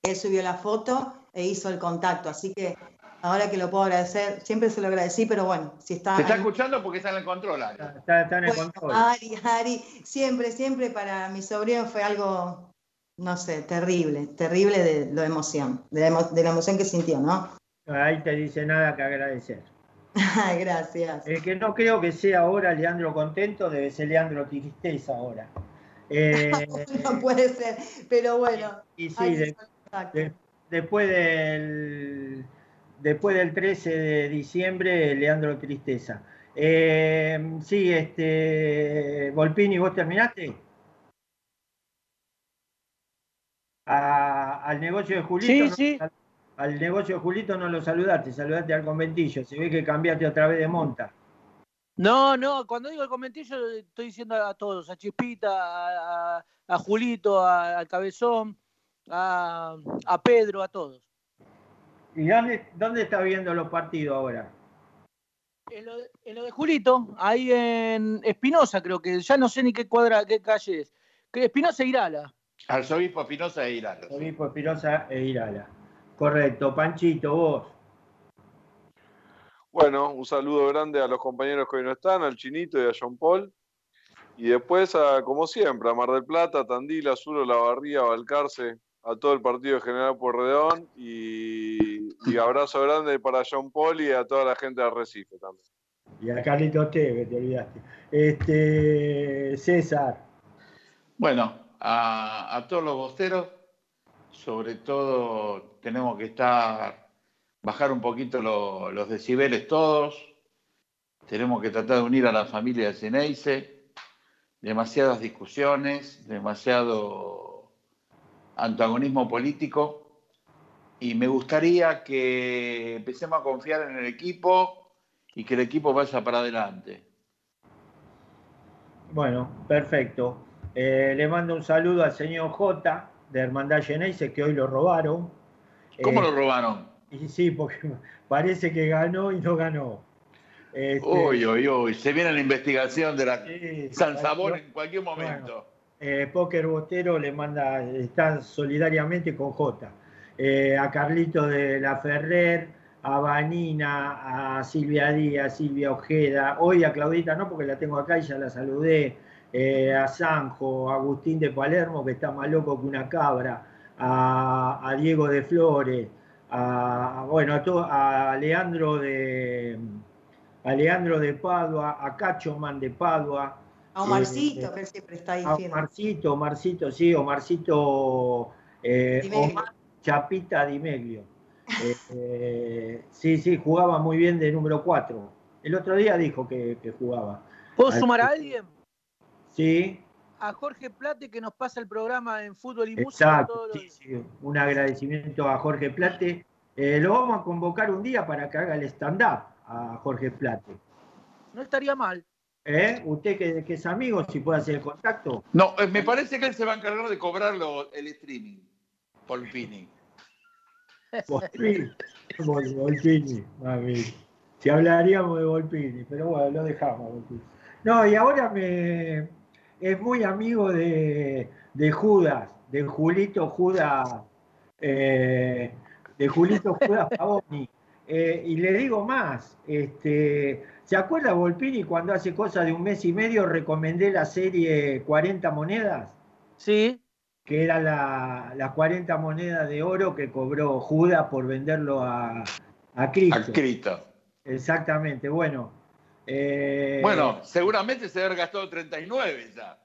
él subió la foto e hizo el contacto, así que ahora que lo puedo agradecer, siempre se lo agradecí, pero bueno, si está... Se está escuchando porque está en el control, Ari. Está, está en el Bueno, control. Ari, Ari, siempre, siempre para mi sobrino fue algo, no sé, terrible, terrible de la emoción, de la, emo- de la emoción que sintió, ¿no? Ahí te dice nada que agradecer. Ay, Gracias. El que no creo que sea ahora Leandro Contento debe ser Leandro Tristeza ahora. Eh, No puede ser, pero bueno. y sí, de- exacto. de- después del después del 13 de diciembre, Leandro Tristeza. Eh, sí, este Volpini, ¿vos terminaste? A- al negocio de Julito. Sí, no- sí. Al negocio de Julito no lo saludaste, saludaste al conventillo. Se ve que cambiaste otra vez de monta. No, no, cuando digo el conventillo estoy diciendo a todos, a Chispita, a, a- a Julito, a- al Cabezón, a, a Pedro, a todos. ¿Y dónde, dónde está viendo los partidos ahora? En lo, de, en lo de Julito, ahí en Espinosa creo que, ya no sé ni qué cuadra, qué calle es. Que Espinosa e Irala. Arzobispo Espinosa e Irala. Obispo Espirosa e Irala. Correcto. Panchito, vos. Bueno, un saludo grande a los compañeros que hoy no están, al Chinito y a John Paul. Y después, a, como siempre, a Mar del Plata, Tandil, a Suro, La Barría, Balcarce, a todo el partido de General Pueyrredón. Y, y abrazo grande para John Paul y a toda la gente de Arrecife también. Y a Carlito Teve, te olvidaste. Este, César. Bueno, a, a todos los bosteros, sobre todo tenemos que estar, bajar un poquito lo- los decibeles todos, tenemos que tratar de unir a la familia de Ceneice, demasiadas discusiones, demasiado antagonismo político, y me gustaría que empecemos a confiar en el equipo y que el equipo vaya para adelante. Bueno, perfecto. Eh, le mando un saludo al señor J de Hermandad Geneise, que hoy lo robaron. ¿Cómo Eh, lo robaron? Y sí, porque parece que ganó y no ganó. Este, Uy, uy, uy, se viene la investigación de la sí, San Sabor bueno, en cualquier momento. Eh, Póker Bostero le manda, está solidariamente con J. Eh, a Carlito de la Ferrer, a Vanina, a Silvia Díaz, Silvia Ojeda, hoy a Claudita no, porque la tengo acá y ya la saludé, eh, a Sanjo, a Agustín de Palermo, que está más loco que una cabra, a, Diego de Flores, a, bueno, a, to- a de a Leandro de Padua, a Cachoman de Padua, A Omarcito, eh, que él siempre está ahí a. Omarcito, Omarcito, sí, Omarcito eh. Omar Chapita Di Meglio. Eh, eh, sí, sí, jugaba muy bien de número 4. El otro día dijo que, que jugaba. ¿Puedo Al- sumar a alguien? Sí, A Jorge Plate que nos pasa el programa en fútbol y música exacto. todos los sí, sí. Un agradecimiento a Jorge Plate. Eh, lo vamos a convocar un día para que haga el stand-up a Jorge Plate. No estaría mal. ¿Eh? Usted que, que es amigo, si puede hacer el contacto. No, eh, me parece que él se va a encargar de cobrarlo el streaming. Polpini. Volpini. Vol- Volpini, mami. Si hablaríamos de Volpini, pero bueno, lo dejamos. Volpini. No, y ahora me es muy amigo de, de Judas, de Julito Judas, eh, de Julito Judas Pavoni. Eh, y le digo más, este, ¿se acuerda Volpini cuando hace cosa de un mes y medio recomendé la serie 40 monedas? Sí. que era la, las 40 monedas de oro que cobró Judas por venderlo a, a Cristo. A Cristo. Exactamente, bueno. eh, Bueno, seguramente se debe haber gastado 39 ya.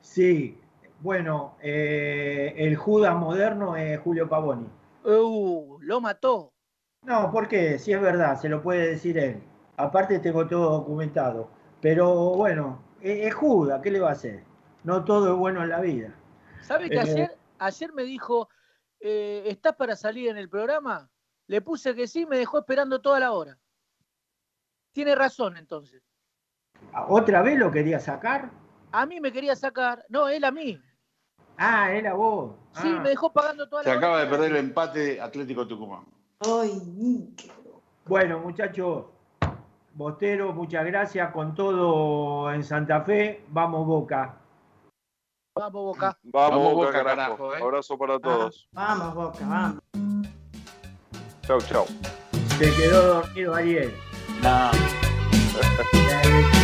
Sí, bueno, eh, el Judas moderno es Julio Pavoni. Uh, lo mató. No, ¿por qué? Si es verdad, se lo puede decir él. Aparte tengo todo documentado. Pero bueno, es, es Judas, ¿qué le va a hacer? No todo es bueno en la vida. ¿Sabe que Eh, ayer, ayer me dijo, eh, ¿estás para salir en el programa? Le puse que sí, me dejó esperando toda la hora. Tiene razón entonces. ¿Otra vez lo quería sacar? A mí me quería sacar, no, él a mí. Ah, era vos. Sí, Ah. me dejó pagando toda Se la hora. acaba de perder el empate Atlético Tucumán. Bueno, muchachos, Bostero, muchas gracias. Con todo en Santa Fe, vamos Boca. Vamos, Boca. Vamos, Vamos, Boca, Boca, carajo. carajo, eh. Abrazo para todos. Vamos, Boca, vamos. Chau, chau. Se quedó dormido Ariel. No.